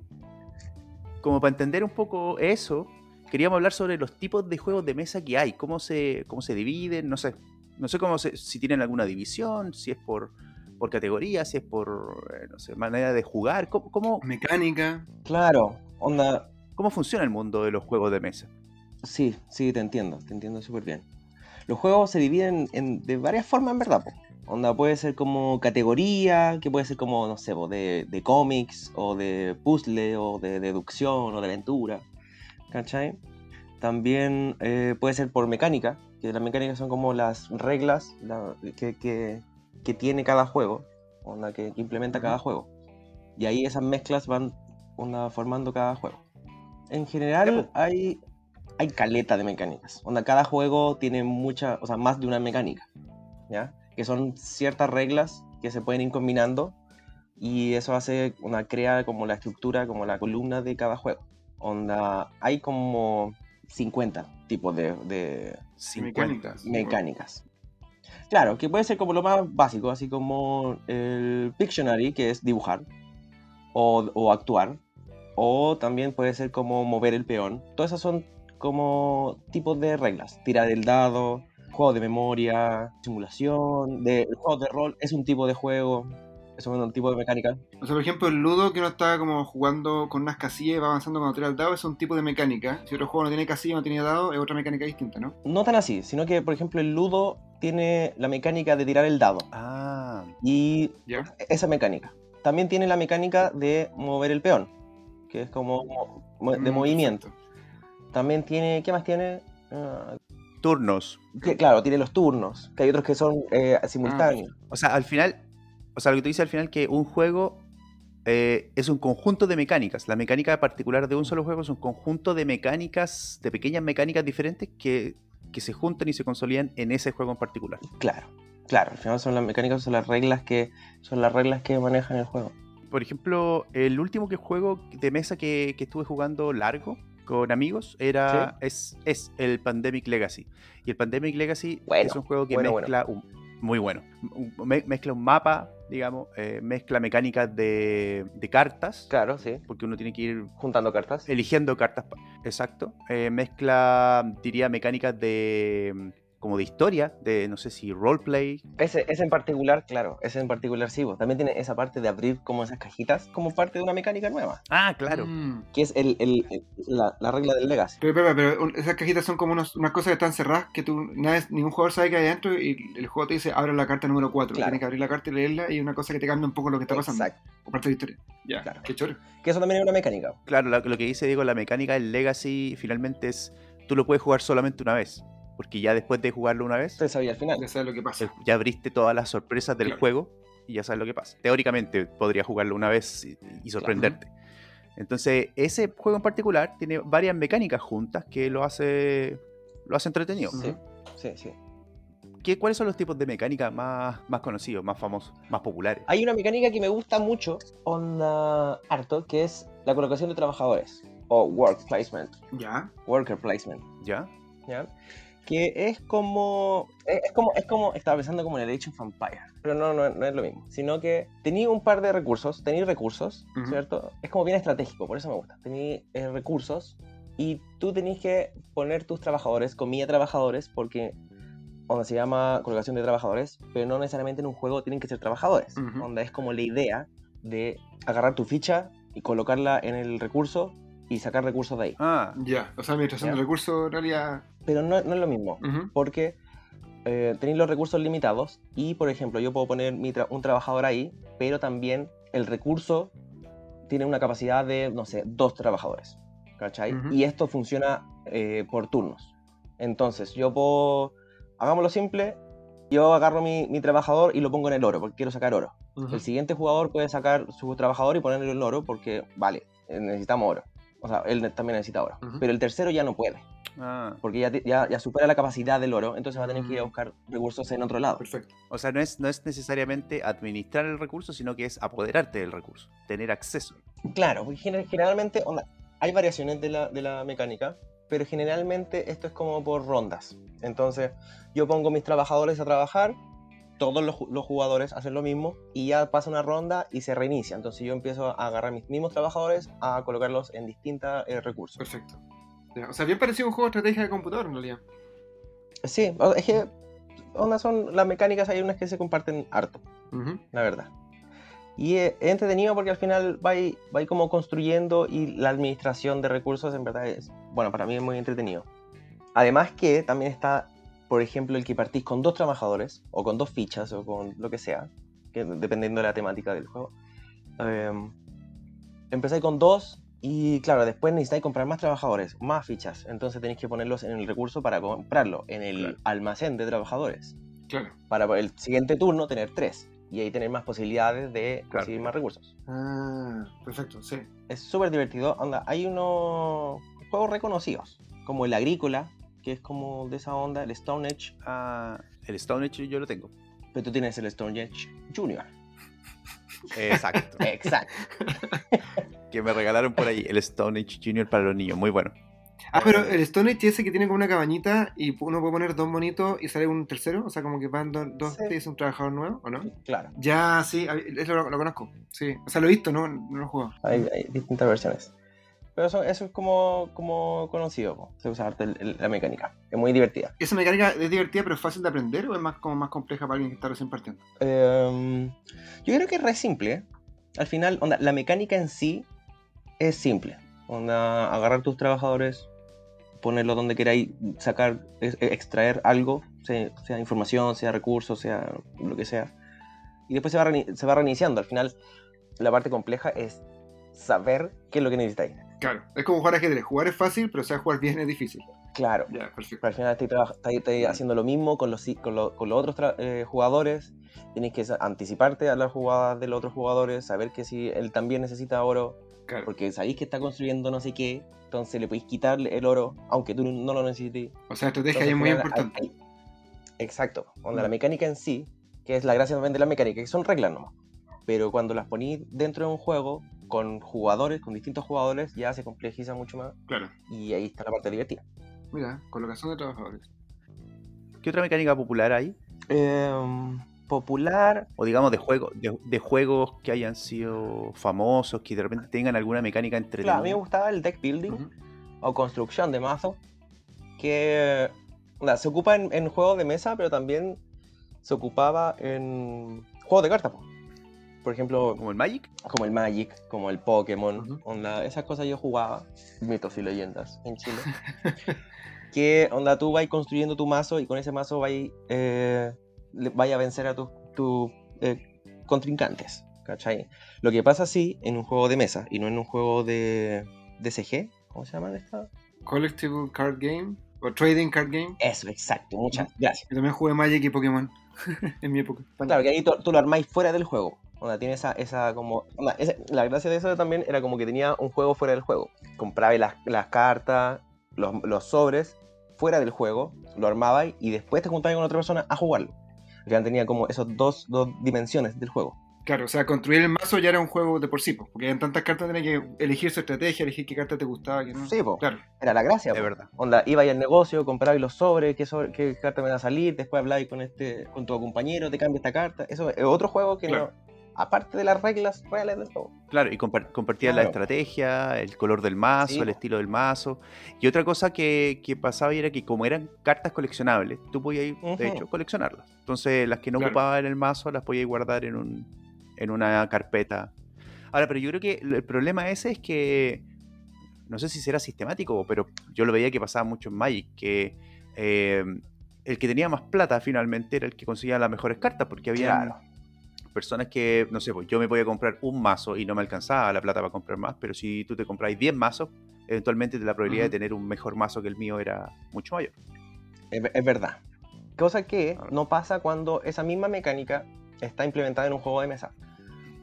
como para entender un poco eso, queríamos hablar sobre los tipos de juegos de mesa que hay, cómo se, cómo se dividen, no sé, no sé cómo se- si tienen alguna división, si es por, por categoría, si es por, eh, no sé, manera de jugar, cómo, cómo, Mecánica. Claro, onda. cómo funciona el mundo de los juegos de mesa. Sí, sí, te entiendo, te entiendo súper bien. Los juegos se dividen en, de varias formas, en verdad. po. Onda puede ser como categoría, que puede ser como, no sé, de, de cómics, o de puzzle, o de deducción, o de aventura. ¿Cachai? También eh, puede ser por mecánica, que las mecánicas son como las reglas la- que, que- que tiene cada juego, onda, que, que implementa cada juego. Y ahí esas mezclas van onda, formando cada juego. En general po. hay, hay caleta de mecánicas. Onda, cada juego tiene mucha, o sea, más de una mecánica. ¿Ya? Que son ciertas reglas que se pueden ir combinando. Y eso hace, una crea como la estructura, como la columna de cada juego. Onda, hay como 50 tipos de, de 50. mecánicas. mecánicas. Claro, que puede ser como lo más básico, así como el Pictionary, que es dibujar o, o actuar. o también puede ser como mover el peón. Todas esas son como tipos de reglas. Tirar el dado, juego de memoria, simulación, de, el juego de rol es un tipo de juego, es un tipo de mecánica. O sea, por ejemplo, el ludo que uno está como jugando con unas casillas y va avanzando cuando tira el dado es un tipo de mecánica. Si otro juego no tiene casilla, no tiene dado, es otra mecánica distinta, ¿no? No tan así, sino que, por ejemplo, el ludo tiene la mecánica de tirar el dado. Ah, Y ¿Ya? esa mecánica. También tiene la mecánica de mover el peón, que es como mo- mo- de Mm, movimiento. perfecto. También tiene, ¿qué más tiene? Ah, turnos. que, claro, tiene los turnos, que hay otros que son eh, simultáneos. O sea, al final, o sea, lo que tú dices al final que un juego eh, es un conjunto de mecánicas. La mecánica particular de un solo juego es un conjunto de mecánicas, de pequeñas mecánicas diferentes que, que se juntan y se consolidan en ese juego en particular. Claro, claro, al final son las mecánicas, son las reglas que son las reglas que manejan el juego. Por ejemplo, el último que juego de mesa que, que estuve jugando largo con amigos era es, es el Pandemic Legacy. Y el Pandemic Legacy Bueno, es un juego que bueno, mezcla un- muy bueno. Me- mezcla un mapa, digamos, eh, mezcla mecánicas de, de cartas, Claro, sí. porque uno tiene que ir Juntando cartas. eligiendo cartas. Exacto. Eh, mezcla, diría, mecánicas de como de historia, de no sé si roleplay. Ese, ese en particular, claro, ese en particular sí. vos. También tiene esa parte de abrir como esas cajitas como parte de una mecánica nueva, Ah, claro. Mm. que es el, el- el- la, la regla del Legacy. Pero, pero, pero esas cajitas son como unos- unas cosas que están cerradas que tú, nadie, ningún jugador sabe que hay adentro y el juego te dice abre la carta número 4. Claro. Tienes que abrir la carta y leerla y una cosa que te cambia un poco lo que está pasando. Exacto. O parte de la historia. Ya, Claro. qué choro. Que eso también es una mecánica. Claro, lo, lo que dice Diego, la mecánica del Legacy finalmente es, tú lo puedes jugar solamente una vez, porque ya después de jugarlo una vez, Usted sabía al final. Ya sabes lo que pasa. ya abriste todas las sorpresas del Claro. juego y ya sabes lo que pasa. Teóricamente podrías jugarlo una vez y, y sorprenderte. Entonces, ese juego en particular tiene varias mecánicas juntas que lo hace, lo hace entretenido. Sí, sí, sí. ¿Qué, ¿Cuáles son los tipos de mecánica más, más conocidos, más famosos, más populares? Hay una mecánica que me gusta mucho, onda harto, que es la colocación de trabajadores. O work placement. Ya. Worker placement. ¿Ya? ¿ya? Que es como. Es es como. Es como. Estaba pensando como en el Age of Empire. Pero no, no, no es lo mismo. Sino que tenía un par de recursos. Tenía recursos, Ujú. ¿cierto? Es como bien estratégico, por eso me gusta. Tenía eh, recursos. Y tú tenías que poner tus trabajadores, comilla trabajadores, porque. Donde se llama colocación de trabajadores, pero no necesariamente en un juego tienen que ser trabajadores. Ujú. Donde es como la idea de agarrar tu ficha y colocarla en el recurso y sacar recursos de ahí. Ah, Ya. O sea, administración Ya. de recursos en realidad. Pero no, no es lo mismo porque eh, tenéis los recursos limitados y, por ejemplo, yo puedo poner mi tra- un trabajador ahí, pero también el recurso tiene una capacidad de, no sé, dos trabajadores. ¿Cachai? Y esto funciona eh, por turnos. Entonces, yo puedo, hagámoslo simple, yo agarro mi, mi trabajador y lo pongo en el oro, porque quiero sacar oro. El siguiente jugador puede sacar su trabajador y ponerlo en el oro, porque, vale, eh, necesitamos oro. O sea, él también necesita oro. Pero el tercero ya no puede ah. porque ya, ya, ya supera la capacidad del oro, entonces va a tener que ir a Mm. buscar recursos en otro lado. Perfecto. O sea, no es, no es necesariamente administrar el recurso, sino que es apoderarte del recurso, tener acceso. Claro, porque gener- generalmente, onda, hay variaciones de la, de la mecánica, pero generalmente esto es como por rondas. Entonces, yo pongo mis trabajadores a trabajar, todos los, ju- los jugadores hacen lo mismo, y ya pasa una ronda y se reinicia. Entonces yo empiezo a agarrar mis mismos trabajadores a colocarlos en distintos eh, recursos. Perfecto. O sea, bien parecido a un juego de estrategia de computador en realidad. Sí, es que son las mecánicas, hay unas que se comparten harto. La verdad. Y es entretenido porque al final va ahí- va ahí como construyendo y la administración de recursos en verdad es, bueno, para mí es muy entretenido. Además que también está, por ejemplo, el que partís con dos trabajadores o con dos fichas o con lo que sea, que dependiendo de la temática del juego. Eh, empezáis con dos y claro, después necesitáis comprar más trabajadores, más fichas. Entonces tenéis que ponerlos en el recurso para comprarlo, en el Claro. almacén de trabajadores Claro. para el siguiente turno tener tres y ahí tener más posibilidades de Claro. conseguir más recursos. Ah, perfecto, sí. Es súper divertido. Onda, hay unos juegos reconocidos, como el Agrícola, que es como de esa onda, el Stone Age, Ah, el Stone Age yo lo tengo. pero tú tienes el Stone Age Junior. Exacto. Exacto. que me regalaron por ahí el Stone Age Junior para los niños. Muy bueno. Ah, pero el Stone Age ese que tiene como una cabañita y uno puede poner dos monitos y sale un tercero, o sea, como que van do- dos Sí. y es un trabajador nuevo, ¿o no? claro, Ya, sí, a- eso lo, lo conozco, sí. O sea, lo he visto, no, no lo he jugado. hay, hay distintas versiones. Pero eso, eso es como, como conocido, po. se usa harto el- el- la mecánica. Es muy divertida. ¿Esa mecánica es divertida pero es fácil de aprender o es más, como más compleja para alguien que está recién partiendo? Em, yo creo que es re simple. ¿eh? Al final, onda, la mecánica en sí es simple. Onda, agarrar tus trabajadores, ponerlos donde queráis, sacar, e- e- extraer algo, sea, sea información, sea recursos, sea lo que sea. Y después se va, se va reiniciando. Al final, la parte compleja es saber qué es lo que necesitáis. Claro, es como jugar ajedrez. Jugar es fácil, pero sea, jugar bien es difícil. Claro. Perfecto. Al final estáis traba- estáis- estáis haciendo lo mismo con los, con lo- con los otros eh, jugadores. Tienes que anticiparte a las jugadas de los otros jugadores, saber que si él también necesita oro, Claro. porque sabéis que está construyendo no sé qué, entonces le podéis quitarle el oro, aunque tú no lo necesites. O sea, estrategia Entonces, es muy importante. hay- Exacto. Onda, Mm. la mecánica en sí, que es la gracia también de la mecánica, que son reglas nomás. Pero cuando las ponís dentro de un juego, con jugadores, con distintos jugadores, ya se complejiza mucho más Claro. y ahí está la parte divertida. Mira, colocación de trabajadores. ¿Qué otra mecánica popular hay? Em, popular, O digamos de, juego, de, de juegos que hayan sido famosos, que de repente tengan alguna mecánica entretenida. Claro, a mí me gustaba el deck building o construcción de mazo, que onda, se ocupa en, en juegos de mesa, pero también se ocupaba en juegos de cartas. Po. Por ejemplo, Como el Magic. como el Magic, como el Pokémon, Ujú. onda, esas cosas yo jugaba, mitos y leyendas en Chile. que onda, tú vas construyendo tu mazo y con ese mazo vas eh, a vencer a tus tus, eh, contrincantes. ¿Cachai? Lo que pasa sí en un juego de mesa y no en un juego de, de CG, ¿cómo se llama esta? Collectible Card Game o Trading Card Game. Eso, exacto, muchas gracias. Yo también jugué Magic y Pokémon en mi época. Claro, que ahí tú, tú lo armáis fuera del juego. Onda, tiene esa, esa como. onda, esa- la gracia de eso también era como que tenía un juego fuera del juego. Comprabais las, las cartas, los, los sobres fuera del juego, lo armabais y después te juntabais con otra persona a jugarlo. Final tenía como esas dos, dos dimensiones del juego. Claro, o sea, construir el mazo ya era un juego de por sí, po, porque en tantas cartas tenés que elegir su estrategia, elegir qué carta te gustaba, qué no. Sí, po. Claro, Era la gracia. De po. verdad. Onda, ibais al negocio, comprabais los sobres, qué, sobre, qué carta me va a salir, después habláis con este, con tu compañero, te cambia esta carta. Eso es otro juego que Claro. no. Aparte de las reglas reales del juego. Claro, y compar- compartían la estrategia, el color del mazo, Sí, el estilo del mazo. Y otra cosa que, que pasaba era que como eran cartas coleccionables, tú podías, ir, de hecho, coleccionarlas. Entonces las que no Claro. ocupaban el mazo las podías guardar en, un, en una carpeta. Ahora, pero yo creo que el problema ese es que, no sé si será sistemático, pero yo lo veía que pasaba mucho en Magic, que eh, el que tenía más plata finalmente era el que conseguía las mejores cartas, porque había Claro. Personas que, no sé, pues yo me podía comprar un mazo y no me alcanzaba la plata para comprar más, pero si tú te compráis 10 mazos, eventualmente la probabilidad de tener un mejor mazo que el mío era mucho mayor. Es, ve- es verdad. Cosa que Claro. no pasa cuando esa misma mecánica está implementada en un juego de mesa.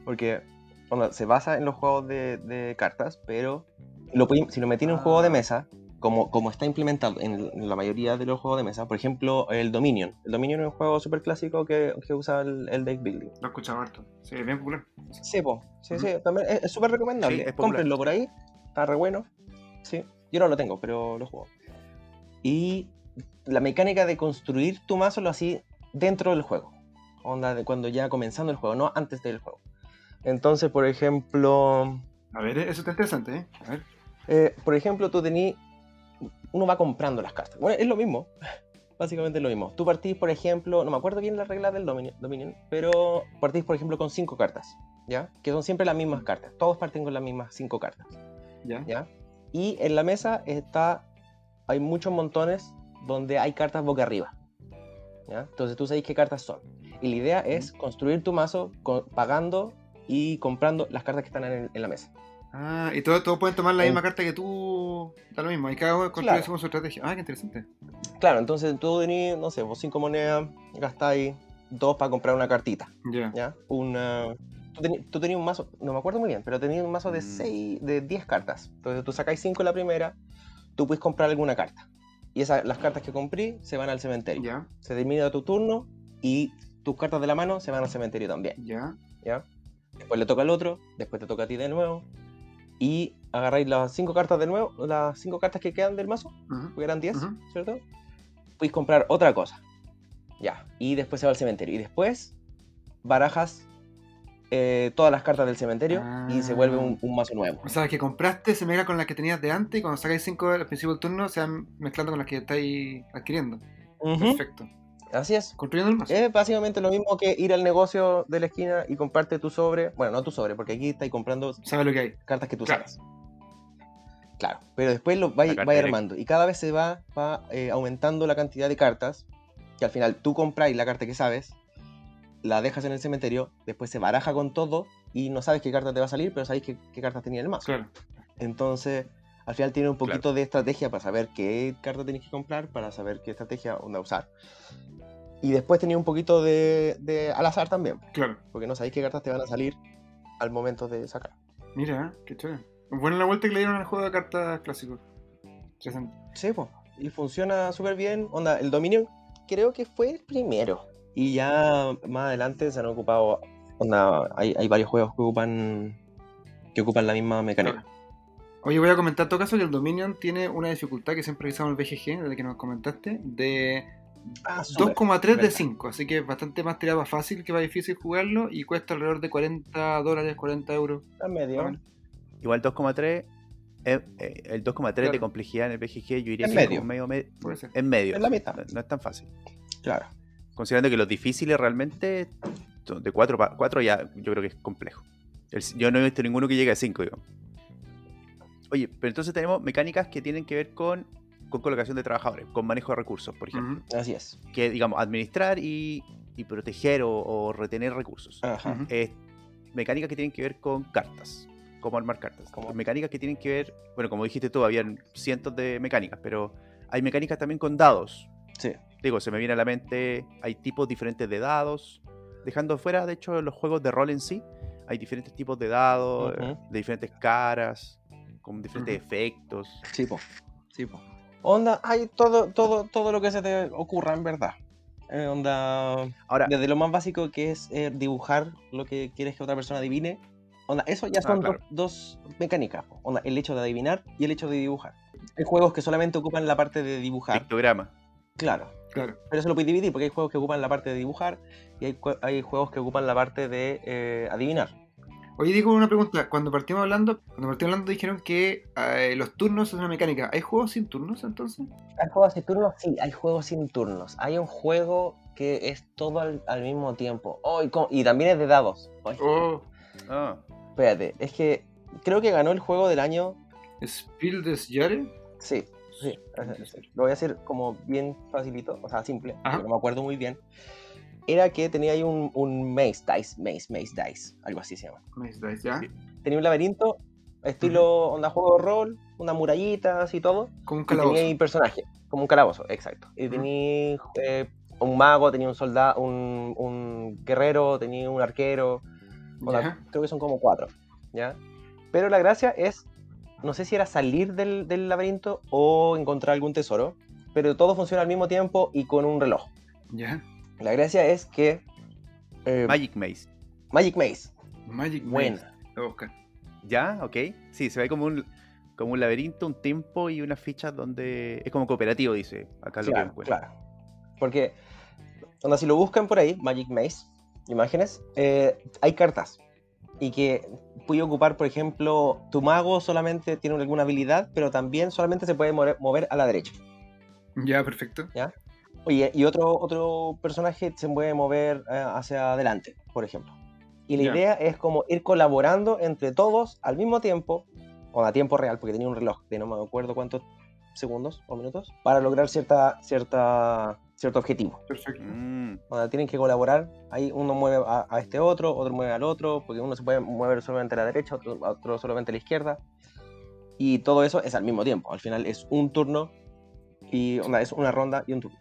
Porque bueno, se basa en los juegos de, de cartas, pero lo si lo metí en un juego de Ah. mesa, como, como está implementado en, la mayoría de los juegos de mesa, por ejemplo, el Dominion. El Dominion es un juego súper clásico que, que usa el, el deck building. lo he escuchado harto. Sí, es bien popular. Sí, po. sí, sí, también es súper recomendable. Sí. Cómprenlo por ahí, está re bueno. Sí, yo no lo tengo, pero lo juego. Y la mecánica de construir tu mazo lo así dentro del juego. Onda de cuando ya comenzando el juego, no antes del juego. Entonces, por ejemplo, A ver, eso está interesante, ¿eh? A ver. eh, por ejemplo, tú tení, uno va comprando las cartas. Bueno, es lo mismo. Básicamente es lo mismo. Tú partís, por ejemplo, no me acuerdo bien la regla del Dominion, Dominion, pero partís, por ejemplo, con cinco cartas, ¿ya? Que son siempre las mismas cartas. Todos parten con las mismas cinco cartas, Ya. ¿ya? Y en la mesa está, hay muchos montones donde hay cartas boca arriba, ¿ya? Entonces tú sabes qué cartas son. Y la idea es construir tu mazo con- pagando y comprando las cartas que están en, en la mesa. Ah, y todos todos pueden tomar la En- misma carta que tú. Da lo mismo. Y cada uno construye Claro. su estrategia. Ah, qué interesante. Claro, entonces tú tenés, no sé, vos cinco monedas, gastáis dos para comprar una cartita, Ya. ¿ya? Una... Tú, tenías un mazo, no me acuerdo muy bien, pero tenías un mazo de Mm. seis, de 10 cartas. Entonces tú sacáis cinco en la primera, tú puedes comprar alguna carta. Y esas, las cartas que compré se van al cementerio. Ya. Se termina tu turno y tus cartas de la mano se van al cementerio también, Ya. ¿ya? Después le toca al otro, después te toca a ti de nuevo. Y agarráis las cinco cartas de nuevo, las cinco cartas que quedan del mazo, Ujú. porque eran 10, Ujú. ¿cierto? Puedes comprar otra cosa. Ya. Y después se va al cementerio. Y después barajas eh, todas las cartas del cementerio y se vuelve Ah. un, un mazo nuevo. O sea, que compraste se mezcla con las que tenías de antes y cuando sacáis 5 al principio del turno se van mezclando con las que estáis adquiriendo. Perfecto. Así es. Construyendo el mazo. Es básicamente lo mismo que ir al negocio de la esquina y comprarte tu sobre. Bueno, no tu sobre, porque aquí estáis comprando Sabes lo que hay. cartas que tú Claro. sabes. Claro, pero después lo vais directa. armando y cada vez se va, va eh, aumentando la cantidad de cartas que al final tú compráis la carta que sabes, la dejas en el cementerio, después se baraja con todo y no sabes qué carta te va a salir, pero sabéis qué, qué cartas tenía el mazo. Claro. Entonces, al final tiene un poquito de estrategia para saber qué carta tenéis que comprar, para saber qué estrategia onda usar. Y después tenía un poquito de, de al azar también, Claro. porque no sabéis qué cartas te van a salir al momento de sacar. Mira, qué chévere. Buena la vuelta que le dieron al juego de cartas clásico. Interesante. Sí, pues. Y funciona súper bien. Onda, el Dominion creo que fue el primero. Y ya más adelante se han ocupado. Onda, hay, hay varios juegos que ocupan. que ocupan la misma mecánica. Oye, voy a comentar en todo caso que el Dominion tiene una dificultad que siempre revisamos el BGG, desde que nos comentaste, de Ah, súper. 2,3 de verdad. 5, así que es bastante más tirado a fácil que va difícil jugarlo y cuesta alrededor de 40 dólares, 40 euros. Está medio. Igual 2,3. eh, eh, el 2,3 de complejidad en el BGG yo diría En medio. medio, en medio. En la mitad. No, no es tan fácil. Claro. Considerando que los difíciles realmente de 4 4 ya yo creo que es complejo. El- yo no he visto ninguno que llegue a 5, digo. Oye, pero entonces tenemos mecánicas que tienen que ver con, con colocación de trabajadores, con manejo de recursos, por ejemplo. Así es. Que, digamos, administrar y, y proteger o, o retener recursos. Ajá. Eh, mecánicas que tienen que ver con cartas, cómo armar cartas. Como- Mecánicas que tienen que ver, bueno, como dijiste tú, habían cientos de mecánicas, pero hay mecánicas también con dados. Sí. Digo, se me viene a la mente, hay tipos diferentes de dados. Dejando fuera, de hecho, los juegos de rol en sí, hay diferentes tipos de dados, de diferentes caras, con diferentes efectos. Sí, po. Sí, po. Onda, hay todo, todo, todo lo que se te ocurra, en verdad. Eh, onda. Ahora, Desde lo más básico que es eh, dibujar lo que quieres que otra persona adivine. Onda, eso ya son Ah, claro. dos, dos mecánicas. Onda, el hecho de adivinar y el hecho de dibujar. Hay juegos que solamente ocupan la parte de dibujar. pictograma. Claro. Claro. Pero eso lo puedes dividir porque hay juegos que ocupan la parte de dibujar y hay, hay juegos que ocupan la parte de eh, adivinar. Oye, digo una pregunta. Cuando partimos hablando, cuando partimos hablando dijeron que eh, los turnos es una mecánica. ¿Hay juegos sin turnos entonces? ¿Hay juegos sin turnos? Sí, hay juegos sin turnos. Hay un juego que es todo al, al mismo tiempo. Oh, y, y también es de dados. Ay, Oh, Ah, Espérate, es que creo que ganó el juego del año. Spiel des Jahres. Sí, sí. Lo voy a hacer como bien facilito, o sea, simple, no me acuerdo muy bien. Era que tenía ahí un, un maze dice, maze, maze dice, algo así se llama. Maze Dice, ¿ya? Tenía un laberinto, estilo onda juego de rol, unas murallitas y todo. Como un Y tenía calabozo. ahí personajes, como un calabozo, exacto. Y tenía eh, un mago, tenía un soldado, un, un guerrero, tenía un arquero. onda, creo que son como cuatro, ¿ya? Pero la gracia es, no sé si era salir del, del laberinto o encontrar algún tesoro, pero todo funciona al mismo tiempo y con un reloj. Ya. La gracia es que... eh, Magic Maze. Magic Maze, Magic Maze. buena. A buscar. ¿Ya? ¿Ok? Sí, se ve como un, como un laberinto, un tiempo y unas fichas donde... Es como cooperativo, dice. Acá lo que encuentro. claro. Porque, onda, si lo buscan por ahí, Magic Maze, imágenes, eh, hay cartas. Y que puede ocupar, por ejemplo, tu mago solamente tiene alguna habilidad, pero también solamente se puede mover, mover a la derecha. Ya, perfecto. Oye, y otro, otro personaje se puede mover eh, hacia adelante, por ejemplo. Y la idea es como ir colaborando entre todos al mismo tiempo, o a tiempo real, porque tenía un reloj de no me acuerdo cuántos segundos o minutos, para lograr cierta, cierta, cierto objetivo. Perfecto. Mm, O sea, tienen que colaborar. Ahí uno mueve a, a este otro, otro mueve al otro, porque uno se puede mover solamente a la derecha, otro, otro solamente a la izquierda. Y todo eso es al mismo tiempo. Al final es un turno y onda, es una ronda y un turno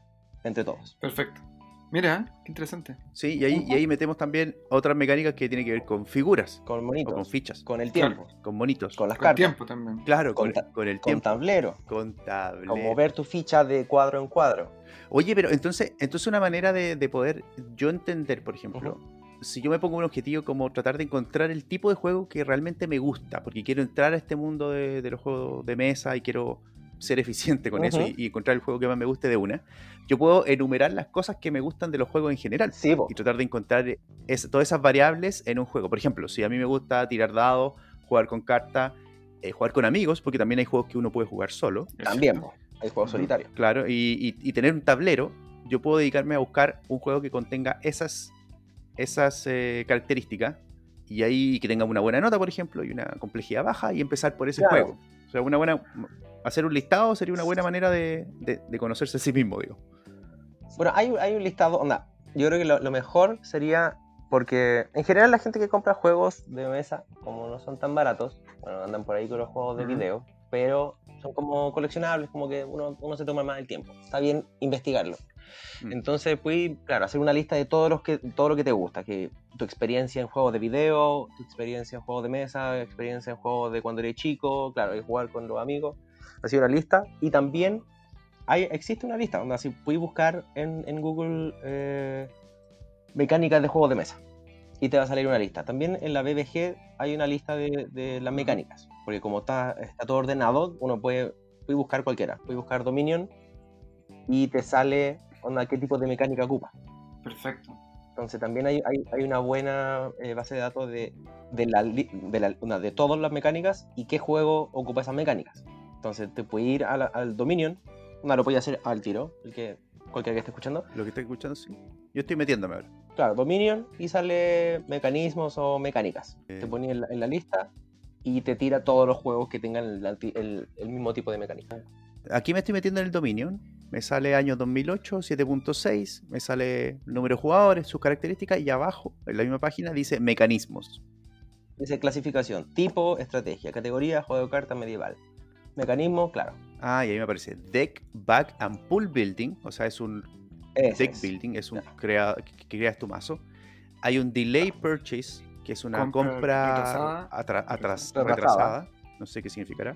entre todos. Perfecto. Mira, qué interesante. Sí, y ahí, y ahí metemos también otras mecánicas que tienen que ver con figuras Con o monitos, con fichas, con el Claro. tiempo, con monitos. con las Con cartas, tiempo también. Claro, con, con ta- con el con tiempo. tablero, Con tablero. como ver tu ficha de cuadro en cuadro. Oye, pero entonces, entonces una manera de, de poder yo entender, por ejemplo, si yo me pongo un objetivo como tratar de encontrar el tipo de juego que realmente me gusta, porque quiero entrar a este mundo de, de los juegos de mesa y quiero ser eficiente con eso y, y encontrar el juego que más me guste de una, yo puedo enumerar las cosas que me gustan de los juegos en general Sí, y tratar de encontrar es- todas esas variables en un juego. Por ejemplo, si a mí me gusta tirar dados, jugar con cartas, eh, jugar con amigos, porque también hay juegos que uno puede jugar solo, También. Hay juegos solitarios. claro, y, y- y tener un tablero, yo puedo dedicarme a buscar un juego que contenga esas, esas eh, características y ahí que tenga una buena nota, por ejemplo, y una complejidad baja y empezar por ese Claro. juego. O sea, una buena hacer un listado sería una buena manera de, de- de conocerse a sí mismo, digo. Bueno, hay, hay un listado, onda, yo creo que lo, lo mejor sería, porque en general la gente que compra juegos de mesa, como no son tan baratos, bueno, andan por ahí con los juegos de video, pero son como coleccionables, como que uno, uno se toma más el tiempo. Está bien investigarlo. Mm. Entonces, puedes, claro, hacer una lista de todos los que, todo lo que te gusta, que tu experiencia en juegos de video, tu experiencia en juegos de mesa, experiencia en juegos de cuando eres chico, claro, y jugar con los amigos, así una lista. Y también hay, existe una lista, donde así puedes buscar en, en Google eh, mecánicas de juegos de mesa y te va a salir una lista. También en la BBG hay una lista de, de las mecánicas, porque como está, está todo ordenado, uno puede, puede buscar cualquiera. Puede buscar Dominion y te sale onda, qué tipo de mecánica ocupa. Perfecto. Entonces también hay, hay, hay una buena eh, base de datos de, de, la, li- de, la- una, de todas las mecánicas y qué juego ocupa esas mecánicas. Entonces te puede ir la- al Dominion, una lo puede hacer al tiro, el que, cualquiera que esté escuchando. Lo que estoy escuchando, sí. Yo estoy metiéndome ahora. Claro, Dominion y sale mecanismos o mecánicas. Eh. Te pone en la, en la lista y te tira todos los juegos que tengan el- el mismo tipo de mecánica. Aquí me estoy metiendo en el Dominion. Me sale año 2008, 7.6. Me sale el número de jugadores, sus características. Y abajo, en la misma página, dice mecanismos. Dice clasificación, tipo, estrategia, categoría, juego de cartas medieval. Mecanismo, claro. Ah, y ahí me aparece Deck, Back and Pool Building. O sea, es un ese deck es. building, es un crea, que que creas tu mazo. Hay un Delay Purchase, que es una Compra compra, retrasada. atra- atras- Retrasada. retrasada. No sé qué significará.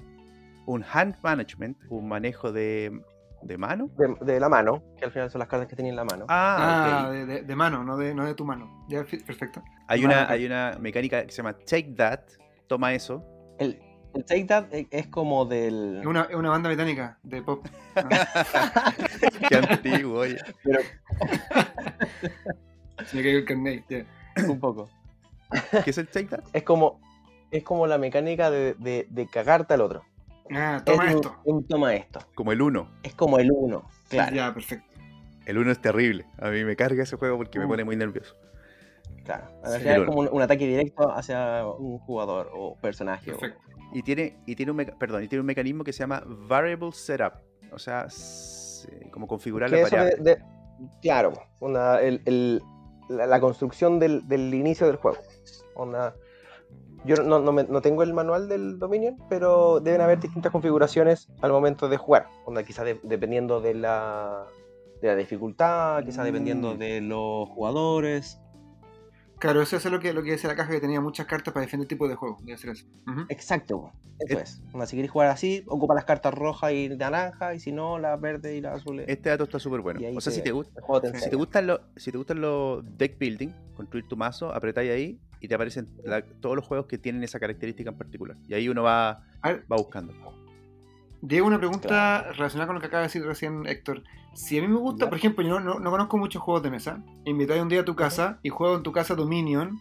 Un Hand Management, un manejo de, de mano. de, de la mano, que al final son las cartas que tenía en la mano. Ah, Ah, de, de- de mano, no de, no de tu mano. Ya, perfecto. Hay una, hay una mecánica que se llama Take That. Toma eso. El, el Take That e- es como del. Es una, una banda británica de pop. Qué antiguo, oye. Pero se me cayó el carnet. ya. un poco. ¿Qué es el Take That? Es como, es como la mecánica de, de, de cagarte al otro. Ah, toma Es esto. Un, toma esto. Como el 1. Es como el uno. Claro, Ya, perfecto. El 1 es terrible. A mí me carga ese juego porque me Uh. pone muy nervioso. claro. Al Sí, es como un, un ataque directo hacia un jugador o personaje. o- Perfecto. Y tiene, y tiene un meca- perdón, y tiene un mecanismo que se llama Variable Setup. O sea, s- como configurar la de- variable. de- claro, onda, el- el- la, la construcción del, del inicio del juego. Onda, yo no, no me- no tengo el manual del Dominion, pero deben haber distintas configuraciones al momento de jugar. Onda, quizás de- dependiendo de la, de la dificultad, quizás dependiendo Mm. de los jugadores. Claro, eso es lo que, lo que decía la caja, que tenía muchas cartas para diferentes tipos de juegos. Debe ser eso. Exacto, eso Eh. es. Onda, si queréis jugar así, ocupa las cartas rojas y naranja, y si no, las verdes y las azules. Este dato está súper bueno. O sea, te- si te, gusta, juego te si te gustan los, si te gustan los deck building, construir tu mazo, apretáis ahí y te aparecen la- todos los juegos que tienen esa característica en particular. Y ahí uno va, va buscando. Diego, una pregunta relacionada con lo que acaba de decir recién Héctor. Si a mí me gusta, por ejemplo, yo no, no, no conozco muchos juegos de mesa, invitáis un día a tu casa y juego en tu casa Dominion,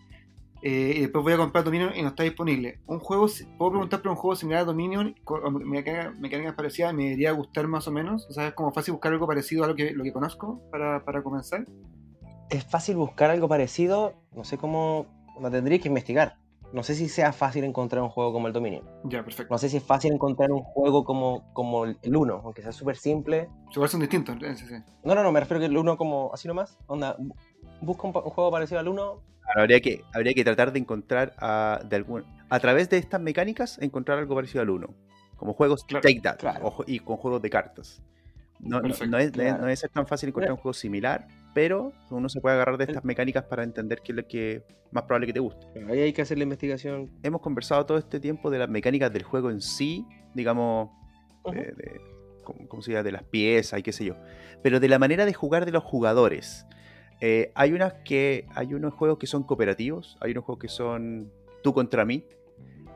eh, y después voy a comprar Dominion y no está disponible. Un juego, puedo preguntar por un juego similar a Dominion, con mecánicas parecidas, me debería gustar más o menos. O sea, es como fácil buscar algo parecido a lo que, lo que conozco para, para comenzar. es fácil buscar algo parecido, no sé cómo, lo tendría que investigar. No sé si sea fácil encontrar un juego como el Dominion. Ya, perfecto. No sé si es fácil encontrar un juego como, como el 1, aunque sea súper simple. Igual son distintos. sí, sí. No, no, no, me refiero que el 1 como así nomás. Onda, bu- busca un, juego parecido al 1. Ahora, habría, que, habría que tratar de encontrar a, de algún, a través de estas mecánicas, encontrar algo parecido al 1. Como juegos Claro, Take That claro. o ju- y con juegos de cartas. No, no- Perfecto, no es, no es- claro. no es tan fácil encontrar un juego similar, pero uno se puede agarrar de estas mecánicas para entender qué es lo que más probable que te guste. Ahí hay que hacer la investigación. Hemos conversado todo este tiempo de las mecánicas del juego en sí, digamos, de, de- ¿cómo, cómo se llama? de las piezas y qué sé yo. Pero de la manera de jugar de los jugadores. Eh, hay unas que. Hay unos juegos que son cooperativos, hay unos juegos que son tú contra mí.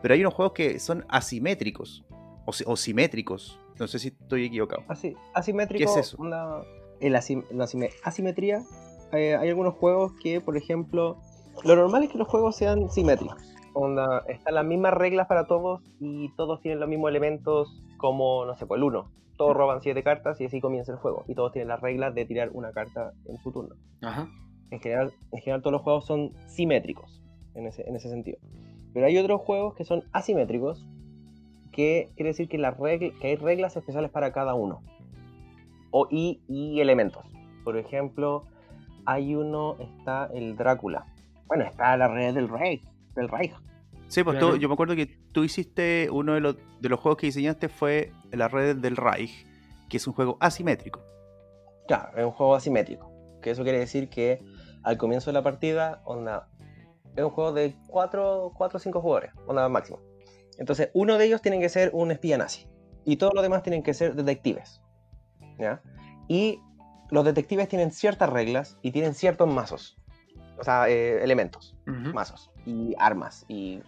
Pero hay unos juegos que son asimétricos. O, si- o simétricos. No sé si estoy equivocado. Así, asimétrico. ¿Qué es eso? una- asim- la asime- asimetría. eh, hay algunos juegos que, por ejemplo, lo normal es que los juegos sean simétricos. Onda, están las mismas reglas para todos y todos tienen los mismos elementos como, no sé, pues el 1. Todos roban 7 cartas y así comienza el juego. Y todos tienen las reglas de tirar una carta en su turno. Ajá. En general, en general todos los juegos son simétricos en ese, en ese sentido. Pero hay otros juegos que son asimétricos, que quiere decir que, regla- que hay reglas especiales para cada uno. O, y, y elementos. Por ejemplo, hay uno, está el Drácula. Bueno, está la red del Reich. Del Reich. Sí, pues Claro. tú- yo me acuerdo que tú hiciste uno de los, de los juegos que diseñaste fue las redes del Reich, que es un juego asimétrico. Claro, es un juego asimétrico. Que eso quiere decir que al comienzo de la partida, onda, es un juego de 4 o 5 jugadores, onda máximo. Entonces, uno de ellos tiene que ser un espía nazi. Y todos los demás tienen que ser detectives. ¿Ya? Y los detectives tienen ciertas reglas y tienen ciertos mazos. O sea, eh, elementos, Ujú. mazos y armas. Y,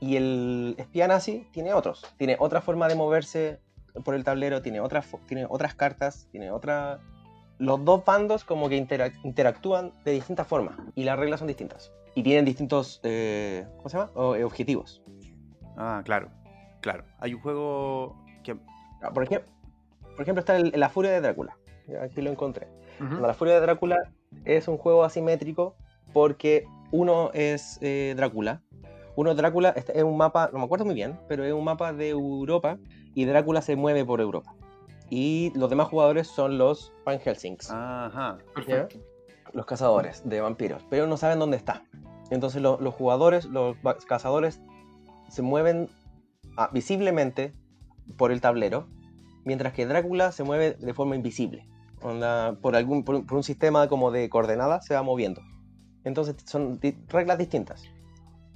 y el espía nazi tiene otros. Tiene otra forma de moverse por el tablero, tiene, otra, tiene otras cartas, tiene otra... Los dos bandos como que interac- interactúan de distintas formas y las reglas son distintas. Y tienen distintos, eh, ¿cómo se llama? O, eh, objetivos. Ah, claro, claro. Hay un juego que... Ah, Por ejemplo, por ejemplo está el- la furia de Drácula. Aquí lo encontré. La furia de Drácula es un juego asimétrico porque uno es eh, Drácula. Uno Drácula este es un mapa, no me acuerdo muy bien, pero es un mapa de Europa y Drácula se mueve por Europa. Y los demás jugadores son los Van Helsings, Ajá. Perfecto. los cazadores de vampiros, pero no saben dónde está. Entonces lo- los jugadores, los cazadores, se mueven ah, visiblemente por el tablero, mientras que Drácula se mueve de forma invisible. Onda, por, algún, por, un- por un sistema como de coordenadas se va moviendo. Entonces son di- reglas distintas.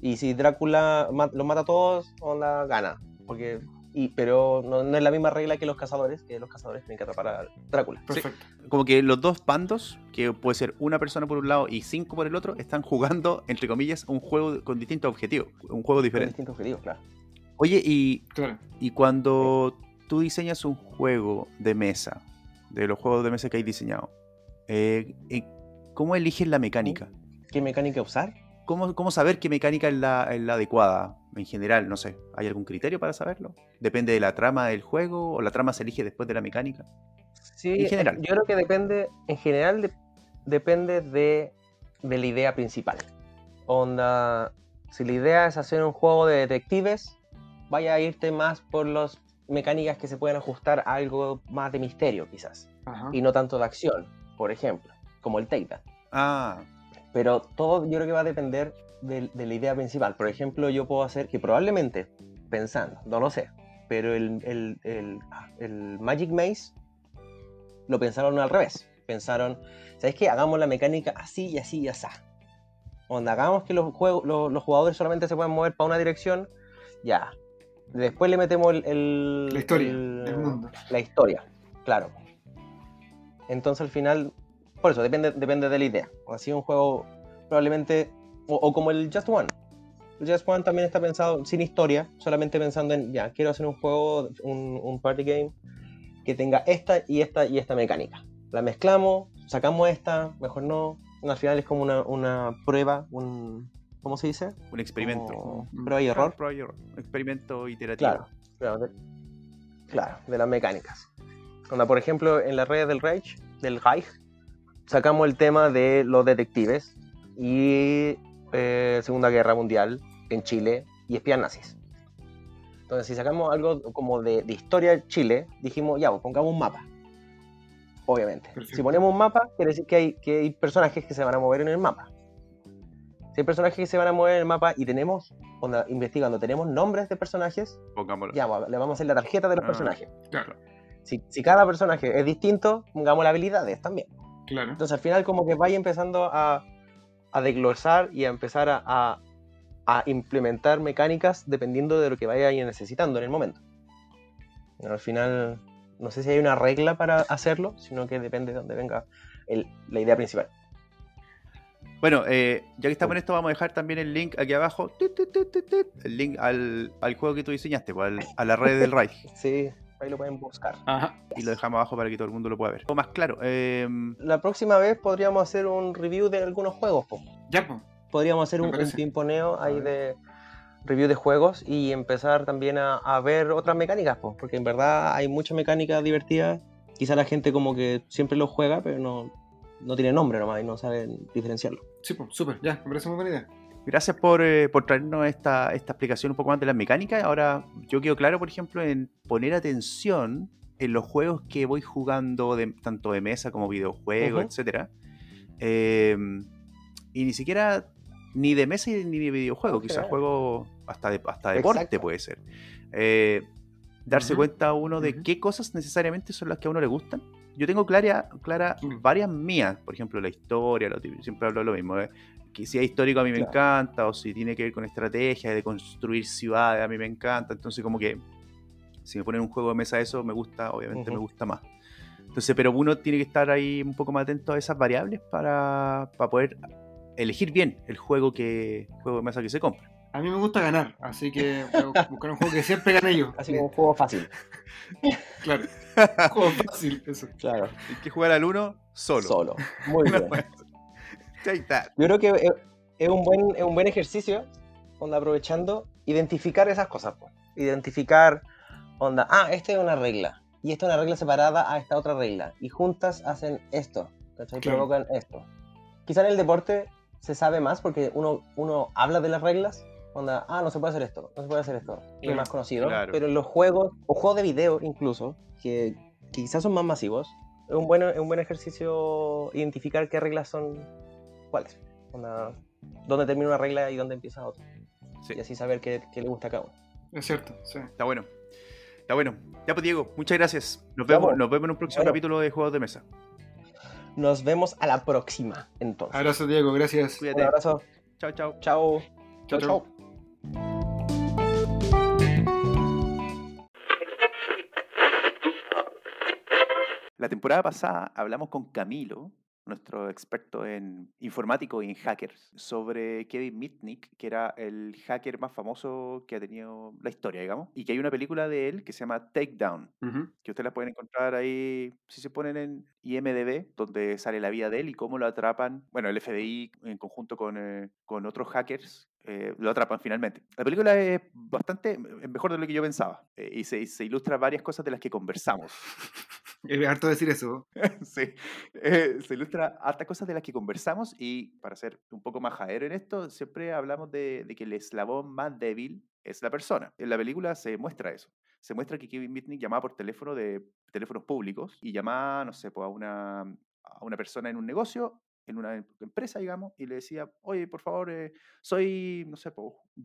Y si Drácula ma- los mata a todos, onda gana. Porque, y, pero no, no es la misma regla que los cazadores, que los cazadores tienen que atrapar a Drácula. Perfecto. Como que los dos bandos, que puede ser una persona por un lado y cinco por el otro, están jugando, entre comillas, un juego con distintos objetivos. Un juego Con diferente. distintos objetivos, claro. Oye, y, Claro. y cuando tú diseñas un juego de mesa, de los juegos de mesa que hay diseñado, eh, eh, ¿cómo eliges la mecánica? ¿Qué mecánica usar? ¿Cómo, cómo saber qué mecánica es la, es la adecuada? En general, no sé, ¿hay algún criterio para saberlo? ¿Depende de la trama del juego o la trama se elige después de la mecánica? Sí, En general. Yo creo que depende, en general, de- depende de, de la idea principal. Onda, si la idea es hacer un juego de detectives, vaya a irte más por las mecánicas que se pueden ajustar a algo más de misterio, quizás. Ajá. Y no tanto de acción, por ejemplo, como el That. Ah, Pero todo yo creo que va a depender de, de la idea principal. Por ejemplo, yo puedo hacer que probablemente, pensando, no lo sé, pero el, el- el- el Magic Maze lo pensaron al revés. Pensaron, ¿sabes qué? Hagamos la mecánica así y así y así. Onda, hagamos que los, juegos, los, los jugadores solamente se puedan mover para una dirección, ya. Después le metemos el, el- La historia el- del mundo. la historia, claro. Entonces al final, por eso, depende, depende de la idea. O así un juego probablemente, o, o como el Just One. El Just One también está pensado sin historia, solamente pensando en, ya, quiero hacer un juego, un, un party game que tenga esta y esta y esta mecánica. La mezclamos, sacamos esta, mejor no. Al final es como una, una prueba, un... ¿Cómo se dice? un experimento. Como Mm. prueba y error. Prueba y error. Experimento iterativo. Claro, claro, de, claro, de las mecánicas. Cuando, por ejemplo, en las redes del Reich, del Reich, sacamos el tema de los detectives y eh, Segunda Guerra Mundial en Chile y espías nazis. Entonces, si sacamos algo como de, de historia de Chile, dijimos, ya, pues, pongamos un mapa. Obviamente. Perfecto. Si ponemos un mapa, quiere decir que hay, que hay personajes que se van a mover en el mapa. Si hay personajes que se van a mover en el mapa y tenemos, onda, investigando, tenemos nombres de personajes, Pongámoslo. ya, le vamos a hacer la tarjeta de los Ah. personajes. Claro. Si, si cada personaje es distinto, pongamos las habilidades también. Claro. Entonces al final como que vaya empezando a, a desglosar y a empezar a, a- a implementar mecánicas dependiendo de lo que vaya necesitando en el momento. Al final no sé si hay una regla para hacerlo, sino que depende de dónde venga el- la idea principal. Bueno, eh, ya que estamos en esto, vamos a dejar también el link aquí abajo. Tut, tut, tut, tut, tut, El link al, al juego que tú diseñaste, pues, al- a la red del Reich. Sí, Ahí lo pueden buscar. Ajá. Y lo dejamos abajo para que todo el mundo lo pueda ver. O más claro. em, La próxima vez podríamos hacer un review de algunos juegos. po. Ya. Podríamos hacer un, un ahí de review de juegos y empezar también a, a ver otras mecánicas, po, porque en verdad hay muchas mecánicas divertidas. Quizá la gente como que siempre lo juega, pero no, no tiene nombre nomás y no saben diferenciarlo. Sí, pues, súper. Ya, me parece muy buena idea. Gracias por, eh, por traernos esta, esta explicación un poco más de las mecánicas. Ahora, yo quedo claro, por ejemplo, en poner atención en los juegos que voy jugando, de, tanto de mesa como videojuegos, Ujú. etcétera. Eh, y ni siquiera ni de mesa ni de videojuego, Ok. quizás juego hasta, de, hasta deporte Exacto. puede ser. Eh, darse Ujú, cuenta uno de ujú. qué cosas necesariamente son las que a uno le gustan. Yo tengo clara, clara Mm. varias mías, por ejemplo, la historia, lo típico, siempre hablo lo mismo. eh, Que si es histórico a mí me encanta, o si tiene que ver con estrategia, de construir ciudades, a mí me encanta. Entonces, como que si me ponen un juego de mesa eso, me gusta, obviamente me gusta más. Entonces, pero uno tiene que estar ahí un poco más atento a esas variables para, para poder elegir bien el juego que juego de mesa que se compra. A mí me gusta ganar, así que voy a buscar un juego que siempre gane yo. Así como un juego fácil. Claro. Un juego fácil, eso. Claro. Hay que jugar al uno solo. Solo. Muy bien. Take that. Yo creo que es, un buen, es un buen ejercicio, onda, aprovechando, identificar esas cosas. po. Identificar, onda, ah, esta es una regla. Y esta es una regla separada a esta otra regla. Y juntas hacen esto. ¿cachai? Claro. Provocan esto. Quizá en el deporte se sabe más porque uno, uno habla de las reglas. Onda, ah, no se puede hacer esto, no se puede hacer esto. Es Claro. más conocido. Claro. Pero en los juegos, o juegos de video incluso, que, que quizás son más masivos, es un buen, es un buen ejercicio identificar qué reglas son cuáles. Onda, dónde termina una regla y dónde empieza otra. Sí. Y así saber qué, qué le gusta a cada uno. Es cierto, sí. Está bueno. Está bueno. Ya pues Diego, muchas gracias. Nos vemos, nos vemos en un próximo Bueno. capítulo de Juegos de Mesa. Nos vemos a la próxima, entonces. Abrazo, Diego, gracias. Un Cuídate. abrazo. Chao, chao. Chao. Chao, Chao. La temporada pasada hablamos con Camilo, nuestro experto en informático y en hackers, sobre Kevin Mitnick, que era el hacker más famoso que ha tenido la historia, digamos, y que hay una película de él que se llama Takedown, Ujú. que ustedes la pueden encontrar ahí, si se ponen en IMDB, donde sale la vida de él y cómo lo atrapan, bueno, el FBI en conjunto con, eh, con otros hackers. Eh, lo atrapan finalmente. La película es bastante mejor de lo que yo pensaba eh, y se, se ilustra varias cosas de las que conversamos. Es harto decir eso. Sí, eh, se ilustra hartas cosas de las que conversamos y para ser un poco más jaero en esto, siempre hablamos de, de que el eslabón más débil es la persona. En la película se muestra eso. Se muestra que Kevin Mitnick llamaba por teléfono de teléfonos públicos y llamaba, no sé, pues a una, a una persona en un negocio, en una em- empresa, digamos, y le decía, oye, por favor, eh, soy, no sé,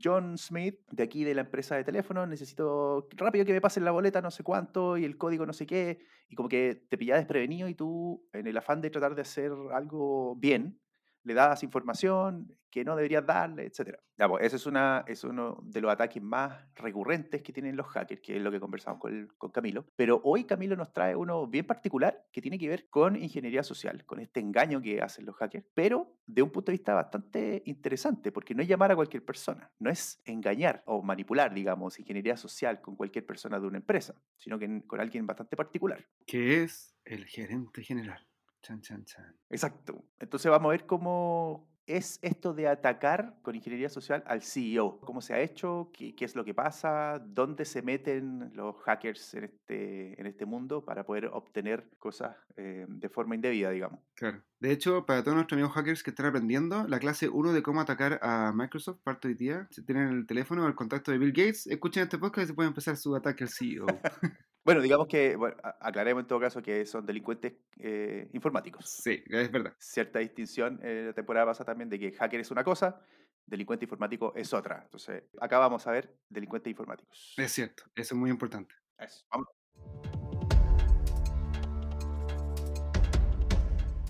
John Smith, de aquí de la empresa de teléfono, necesito rápido que me pasen la boleta, no sé cuánto, y el código no sé qué, y como que te pillaba desprevenido y tú, en el afán de tratar de hacer algo bien, le das información que no deberías darle, etc. Ya, pues, ese es, una, uno de los ataques más recurrentes que tienen los hackers, que es lo que conversamos con, con Camilo. Pero hoy Camilo nos trae uno bien particular que tiene que ver con ingeniería social, con este engaño que hacen los hackers, pero de un punto de vista bastante interesante, porque no es llamar a cualquier persona, no es engañar o manipular, digamos, ingeniería social con cualquier persona de una empresa, sino que con alguien bastante particular. Que es el gerente general. Chan, chan, chan. Exacto. Entonces vamos a ver cómo es esto de atacar con ingeniería social al CEO. ¿Cómo se ha hecho? ¿Qué, qué es lo que pasa? ¿Dónde se meten los hackers en este, en este mundo para poder obtener cosas eh, de forma indebida, digamos? Claro. De hecho, para todos nuestros amigos hackers que están aprendiendo, la clase 1 de cómo atacar a Microsoft parte hoy día. Si tienen el teléfono o el contacto de Bill Gates, escuchen este podcast y se pueden empezar su ataque al CEO. Bueno, digamos que, bueno, aclaremos en todo caso que son delincuentes eh, informáticos. sí, es verdad. Cierta distinción en la temporada pasada también de que hacker es una cosa, delincuente informático es otra. Entonces, acá vamos a ver delincuentes informáticos. Es cierto. Eso es muy importante. Eso, vamos.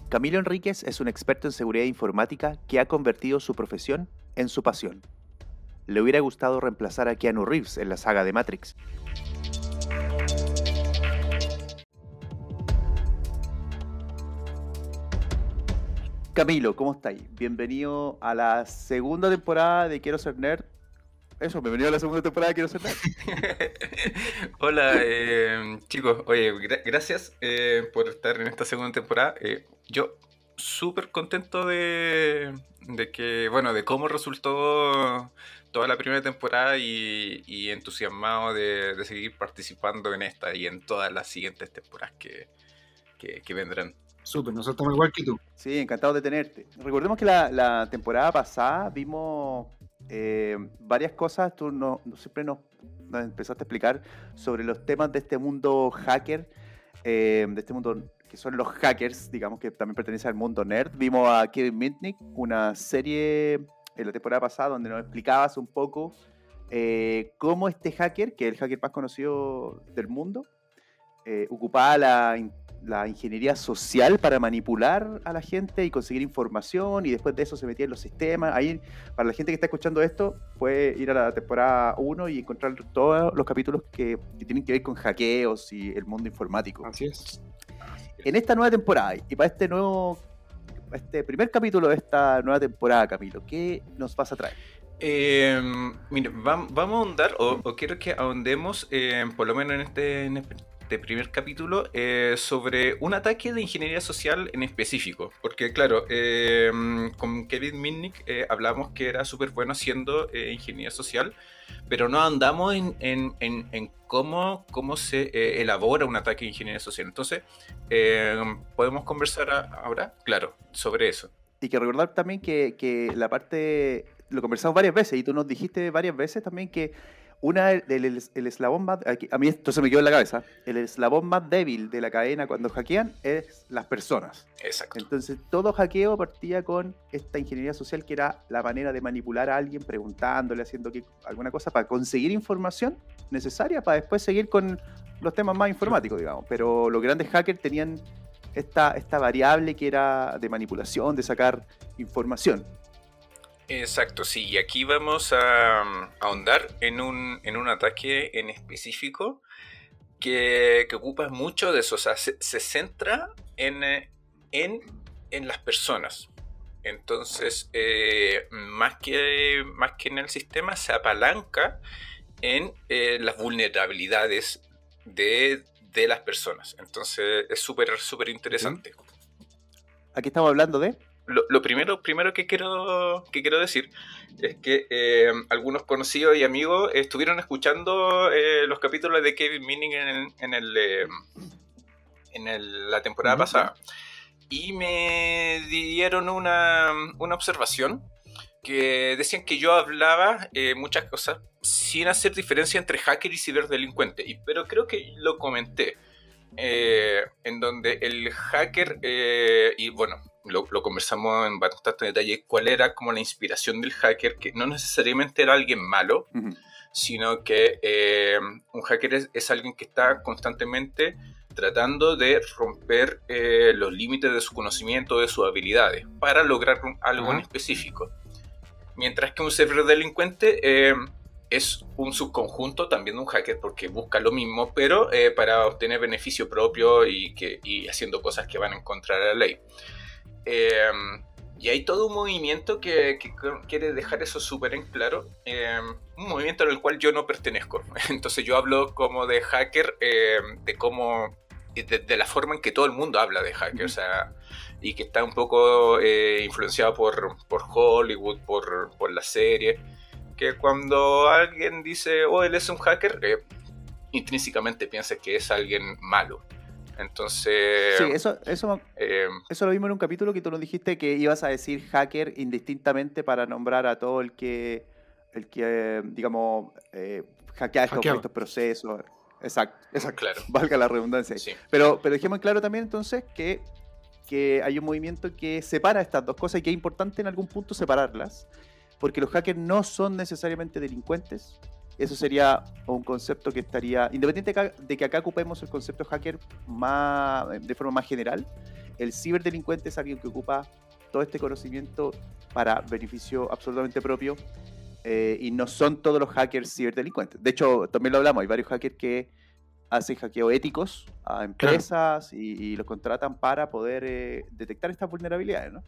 Camilo Enríquez es un experto en seguridad informática que ha convertido su profesión en su pasión. Le hubiera gustado reemplazar a Keanu Reeves en la saga de Matrix. Camilo, ¿cómo estáis? Bienvenido a la segunda temporada de Quiero ser Nerd. eso, bienvenido a la segunda temporada de Quiero ser Nerd. Hola, eh, chicos. Oye, gra- gracias eh, por estar en esta segunda temporada. Eh, yo súper contento de, que, bueno, de cómo resultó toda la primera temporada y, entusiasmado de, seguir participando en esta y en todas las siguientes temporadas que, que vendrán. Súper, nosotros estamos igual que tú. Sí, encantado de tenerte. Recordemos que la, temporada pasada vimos eh, varias cosas. Tú no, siempre nos, empezaste a explicar sobre los temas de este mundo hacker, eh, de este mundo que son los hackers, digamos que también pertenece al mundo nerd. Vimos a Kevin Mitnick, una serie en la temporada pasada donde nos explicabas un poco eh, cómo este hacker, que es el hacker más conocido del mundo, ocupaba la, la ingeniería social para manipular a la gente y conseguir información y después de eso se metía en los sistemas. Ahí, para la gente que está escuchando esto, puede ir a la temporada 1 y encontrar todos los capítulos que, que tienen que ver con hackeos y el mundo informático. Así es. En esta nueva temporada y para este nuevo, para este primer capítulo de esta nueva temporada, Camilo, ¿qué nos vas a traer? Eh, mire, vam- vamos a ahondar, o, o quiero que ahondemos, eh, por lo menos en este, en este primer capítulo, eh, sobre un ataque de ingeniería social en específico. Porque, claro, eh, con Kevin Mitnick eh, hablamos que era súper bueno haciendo eh, ingeniería social, pero no andamos en, en- en- en cómo, cómo se eh, elabora un ataque de ingeniería social. Entonces, eh, ¿podemos conversar a- ahora? Claro, sobre eso. Y que recordar también que, que la parte, lo conversamos varias veces y tú nos dijiste varias veces también que una el, el- el eslabón más, aquí- a mí esto se me quedó en la cabeza, el eslabón más débil de la cadena cuando hackean es las personas. Exacto. Entonces todo hackeo partía con esta ingeniería social que era la manera de manipular a alguien preguntándole, haciendo que, alguna cosa para conseguir información necesaria para después seguir con los temas más informáticos, digamos. Pero los grandes hackers tenían esta, esta variable que era de manipulación, de sacar información. Exacto, sí, y aquí vamos a, a ahondar en un, en un ataque en específico que, que ocupa mucho de eso, o sea, se, se centra en, eh, en, en las personas. Entonces, eh, más, que, más que en el sistema, se apalanca en eh, las vulnerabilidades de, de las personas. Entonces, es súper, súper interesante. Aquí estamos hablando de... Lo, lo primero, primero que quiero, que quiero decir es que eh, algunos conocidos y amigos estuvieron escuchando eh, los capítulos de Kevin Meaning en, el- en, el, eh, en el- la temporada pasada y me dieron una, una observación que decían que yo hablaba muchas cosas sin hacer diferencia entre hacker y ciberdelincuente. Y, pero creo que lo comenté. eh, en donde el hacker, eh, y bueno, lo, lo conversamos en bastante detalle, cuál era como la inspiración del hacker, que no necesariamente era alguien malo, sino que eh, un hacker es, es alguien que está constantemente tratando de romper eh, los límites de su conocimiento, de sus habilidades, para lograr un- algo en específico. Mientras que un ciberdelincuente eh, es un subconjunto también de un hacker porque busca lo mismo, pero eh, para obtener beneficio propio y, que, y haciendo cosas que van en contra de la ley. Eh, y hay todo un movimiento que, que quiere dejar eso súper en claro. eh, un movimiento al cual yo no pertenezco. Entonces yo hablo como de hacker, eh, de cómo. De, de la forma en que todo el mundo habla de hacker. O sea, y que está un poco eh, influenciado por, por Hollywood, por, por la serie. Que cuando alguien dice, oh, él es un hacker, eh, intrínsecamente piensa que es alguien malo. Entonces. Sí, eso, eso, eh, eso lo vimos en un capítulo que tú nos dijiste que ibas a decir hacker indistintamente para nombrar a todo el que, el que digamos, eh, hackea estos, procesos. Exacto, exacto. claro. Valga la redundancia. Sí. Pero, pero dejemos claro también entonces que, que hay un movimiento que separa estas dos cosas y que es importante en algún punto separarlas, porque los hackers no son necesariamente delincuentes. Eso sería un concepto que estaría, independiente de que- acá ocupemos el concepto hacker más, de forma más general, el ciberdelincuente es alguien que ocupa todo este conocimiento para beneficio absolutamente propio eh, y no son todos los hackers ciberdelincuentes. De hecho, también lo hablamos, hay varios hackers que hacen hackeo éticos a empresas y, y los contratan para poder eh, detectar estas vulnerabilidades, ¿no?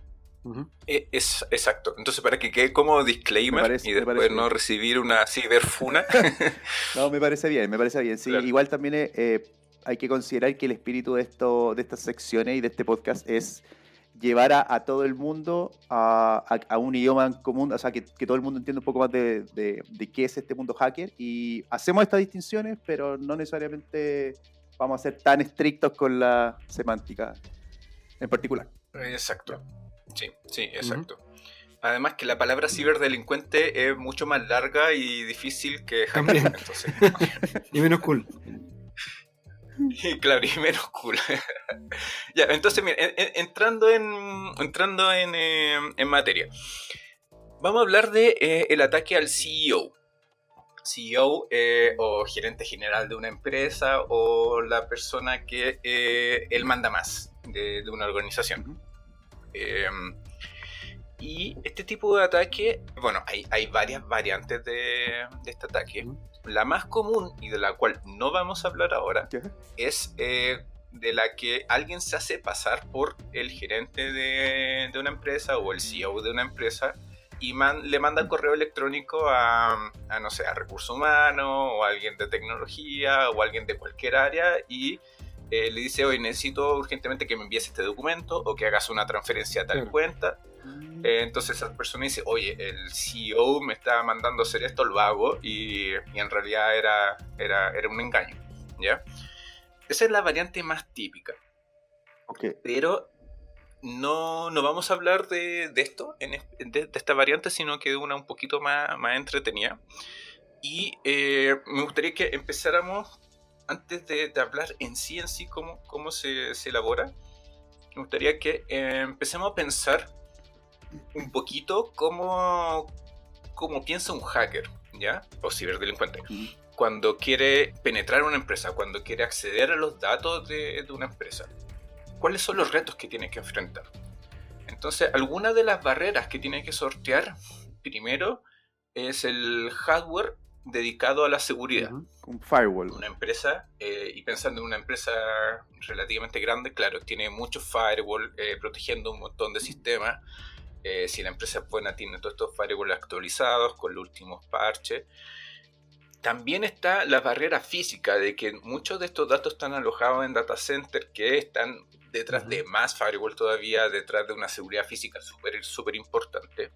Eh, es exacto. Entonces, para que quede como disclaimer y después no recibir una ciberfuna. no, me parece bien, me parece bien. Sí, igual también eh, hay que considerar que el espíritu de, esto, de estas secciones y de este podcast es llevar a, todo el mundo a, un idioma común, o sea, que, todo el mundo entienda un poco más de, qué es este mundo hacker. Y hacemos estas distinciones, pero no necesariamente vamos a ser tan estrictos con la semántica en particular. Exacto. Sí, sí, exacto. Además que la palabra ciberdelincuente es mucho más larga y difícil que hacker, entonces. y menos cool. Y claro, y menos cool. ya, entonces, mira, entrando en entrando en, em, materia. Vamos a hablar de eh, el ataque al CEO. CEO eh, o gerente general de una empresa o la persona que eh, él manda más de, de una organización. Em, y este tipo de ataque, bueno, hay, hay varias variantes de, este ataque. La más común y de la cual no vamos a hablar ahora es eh, de la que alguien se hace pasar por el gerente de, una empresa o el CEO de una empresa y le manda correo electrónico a, a, no sé, a recursos humanos o a alguien de tecnología o a alguien de cualquier área y eh, le dice, hoy necesito urgentemente que me envíes este documento o que hagas una transferencia a tal cuenta. Mm. Eh, entonces esa persona dice, oye, el CEO me está mandando hacer esto, lo hago, y, en realidad era, era, era, un engaño. ¿ya? Esa es la variante más típica. Okay. Pero no, no vamos a hablar de, de esto, de, de, esta variante, sino que de una un poquito más, más entretenida. Y eh, me gustaría que empezáramos antes de, hablar en sí, en sí, cómo, cómo se, elabora, me gustaría que eh, empecemos a pensar un poquito cómo, cómo piensa un hacker, ¿ya? O ciberdelincuente. Cuando quiere penetrar una empresa, cuando quiere acceder a los datos de, de una empresa. ¿Cuáles son los retos que tiene que enfrentar? Entonces, algunas de las barreras que tiene que sortear, primero, es el hardware dedicado a la seguridad. Un firewall. Una empresa, eh, y pensando en una empresa relativamente grande, claro, tiene muchos firewall eh, protegiendo un montón de sistemas. Eh, si la empresa es buena, tiene todos estos firewalls actualizados con los últimos parches. También está la barrera física de que muchos de estos datos están alojados en data centers que están detrás de más firewall todavía, detrás de una seguridad física súper súper importante.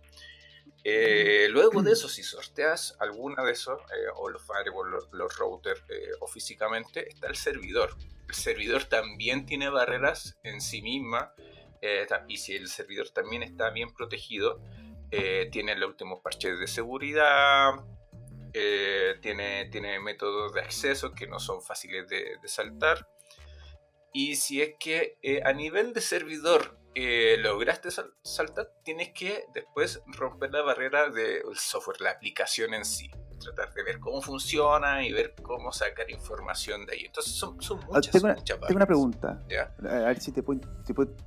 Eh, luego de eso, si sorteas alguna de esos, eh, o los firewall, los, routers, eh, o físicamente, está el servidor. El servidor también tiene barreras en sí misma, y si el servidor también está bien protegido, tiene los últimos parches de seguridad, tiene, tiene métodos de acceso que no son fáciles de, de saltar. Y si es que a nivel de servidor eh, lograste saltar, tienes que después romper la barrera del software, la aplicación en sí. Tratar de ver cómo funciona y ver cómo sacar información de ahí. Entonces son, son ah, muchas, tengo, una, muchas tengo una pregunta. A ver si te puedo,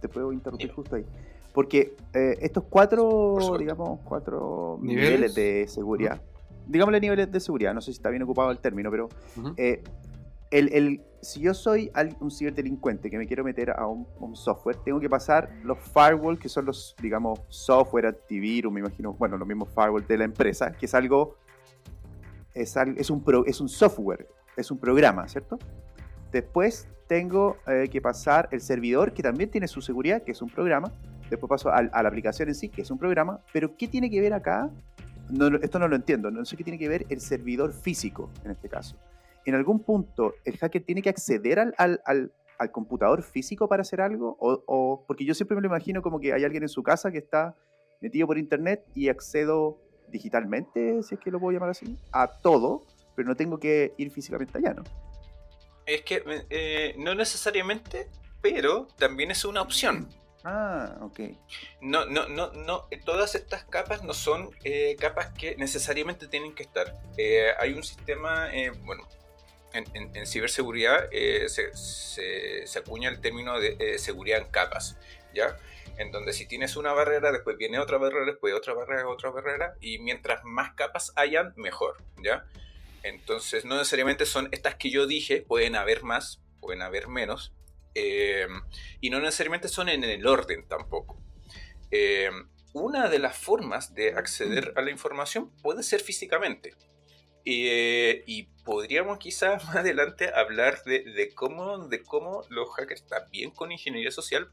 te puedo, interrumpir justo ahí. Porque eh, estos cuatro, digamos, cuatro niveles, de seguridad, digámosle niveles de seguridad, no sé si está bien ocupado el término, pero si yo soy un ciberdelincuente que me quiero meter a un, software, tengo que pasar los firewall, que son los, digamos, software antivirus, me imagino, bueno, los mismos firewall de la empresa, que es algo, es, es, un, es un software, es un programa, ¿cierto? Después tengo eh, que pasar el servidor, que también tiene su seguridad, que es un programa. Después paso a, la aplicación en sí, que es un programa. Pero ¿qué tiene que ver acá? esto no lo entiendo. No sé qué tiene que ver el servidor físico en este caso en algún punto el hacker tiene que acceder al, al, al, computador físico para hacer algo? O, porque yo siempre me lo imagino como que hay alguien en su casa que está metido por internet y accedo digitalmente, si es que lo puedo llamar así, a todo, pero no tengo que ir físicamente allá, ¿no? Es que eh, no necesariamente, pero también es una opción. Ah, ok. No, no, no, no. Todas estas capas no son eh, capas que necesariamente tienen que estar. Eh, hay un sistema, bueno, en, ciberseguridad eh, se, acuña el término de eh, seguridad en capas, ¿ya? En donde si tienes una barrera, después viene otra barrera, después otra barrera, otra barrera, y mientras más capas hayan, mejor, ¿ya? Entonces, no necesariamente son estas que yo dije, pueden haber más, pueden haber menos, eh, y no necesariamente son en el orden tampoco. Eh, una de las formas de acceder a la información puede ser físicamente. Eh, y podríamos quizás más adelante hablar de, cómo, de cómo los hackers, también con ingeniería social,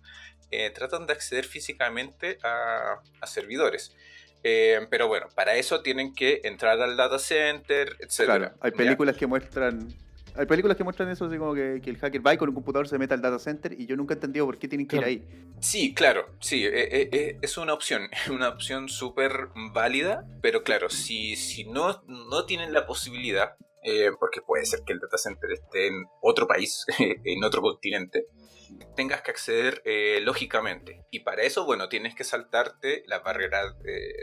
eh, tratan de acceder físicamente a, servidores. pero bueno, para eso tienen que entrar al data center, etc. Claro, hay películas que muestran hay películas que muestran eso, así como que, el hacker va y con un computador se mete al data center y yo nunca he entendido por qué tienen que ir ahí. Sí, claro, sí, eh, eh, eh, es una opción, es una opción súper válida, pero claro, si, si no, no tienen la posibilidad, porque puede ser que el data center esté en otro país, en otro continente, tengas que acceder lógicamente. Y para eso, bueno, tienes que saltarte la barrera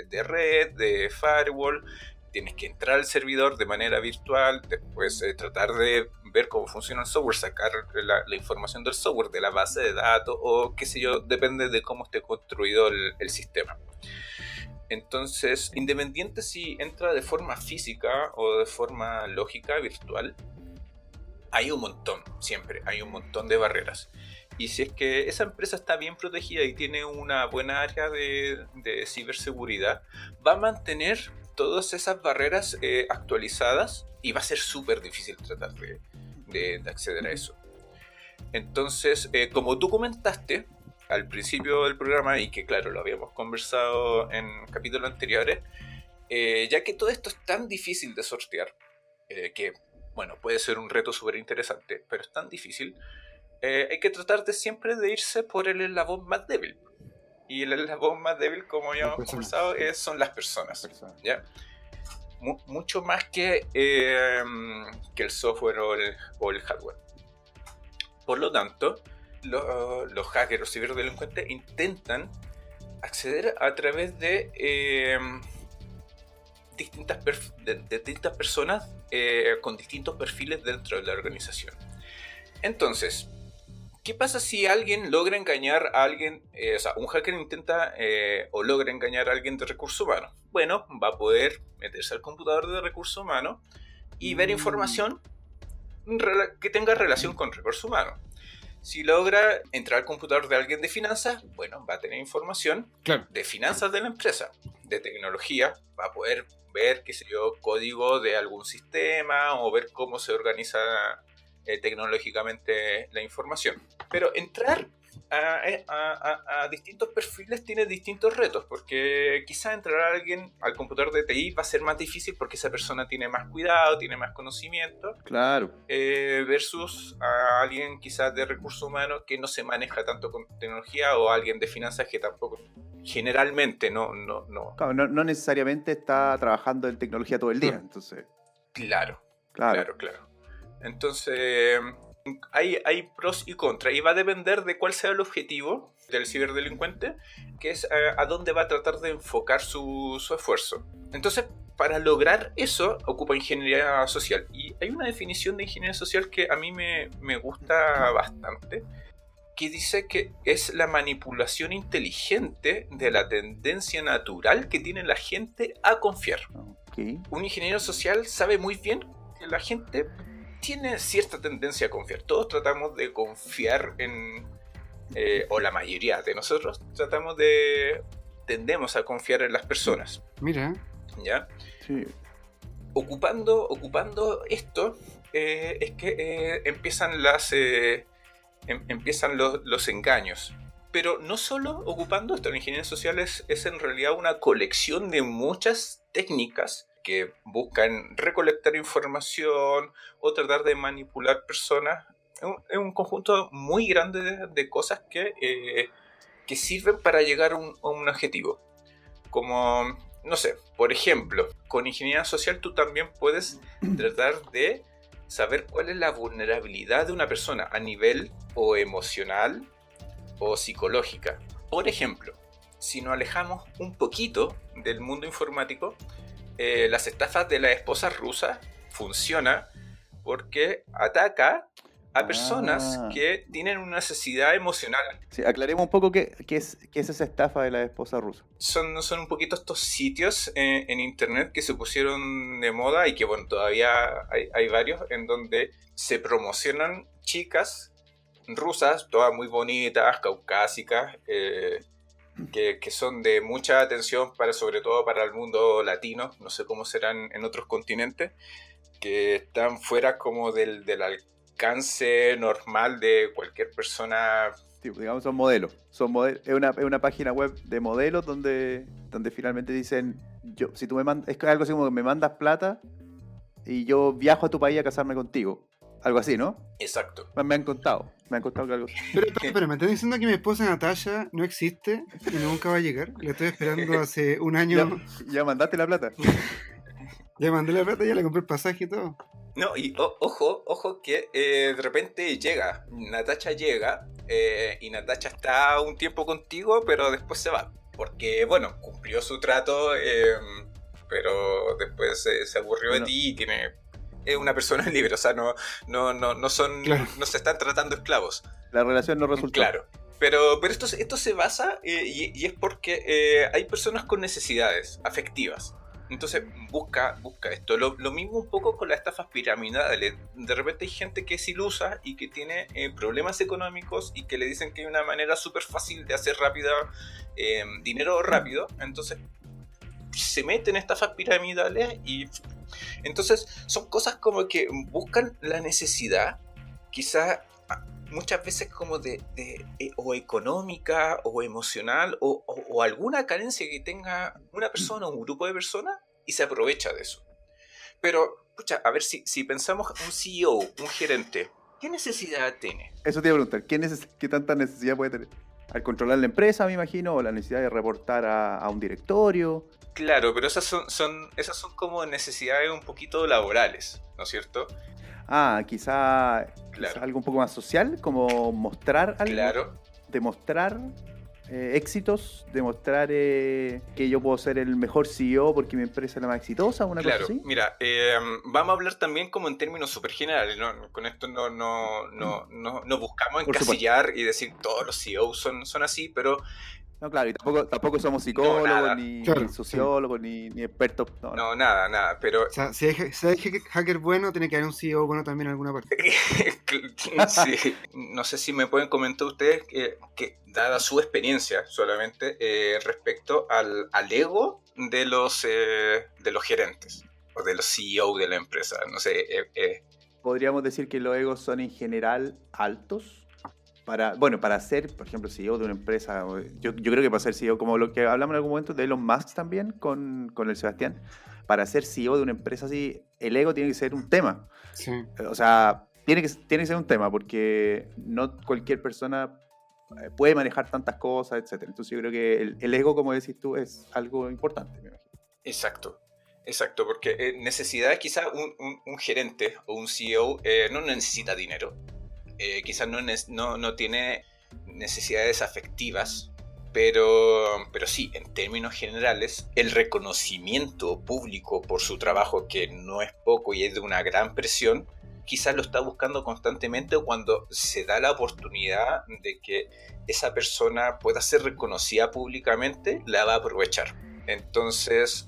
de red, de firewall, tienes que entrar al servidor de manera virtual, después eh, tratar de ver cómo funciona el software, sacar la, información del software, de la base de datos o qué sé yo, depende de cómo esté construido el, sistema. Entonces, independiente si entra de forma física o de forma lógica, virtual, hay un montón, siempre, hay un montón de barreras. Y si es que esa empresa está bien protegida y tiene una buena área de, de ciberseguridad, va a mantener todas esas barreras eh, actualizadas y va a ser súper difícil tratar de, acceder a eso. Entonces, eh, como tú comentaste al principio del programa y que claro, lo habíamos conversado en capítulos anteriores, eh, ya que todo esto es tan difícil de sortear, que bueno, puede ser un reto súper interesante, pero es tan difícil, hay que tratar de siempre de irse por el eslabón más débil. Y el eslabón más débil, como ya hemos conversado, son las personas. ¿ya? mucho más que, que el software o el, hardware. Por lo tanto, los hackers o ciberdelincuentes intentan acceder a través de, em, distintas, distintas personas eh, con distintos perfiles dentro de la organización. Entonces, ¿Qué pasa si alguien logra engañar a alguien, eh, o sea, un hacker intenta eh, o logra engañar a alguien de recursos humanos? Bueno, va a poder meterse al computador de recursos humanos y ver mm. información que tenga relación con recursos humanos. Si logra entrar al computador de alguien de finanzas, bueno, va a tener información de finanzas de la empresa, de tecnología, va a poder ver, qué sé yo, código de algún sistema o ver cómo se organiza eh, tecnológicamente la información. Pero entrar eh, a, distintos perfiles tiene distintos retos, porque quizá entrar a alguien al computador de TI va a ser más difícil porque esa persona tiene más cuidado, tiene más conocimiento. Claro. Eh, versus a alguien quizás de recursos humanos que no se maneja tanto con tecnología o alguien de finanzas que tampoco generalmente no no no. no, necesariamente está trabajando en tecnología todo el día, mm. entonces. Claro, claro, claro. Entonces, hay, hay pros y contras y va a depender de cuál sea el objetivo del ciberdelincuente, que es eh, a, dónde va a tratar de enfocar su, su, esfuerzo. Entonces, para lograr eso, ocupa ingeniería social. Y hay una definición de ingeniería social que a mí me, me gusta bastante, que dice que es la manipulación inteligente de la tendencia natural que tiene la gente a confiar. Un ingeniero social sabe muy bien que la gente tiene cierta tendencia a confiar. Todos tratamos de confiar en, eh, o la mayoría de nosotros tratamos de, tendemos a confiar en las personas. Mira. ¿Ya? Sí. Ocupando, ocupando esto, eh, es que eh, empiezan las... Em, empiezan los, los, engaños. Pero no solo ocupando esto, la ingeniería social es, es en realidad una colección de muchas técnicas que buscan recolectar información o tratar de manipular personas. Es un, conjunto muy grande de, cosas que, eh, que sirven para llegar a un, objetivo. Como, no sé, por ejemplo, con ingeniería social tú también puedes tratar de saber cuál es la vulnerabilidad de una persona a nivel o emocional o psicológica. Por ejemplo, si nos alejamos un poquito del mundo informático, eh, las estafas de la esposa rusa funciona porque ataca a personas ah. que tienen una necesidad emocional. Sí, aclaremos un poco qué, es, qué es esa estafa de la esposa rusa. Son, son un poquito estos sitios eh, en internet que se pusieron de moda y que, bueno, todavía hay, varios en donde se promocionan chicas rusas, todas muy bonitas, caucásicas, eh, que, que, son de mucha atención para sobre todo para el mundo latino, no sé cómo serán en otros continentes, que están fuera como del, del alcance normal de cualquier persona. digamos, son modelos. Son model es, una, es, una, página web de modelos donde, donde finalmente dicen, yo, si tú me mandas, es algo así como que me mandas plata y yo viajo a tu país a casarme contigo. Algo así, ¿no? Exacto. Me han contado. Me han contado que algo así. Pero, pero, me están diciendo que mi esposa Natasha no existe y nunca va a llegar. La estoy esperando hace un año. ¿Ya, ya mandaste la plata? ya mandé la plata, ya le compré el pasaje y todo. No, y o, ojo, ojo que eh, de repente llega, Natasha llega eh, y Natasha está un tiempo contigo, pero después se va. Porque, bueno, cumplió su trato, eh, pero después se aburrió bueno. de ti y tiene es una persona libre, o sea, no, no, no, no son, claro. no se están tratando esclavos. La relación no resultó. Claro. Pero, pero esto, esto se basa eh, y, y, es porque eh, hay personas con necesidades afectivas. Entonces busca, busca esto. Lo, lo, mismo un poco con las estafas piramidales. De repente hay gente que es ilusa y que tiene eh, problemas económicos y que le dicen que hay una manera súper fácil de hacer rápida dinero rápido. Entonces se meten en estafas piramidales y entonces son cosas como que buscan la necesidad, quizá muchas veces como de, de o económica o emocional o, o, o, alguna carencia que tenga una persona o un grupo de personas y se aprovecha de eso. Pero, escucha, a ver si, si pensamos un CEO, un gerente, ¿qué necesidad tiene? Eso te iba a preguntar, ¿qué, neces ¿qué tanta necesidad puede tener? Al controlar la empresa, me imagino, o la necesidad de reportar a, a un directorio. Claro, pero esas son, son, esas son como necesidades un poquito laborales, ¿no es cierto? Ah, quizá, Claro. quizá algo un poco más social, como mostrar algo. Claro, Demostrar eh, éxitos, demostrar eh, que yo puedo ser el mejor CEO porque mi empresa es la más exitosa, una claro. cosa así. Mira, eh, vamos a hablar también como en términos súper generales, ¿no? Con esto no, no, no, no, no buscamos encasillar y decir todos los CEOs son, son así, pero No, claro, y tampoco, tampoco somos psicólogos, ni, Claro, ni sociólogos, ni, ni expertos. No, no. no, nada, nada, pero O sea, si hay, si hay hacker bueno, tiene que haber un CEO bueno también en alguna parte. sí. No sé si me pueden comentar ustedes que, que dada su experiencia solamente eh, respecto al, al ego de los, eh, de los gerentes o de los CEO de la empresa. No sé, eh, eh, Podríamos decir que los egos son en general altos. Para, bueno, para ser, por ejemplo, CEO de una empresa, yo, yo creo que para ser CEO, como lo que hablamos en algún momento de Elon Musk también con, con el Sebastián, para ser CEO de una empresa así, el ego tiene que ser un tema. Sí. O sea, tiene que, tiene que ser un tema porque no cualquier persona eh, puede manejar tantas cosas, etc. Entonces yo creo que el, el ego, como decís tú, es algo importante. me imagino. Exacto, exacto, porque eh, necesidad, quizá un, un- un gerente o un CEO eh, no necesita dinero, eh, quizás no, nes- no, no tiene necesidades afectivas, pero, pero sí, en términos generales, el reconocimiento público por su trabajo, que no es poco y es de una gran presión, quizás lo está buscando constantemente cuando se da la oportunidad de que esa persona pueda ser reconocida públicamente, la va a aprovechar. Entonces,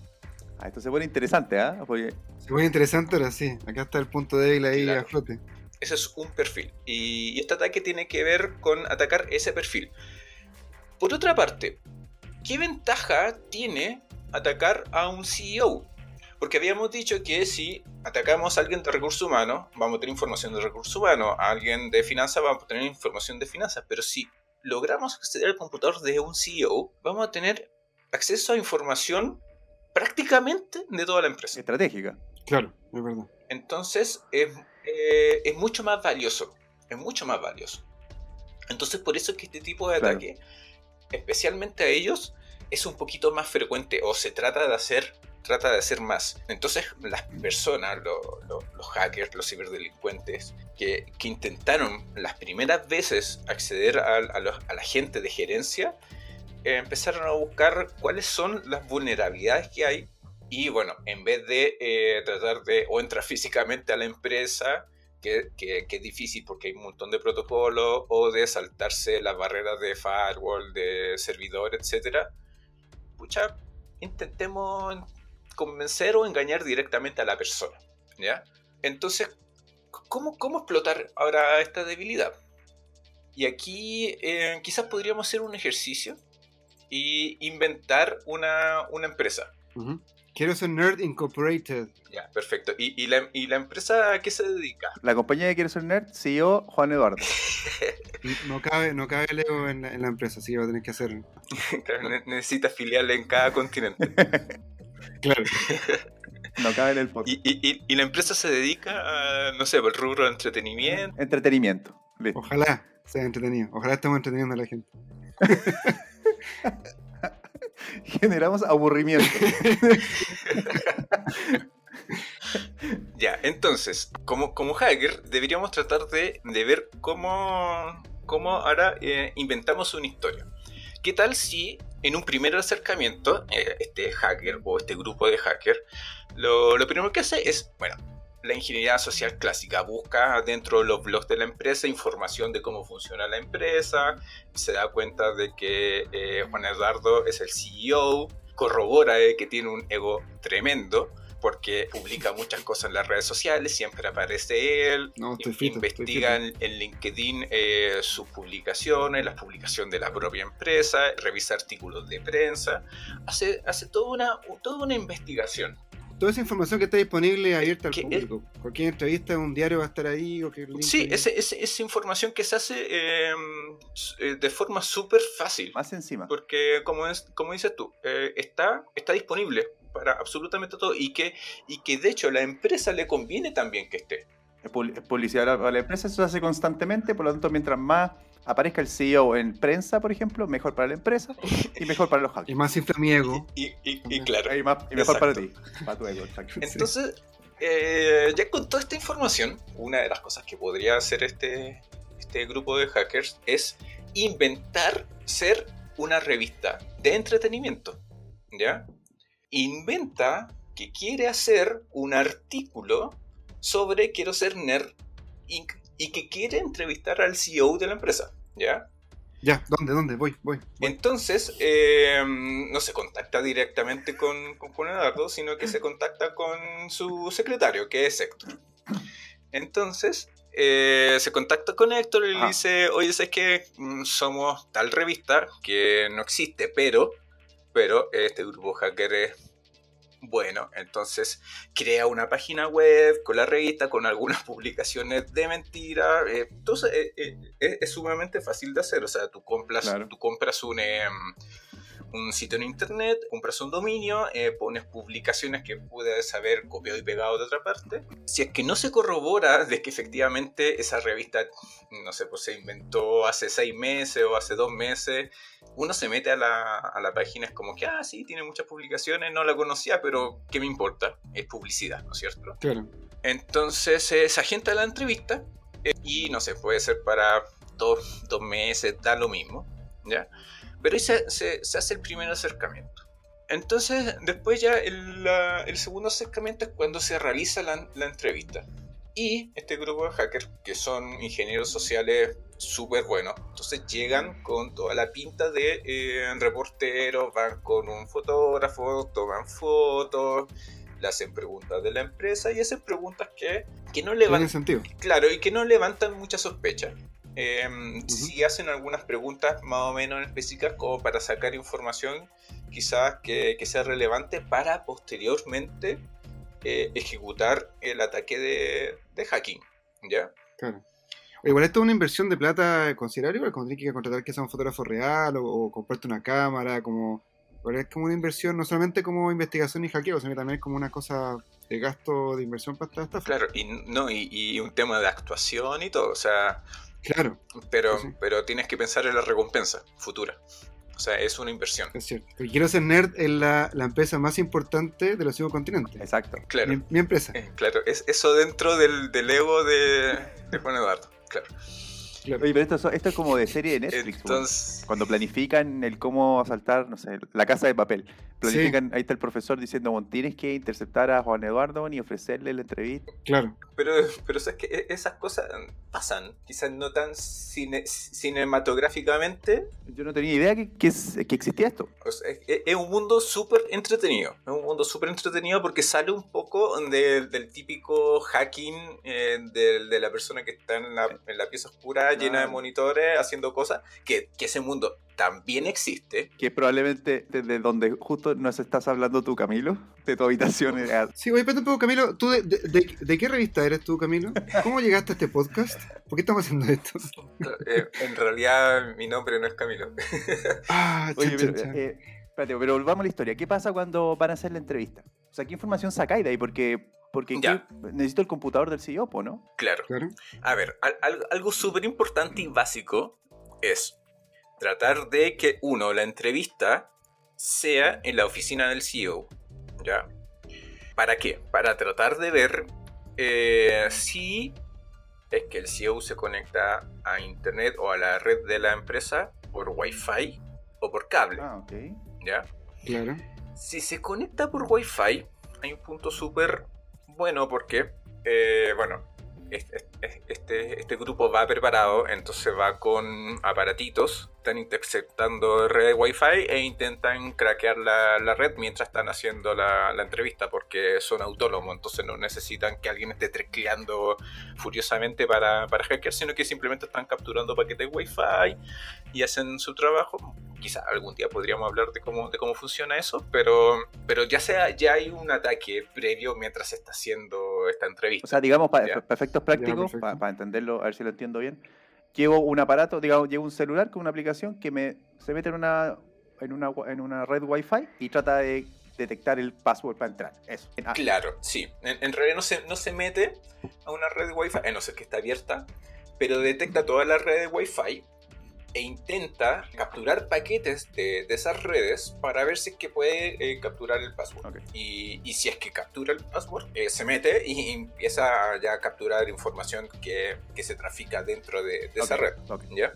Ah, esto se pone interesante, ¿ah? Porque Se pone interesante ahora sí. Acá está el punto débil ahí Claro. a flote. Ese es un perfil. Y, y este ataque tiene que ver con atacar ese perfil. Por otra parte, ¿qué ventaja tiene atacar a un CEO? Porque habíamos dicho que si atacamos a alguien de recursos humanos, vamos a tener información de recursos humanos, a alguien de finanzas, vamos a tener información de finanzas, pero si logramos acceder al computador de un CEO, vamos a tener acceso a información prácticamente de toda la empresa. estratégica. Claro, es verdad. Entonces es, eh, es mucho más valioso. Es mucho más valioso. Entonces por eso es que este tipo de Claro. ataque, especialmente a ellos, es un poquito más frecuente o se trata de hacer, trata de hacer más. Entonces las personas, lo- lo- los hackers, los ciberdelincuentes, que, que intentaron las primeras veces acceder a, a los- a la gente de gerencia, eh, empezaron a buscar cuáles son las vulnerabilidades que hay y bueno, en vez de eh, tratar de o entrar físicamente a la empresa, que, que- que es difícil porque hay un montón de protocolos, o de saltarse las barreras de firewall, de servidor, etc. Pucha, intentemos convencer o engañar directamente a la persona. ¿Ya? Entonces, ¿cómo, cómo explotar ahora esta debilidad? Y aquí eh, quizás podríamos hacer un ejercicio y inventar una, una empresa. Ujú. Quiero ser Nerd Incorporated. Ya, perfecto. ¿Y, y la, ¿Y la empresa a qué se dedica? La compañía de Quiero ser Nerd, CEO Juan Eduardo. No cabe, no cabe el ego en la, en la empresa, así que va a tener que hacer. Necesita filiales en cada continente. Claro. No cabe en el podcast. Y, y- y- y la empresa se dedica a, no sé, el rubro de entretenimiento. Entretenimiento. Listo. Ojalá sea entretenido. Ojalá estemos entreteniendo a la gente. Generamos aburrimiento. Ya, entonces, como, como hacker, deberíamos tratar de, de ver cómo, cómo ahora eh, inventamos una historia. ¿Qué tal si en un primer acercamiento, eh, este hacker o este grupo de hacker, lo, lo primero que hace es, bueno, la ingeniería social clásica, busca dentro de los blogs de la empresa información de cómo funciona la empresa, se da cuenta de que eh, Juan Eduardo es el CEO, corrobora eh, que tiene un ego tremendo, porque publica muchas cosas en las redes sociales, siempre aparece él, No, estoy in- frito, investiga estoy en, LinkedIn eh, sus publicaciones, las publicaciones de la propia empresa, revisa artículos de prensa, hace, hace toda, una, toda una investigación. Toda esa información que está disponible abierta al Que público. Cualquier entrevista, un diario va a estar ahí. Link Sí, ahí. ese- ese- esa información que se hace eh, s- eh, de forma súper fácil. Más encima. Porque, como, es, como dices tú, eh, está, está disponible para absolutamente todo y que, y que de hecho a la empresa le conviene también que esté. Es es publicidad a la, a la empresa, eso se hace constantemente, por lo tanto, mientras más aparezca el CEO en prensa, por ejemplo, mejor para la empresa y mejor para los Y hackers. más infla mi ego. Y, y- y claro, Y, más- y mejor para ti. Para tu ego, exacto. Entonces, eh, ya con toda esta información, una de las cosas que podría hacer este, este grupo de hackers es inventar ser una revista de entretenimiento. ¿Ya? Inventa que quiere hacer un artículo sobre Quiero ser nerd Inc. y que quiere entrevistar al CEO de la empresa. ¿Ya? Ya, ¿dónde? ¿Dónde? Voy, voy. voy. Entonces, eh, no se contacta directamente con, con Juan Eduardo, sino que se contacta con su secretario, que es Héctor. Entonces, eh, se contacta con Héctor y le Ajá. dice, oye, es que mm, somos tal revista que no existe, pero, pero este grupo hacker es bueno. Entonces, crea una página web con la revista, con algunas publicaciones de mentira. eh, entonces, eh, eh, es, sumamente fácil de hacer. O sea, tú compras, Claro. tú compras un, em, un sitio en internet, compras un dominio, eh, pones publicaciones que puedes haber copiado y pegado de otra parte. Si es que no se corrobora de que efectivamente esa revista, no sé, pues se inventó hace seis meses o hace dos meses, uno se mete a la, a la página, es como que, ah, sí, tiene muchas publicaciones, no la conocía, pero ¿qué me importa? Es publicidad, ¿no es cierto? Claro. Entonces eh, se agenda la entrevista eh, y no sé, puede ser para dos, dos meses, da lo mismo, ¿ya? Pero ahí se, se- se hace el primer acercamiento. Entonces, después ya el, la- el segundo acercamiento es cuando se realiza la, la entrevista. Y este grupo de hackers, que son ingenieros sociales súper buenos, entonces llegan con toda la pinta de eh, reporteros, van con un fotógrafo, toman fotos, le hacen preguntas de la empresa y hacen preguntas que, que no Tiene levantan, sentido. claro, y que no levantan mucha sospecha. Eh, Si hacen algunas preguntas más o menos específicas como para sacar información quizás que, que sea relevante para posteriormente eh, ejecutar el ataque de, de hacking, ¿ya? Claro. Igual esto es una inversión de plata considerable, igual como tienes que contratar que sea un fotógrafo real o, o comprarte una cámara, como es como una inversión, no solamente como investigación y hackeo, sino que también es como una cosa de gasto de inversión para esta estafa. Claro, y, no, y, y un tema de actuación y todo, o sea, Claro, pero, Sí, pero tienes que pensar en la recompensa futura. O sea, es una inversión. es cierto. Quiero ser nerd es la, la empresa más importante de los cinco continentes. Exacto. Claro. Mi, mi empresa. Eh, Claro, es eso dentro del, del ego de, de Juan Eduardo. Claro. Claro. Oye, pero esto, esto es como de serie de Netflix. weón. Entonces, Cuando planifican el cómo asaltar, no sé, la casa de papel. Planifican, ahí está el profesor diciendo, bueno, tienes que interceptar a Juan Eduardo y ofrecerle la entrevista. Claro. pero, pero sabes que e- esas cosas pasan, quizás no tan cine- cinematográficamente. Yo no tenía idea que, que, es- que existía esto. O sea, es, es- es un mundo súper entretenido. Es un mundo súper entretenido porque sale un poco de- del típico hacking eh, de, de la persona que está en la, en la pieza oscura llena de monitores haciendo cosas, que, que ese mundo también existe. Que es probablemente desde donde justo nos estás hablando tú, Camilo, de tu habitación. Sí, oye, espérate un poco, Camilo. ¿tú de, de- de- de qué revista eres tú, Camilo? ¿Cómo llegaste a este podcast? ¿Por qué estamos haciendo esto? Eh, en realidad mi nombre no es Camilo. Ah, Oye, chan, pero, chan, chan. eh, espérate, pero volvamos a la historia. ¿Qué pasa cuando van a hacer la entrevista? O sea, ¿qué información sacáis de ahí? Porque, porque Ya. necesito el computador del CEO, ¿no? Claro. Claro. A ver, al- al- algo súper importante y básico es tratar de que, uno, la entrevista sea en la oficina del CEO. ¿Ya? ¿Para qué? Para tratar de ver eh, si es que el CEO se conecta a internet o a la red de la empresa por Wi-Fi o por cable. Ah, ok. ¿Ya? Claro. Si se conecta por Wi-Fi, hay un punto súper bueno porque, eh, bueno, este, este, grupo va preparado, entonces va con aparatitos, están interceptando red Wi-Fi e intentan craquear la, la red mientras están haciendo la, la entrevista porque son autónomos, entonces no necesitan que alguien esté tecleando furiosamente para, para hackear, sino que simplemente están capturando paquetes Wi-Fi y hacen su trabajo. Quizá algún día podríamos hablar de cómo, de cómo funciona eso, pero, pero ya, sea, ya hay un ataque previo mientras se está haciendo esta entrevista. O sea, digamos, para efectos prácticos, perfecto. para entenderlo, a ver si lo entiendo bien. Llevo un aparato, digamos, llevo un celular con una aplicación que me se mete en una, en una, en una red Wi-Fi y trata de detectar el password para entrar. Eso. Ah, Claro, sí. En, en realidad no se, no se mete a una red Wi-Fi, a no ser que está abierta, pero detecta toda la red de Wi-Fi e intenta capturar paquetes de, de esas redes para ver si es que puede eh, capturar el password. ok. Y, y si es que captura el password, eh, se mete y empieza ya a capturar información que, que se trafica dentro de, de esa Ok, red. ok. ¿ya?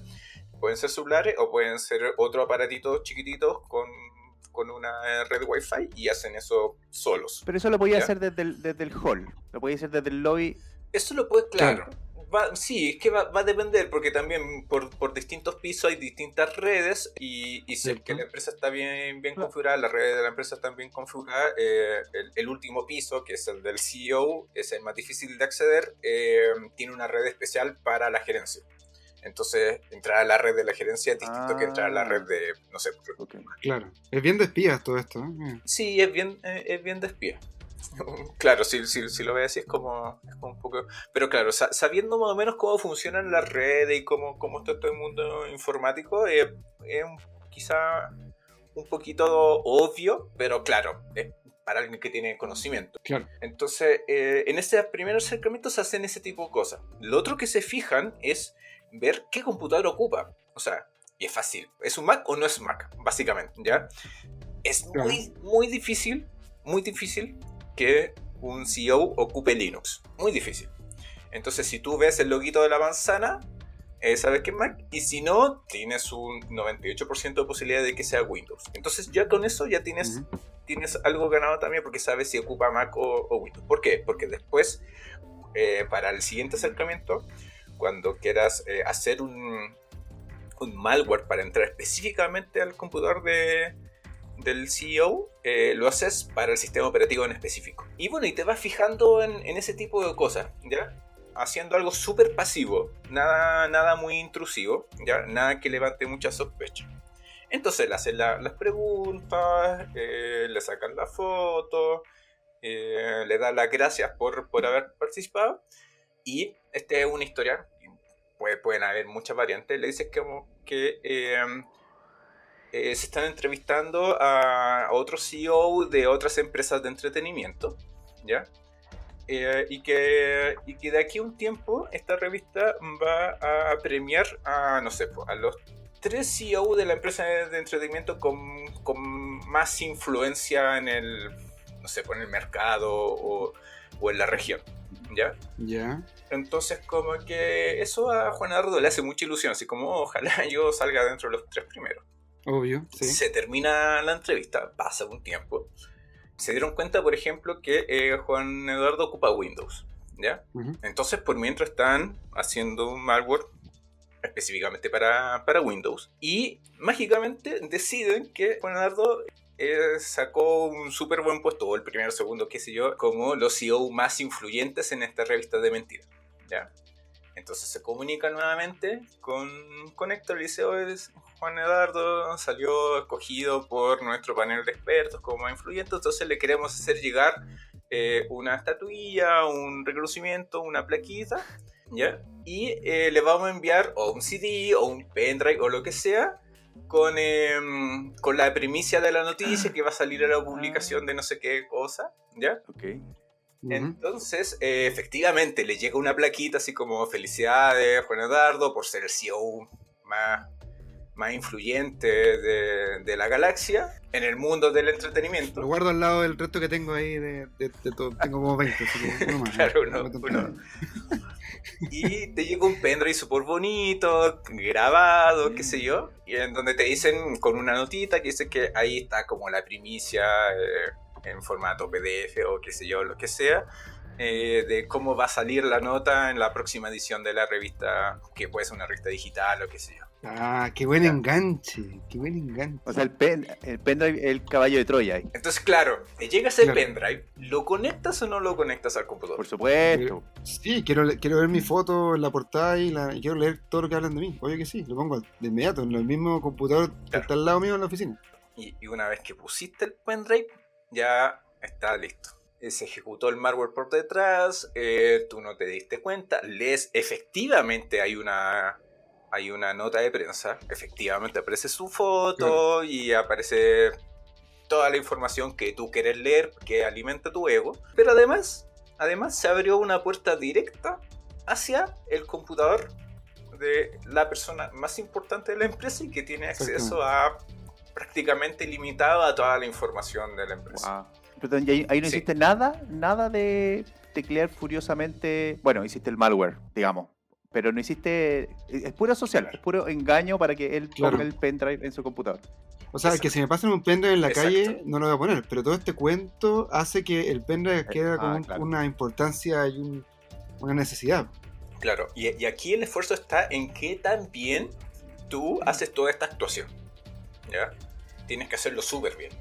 Pueden ser celulares o pueden ser otro aparatitos chiquititos con, con una red Wi-Fi y hacen eso solos. Pero eso lo podía Ya. hacer desde el, desde el hall. Lo podía hacer desde el lobby. Eso lo puede, claro. Claro. Va- sí, es que va, va a depender porque también por, por distintos pisos hay distintas redes y, y si es que la empresa está bien, bien configurada, las redes de la empresa están bien configuradas, eh, el, el último piso, que es el del CEO, es el más difícil de acceder, eh, tiene una red especial para la gerencia. Entonces, entrar a la red de la gerencia es distinto que entrar a la Ah. red de, no sé, Ok. Claro. Es bien de espías todo esto. ¿eh? Sí, es bien, eh, es bien de espía. Claro, si, si, si lo ves así es como, es como un poco... Pero claro, sa- sabiendo más o menos cómo funcionan las redes y cómo, cómo está todo el mundo informático, eh, es un- quizá un poquito obvio, pero claro, es para alguien que tiene conocimiento. Claro. Entonces, eh, en ese primer acercamiento se hacen ese tipo de cosas. Lo otro que se fijan es ver qué computador ocupa. O sea, y es fácil. ¿Es un Mac o no es Mac? Básicamente, ¿ya? Es Claro. muy, muy difícil, muy difícil que un CEO ocupe Linux. Muy difícil. Entonces, si tú ves el loguito de la manzana, eh, sabes que es Mac. Y si no, tienes un 98% de posibilidad de que sea Windows. Entonces, ya con eso ya tienes, tienes algo ganado también porque sabes si ocupa Mac o, o Windows. ¿Por qué? Porque después, eh, para el siguiente acercamiento, cuando quieras eh, hacer un, un malware para entrar específicamente al computador de, del CEO, eh, lo haces para el sistema operativo en específico. Y bueno, y te vas fijando en, ese tipo de cosas, ¿ya? Haciendo algo súper pasivo, nada, nada muy intrusivo, ¿ya? Nada que levante mucha sospecha. Entonces le hacen la- las preguntas, eh, le sacan la foto, eh, le dan las gracias por, por haber participado. Y esta es una historia, puede- pueden haber muchas variantes. Le dices que eh, eh, se están entrevistando a, a otros CEO de otras empresas de entretenimiento, ¿ya? Eh, y, que, y que de aquí a un tiempo esta revista va a premiar a, no sé, a los tres CEO de la empresa de, entretenimiento con, con más influencia en el, no sé, en el mercado o, o en la región, ¿ya? Ya. Entonces, como que eso a Juan Ardo le hace mucha ilusión, así como "Oh, ojalá yo salga dentro de los tres primeros. Obvio. Sí. Se termina la entrevista, pasa un tiempo. Se dieron cuenta, por ejemplo, que eh, Juan Eduardo ocupa Windows, ¿ya? Entonces, por mientras están haciendo un malware específicamente para, para Windows y mágicamente deciden que Juan Eduardo eh, sacó un súper buen puesto, o el primero, segundo, qué sé yo, como los CEO más influyentes en esta revista de mentiras. ¿ya? Entonces se comunica nuevamente con, con Héctor "Oye, Juan Eduardo salió escogido por nuestro panel de expertos como influyente, entonces le queremos hacer llegar eh, una estatuilla, un reconocimiento, una plaquita, ¿ya? Y eh, le vamos a enviar o un CD o un pendrive o lo que sea con, em, con la primicia de la noticia que va a salir a la publicación de no sé qué cosa, ¿ya? Ok. Entonces, eh, efectivamente, le llega una plaquita así como felicidades, Juan Eduardo, por ser el CEO más, más influyente de, de la galaxia en el mundo del entretenimiento. Lo guardo al lado del resto que tengo ahí de, de- de todo. Tengo como 20, así que uno más. Claro, ¿no? uno- uno. Y te llega un pendrive súper bonito, grabado, qué sé yo, y en donde te dicen con una notita que dice que ahí está como la primicia eh, en formato PDF o qué sé yo, lo que sea, eh, de cómo va a salir la nota en la próxima edición de la revista, que puede ser una revista digital o qué sé yo. Ah, qué buen enganche. Qué buen enganche. O sea, el, pen, el pendrive, el caballo de Troya ahí. Entonces, claro, te llega ese Claro. pendrive, ¿lo conectas o no lo conectas al computador? Por supuesto. Sí, quiero, quiero ver mi foto en la portada y, la, y quiero leer todo lo que hablan de mí. Obvio que sí, lo pongo de inmediato en el mismo computador que está al lado mío en la oficina. Y, y una vez que pusiste el pendrive, ya está listo. Eh, Se ejecutó el malware por detrás, eh, tú no te diste cuenta, lees, efectivamente hay una, hay una nota de prensa, efectivamente aparece su foto y aparece toda la información que tú quieres leer, que alimenta tu ego, pero además, además se abrió una puerta directa hacia el computador de la persona más importante de la empresa y que tiene acceso a prácticamente ilimitado a toda la información de la empresa. Wow. Perdón, y ahí, ahí no Sí. hiciste nada, nada de teclear furiosamente. Bueno, hiciste el malware, digamos. Pero no hiciste. Es puro social, Claro. es puro engaño para que él Claro. ponga el pendrive en su computador. O sea, Exacto. que si me pasan un pendrive en la Exacto. calle, no lo voy a poner. Pero todo este cuento hace que el pendrive quede con ah, claro. una importancia y un- una necesidad. Claro, y, y aquí el esfuerzo está en que también tú haces toda esta actuación. ¿Ya? Tienes que hacerlo súper bien.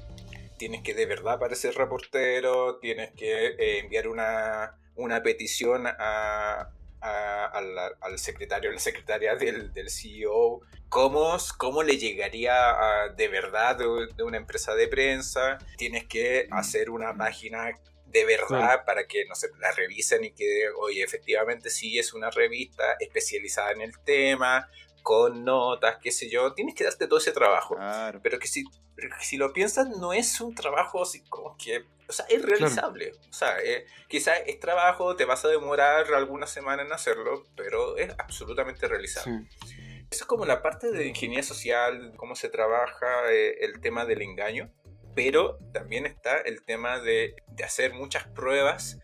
Tienes que de verdad parecer reportero, tienes que eh, enviar una, una petición a, a- al, al secretario, a la secretaria del, del CEO. ¿Cómo, ¿Cómo le llegaría a- de verdad de, de una empresa de prensa? Tienes que hacer una página de verdad para que no se la revisen y que, oye, efectivamente sí es una revista especializada en el tema, con notas, qué sé yo. Tienes que darte todo ese trabajo. Claro. Pero que si, si lo piensas, no es un trabajo así como que. O sea, es realizable. O sea, eh, quizás es trabajo, te vas a demorar algunas semanas en hacerlo, pero es absolutamente realizable. Sí. Eso es como la parte de ingeniería social, cómo se trabaja eh, el tema del engaño, pero también está el tema de, de hacer muchas pruebas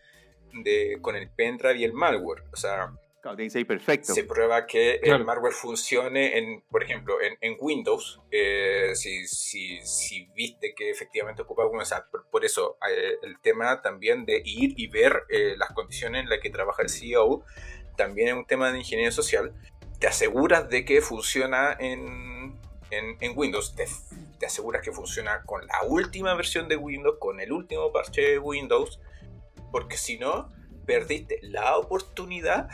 de, con el pendrive y el malware. O sea, Claro, tiene que ser perfecto. se prueba que Claro. el malware funcione en, por ejemplo, en, en Windows. eh, si, si, si viste que efectivamente ocupa Windows, o sea, por, por eso eh, el tema también de ir y ver eh, las condiciones en las que trabaja el CEO también es un tema de ingeniería social. Te aseguras de que funciona en, en, en Windows. Te, te aseguras que funciona con la última versión de Windows, con el último parche de Windows, porque si no, perdiste la oportunidad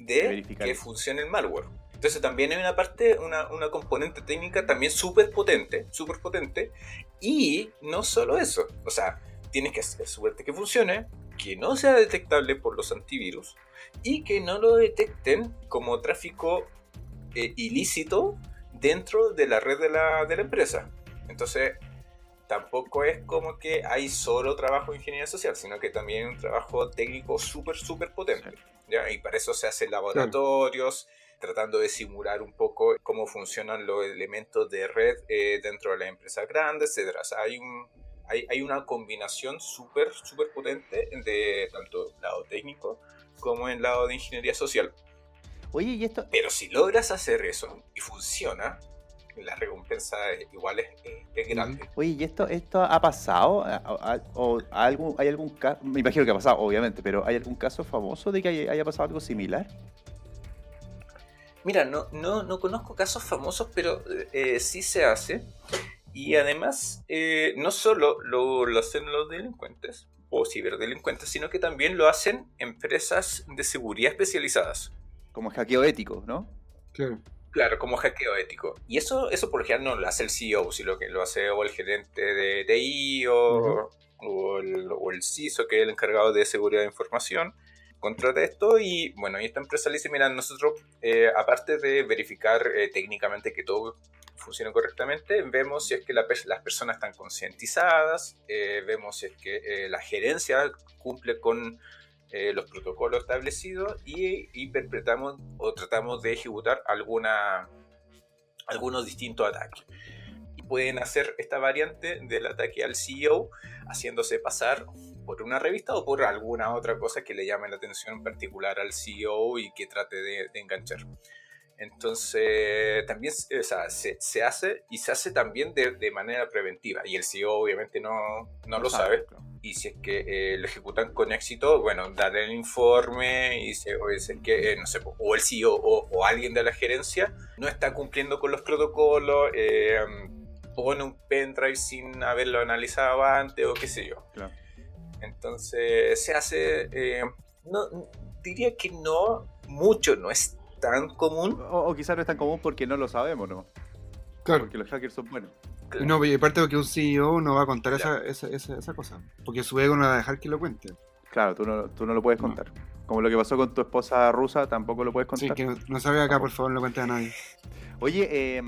de Verificar. que funcione el malware. Entonces también hay una parte, una, una componente técnica también súper potente, súper potente. Y no solo eso, o sea, tienes que hacer suerte que funcione, que no sea detectable por los antivirus y que no lo detecten como tráfico eh, ilícito dentro de la red de la, de la empresa. Entonces, tampoco es como que hay solo trabajo de ingeniería social, sino que también hay un trabajo técnico súper, súper potente. ¿Ya? Y para eso se hacen laboratorios, tratando de simular un poco cómo funcionan los elementos de red eh, dentro de las empresas grandes, etc. O sea, hay, un, hay, hay una combinación súper, súper potente de tanto lado técnico como en lado de ingeniería social. Oye, y esto. Pero si logras hacer eso y funciona, la recompensa igual es, es- es grande. Oye, ¿y esto, esto ha pasado? ¿A- a- ¿O algún, hay algún caso? Me imagino que ha pasado, obviamente, pero ¿hay algún caso famoso de que haya, haya pasado algo similar? Mira, no, no, no conozco casos famosos, pero eh, sí se hace. Y además, eh, no solo lo, lo hacen los delincuentes o ciberdelincuentes, sino que también lo hacen empresas de seguridad especializadas. Como hackeo ético, ¿no? Claro. Claro, como hackeo ético. Y eso, eso por lo general no lo hace el CEO, sino que lo hace o el gerente de TI o, o, el, o el CISO, que es el encargado de seguridad de información. Contrata esto y bueno, y esta empresa le dice, mira, nosotros, eh, aparte de verificar eh, técnicamente que todo funcione correctamente, vemos si es que la las personas están concientizadas, eh, vemos si es que eh, la gerencia cumple con eh, los protocolos establecidos y interpretamos o tratamos de ejecutar alguna, algunos distintos ataques. Y pueden hacer esta variante del ataque al CEO haciéndose pasar por una revista o por alguna otra cosa que le llame la atención en particular al CEO y que trate de, de enganchar. Entonces, también o sea, se, se hace y se hace también de, de manera preventiva. Y el CEO obviamente no, no lo sabe claro. Y si es que eh, lo ejecutan con éxito, bueno, dar el informe y si, o si es que, eh, no sé, o el CEO o, o alguien de la gerencia no está cumpliendo con los protocolos, eh, pone un pendrive sin haberlo analizado antes o qué sé yo. Claro. Entonces se hace, eh, no, diría que no mucho, no es tan común. O, o quizás no es tan común porque no lo sabemos, ¿no? Claro. Porque los hackers son buenos. No, y aparte de que un CEO no va a contar esa, esa, esa, esa cosa. Porque su ego no va a dejar que lo cuente. Claro, tú no, tú no lo puedes No. contar. Como lo que pasó con tu esposa rusa, tampoco lo puedes Sí, contar. que no, no sabe acá, por favor, no lo cuente a nadie. Oye, eh,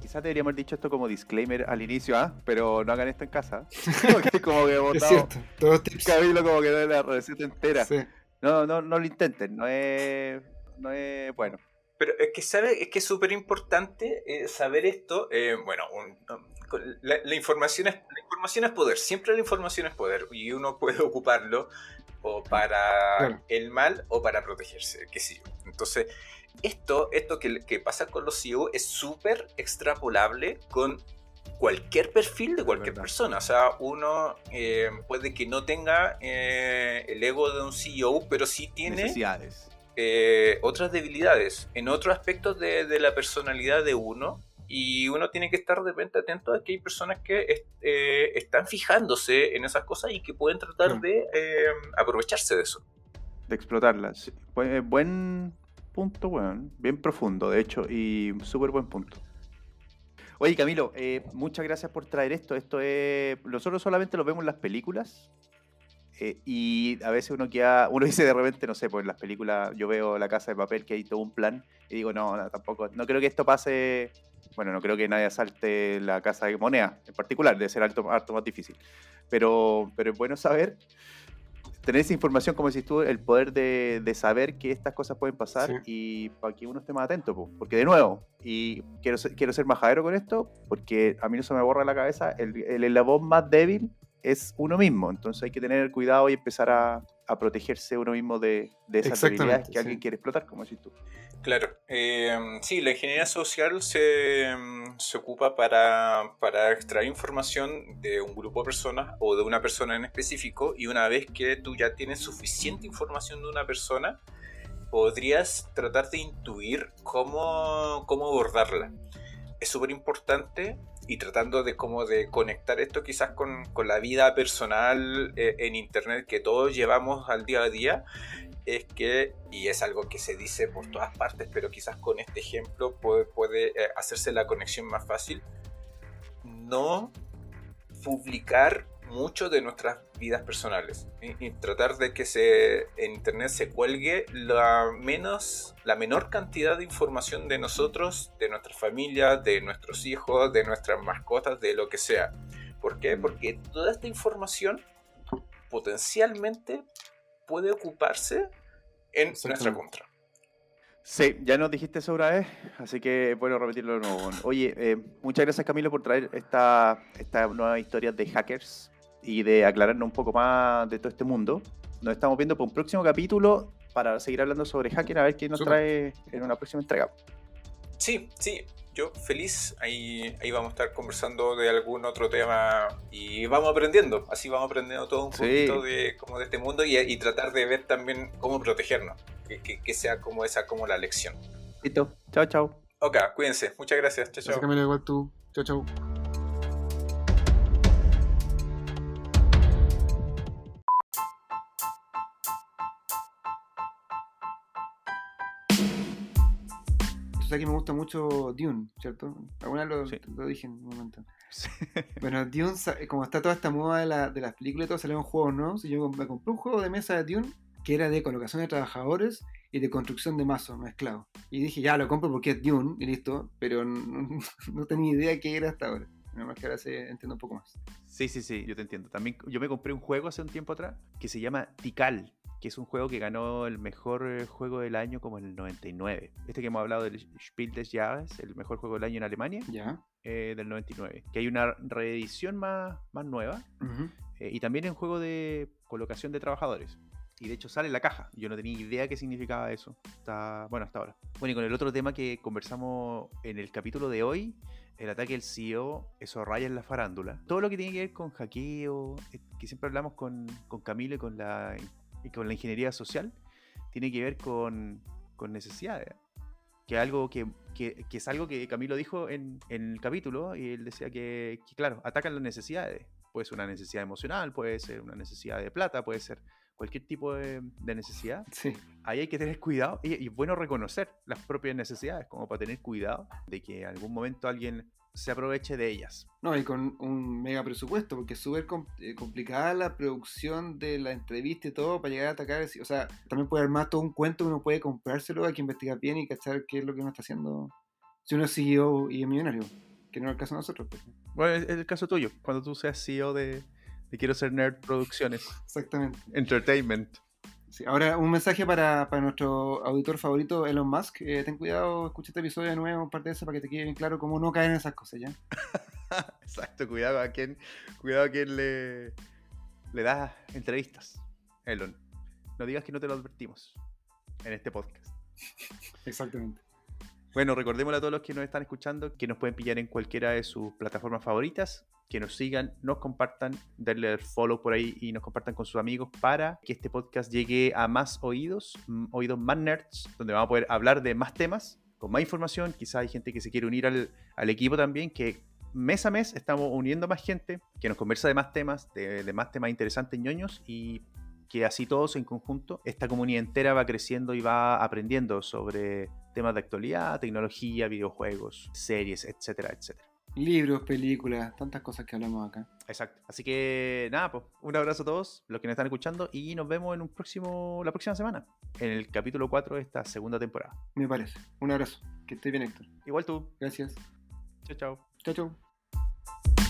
quizás deberíamos haber dicho esto como disclaimer al inicio, ¿ah? Pero no hagan esto en casa. Porque como que he Es botado cierto, todos tips. Camilo como que no es la receta entera. Sí. No, no, no lo intenten, no es, no es bueno. Pero es que sabe, es que es súper importante eh, saber esto. eh, bueno, un- la, la información es, la información es poder. Siempre la información es poder y uno puede ocuparlo o para Claro. el mal o para protegerse, qué sé yo. Entonces, esto, esto que, que pasa con los CEO es súper extrapolable con cualquier perfil de cualquier persona. O sea, uno eh, puede que no tenga eh, el ego de un CEO, pero sí tiene Necesidades. Eh, otras debilidades en otros aspectos de, de la personalidad de uno y uno tiene que estar de repente atento a que hay personas que eh, están fijándose en esas cosas y que pueden tratar Claro. de eh, aprovecharse de eso. De explotarlas. Sí, buen- buen punto, weón. Bien profundo, de hecho, y súper buen punto. Oye, Camilo, eh, muchas gracias por traer esto. Esto es. Nosotros solamente lo vemos en las películas. Eh, y a veces uno queda. Uno dice de repente, no sé, pues en las películas yo veo la casa de papel que hay todo un plan. Y digo, no, no, tampoco. No creo que esto pase. Bueno, no creo que nadie asalte la casa de moneda en particular, debe ser harto, harto más difícil. Pero, pero es bueno saber tener esa información, como decís tú, el poder de, de saber que estas cosas pueden pasar Sí. y para que uno esté más atento, po. porque de nuevo, y quiero ser, quiero ser majadero con esto, porque a mí no se me borra la cabeza, el, el eslabón más débil es uno mismo, entonces hay que tener cuidado y empezar a, a protegerse uno mismo de, de esas debilidades que sí. alguien quiere explotar, como decís tú. Claro, eh, sí, la ingeniería social se, mm, se ocupa para, para extraer información de un grupo de personas o de una persona en específico y una vez que tú ya tienes suficiente información de una persona, podrías tratar de intuir cómo, cómo abordarla. Es súper importante y tratando de como de conectar esto quizás con, con la vida personal eh, en internet que todos llevamos al día a día, es que, y es algo que se dice por todas partes, pero quizás con este ejemplo puede, puede eh, hacerse la conexión más fácil, no publicar mucho de nuestras vidas personales y, y tratar de que se, en internet se cuelgue la, menos, la menor cantidad de información de nosotros, de nuestra familia, de nuestros hijos, de nuestras mascotas, de lo que sea. ¿Por qué? Porque toda esta información potencialmente puede ocuparse en nuestra contra. Sí, ya nos dijiste eso una vez, así que bueno repetirlo de nuevo. Oye, eh, muchas gracias Camilo por traer esta, esta nueva historia de hackers y de aclararnos un poco más de todo este mundo. Nos estamos viendo por un próximo capítulo para seguir hablando sobre hacker, a ver qué nos Súper. trae en una próxima entrega. Sí, sí, yo feliz. Ahí, ahí vamos a estar conversando de algún otro tema y vamos aprendiendo. Así vamos aprendiendo todo un Sí. poquito de, como de este mundo y, y tratar de ver también cómo protegernos. Que, que- que sea como esa como la lección. Listo, chao, chao. Ok, cuídense. Muchas gracias. Chao, chao. Camilo, igual tú. Chau, chau. Sabes que me gusta mucho Dune, ¿cierto? Alguna lo, Sí. lo dije en un momento. Sí. Bueno, Dune, sa- como está toda esta moda de, la- de las películas y todo, salieron juegos nuevos. Y yo me compré un juego de mesa de Dune que era de colocación de trabajadores y de construcción de mazos mezclados. Y dije, ya lo compro porque es Dune y listo, pero no, no tenía idea qué era hasta ahora. Nada más que ahora se entiendo un poco más. Sí, sí, sí, yo te entiendo. También yo me compré un juego hace un tiempo atrás que se llama Tikal, que es un juego que ganó el mejor eh, juego del año como en el 99. Este que hemos hablado del Spiel des Jahres, el mejor juego del año en Alemania, Ya. eh, del 99. Que hay una reedición más, más nueva eh, y también es un juego de colocación de trabajadores. Y de hecho sale en la caja. Yo no tenía idea qué significaba eso. Hasta, bueno, hasta ahora. Bueno, y con el otro tema que conversamos en el capítulo de hoy, el ataque del CEO, eso raya en la farándula. Todo lo que tiene que ver con hackeo, que siempre hablamos con, con Camilo y con la, y con la ingeniería social, tiene que ver con, con necesidades. Que, algo que, que- que es algo que Camilo dijo en, en el capítulo y él decía que, que, claro, atacan las necesidades. Puede ser una necesidad emocional, puede ser una necesidad de plata, puede ser cualquier tipo de, de necesidad. Sí. Ahí hay que tener cuidado y, es bueno reconocer las propias necesidades, como para tener cuidado de que en algún momento alguien se aproveche de ellas. No, y con un mega presupuesto, porque es súper eh, complicada la producción de la entrevista y todo para llegar a atacar. O sea, también puede armar todo un cuento que uno puede comprárselo, hay que investigar bien y cachar qué es lo que uno está haciendo. Si uno es CEO y es millonario, que no es el caso de nosotros. pues. Bueno, es es el caso tuyo, cuando tú seas CEO de, de Quiero Ser Nerd Producciones, Exactamente. Entertainment. Sí, ahora, un mensaje para, para nuestro auditor favorito, Elon Musk. Eh, ten cuidado, escucha este episodio de nuevo, parte de eso, para que te quede bien claro cómo no caer en esas cosas, ¿ya? Exacto, cuidado a quien, cuidado a quien le, le da entrevistas. Elon, no digas que no te lo advertimos en este podcast. Exactamente. Bueno, recordémosle a todos los que nos están escuchando que nos pueden pillar en cualquiera de sus plataformas favoritas, que nos sigan, nos compartan, al follow por ahí y nos compartan con sus amigos para que este podcast llegue a más oídos, oídos más nerds, donde vamos a poder hablar de más temas, con más información. Quizá hay gente que se quiere unir al, al equipo también, que mes a mes estamos uniendo más gente, que nos conversa de más temas, de, de más temas interesantes, ñoños, y que así todos en conjunto, esta comunidad entera va creciendo y va aprendiendo sobre temas de actualidad, tecnología, videojuegos, series, etcétera, etcétera. Libros, películas, tantas cosas que hablamos acá. Exacto. Así que nada, pues un abrazo a todos los que nos están escuchando y nos vemos en un próximo, la próxima semana, en el capítulo 4 de esta segunda temporada. Me parece. Un abrazo. Que estés bien, Héctor. Igual tú. Gracias. Chao, chao. Chao, chao.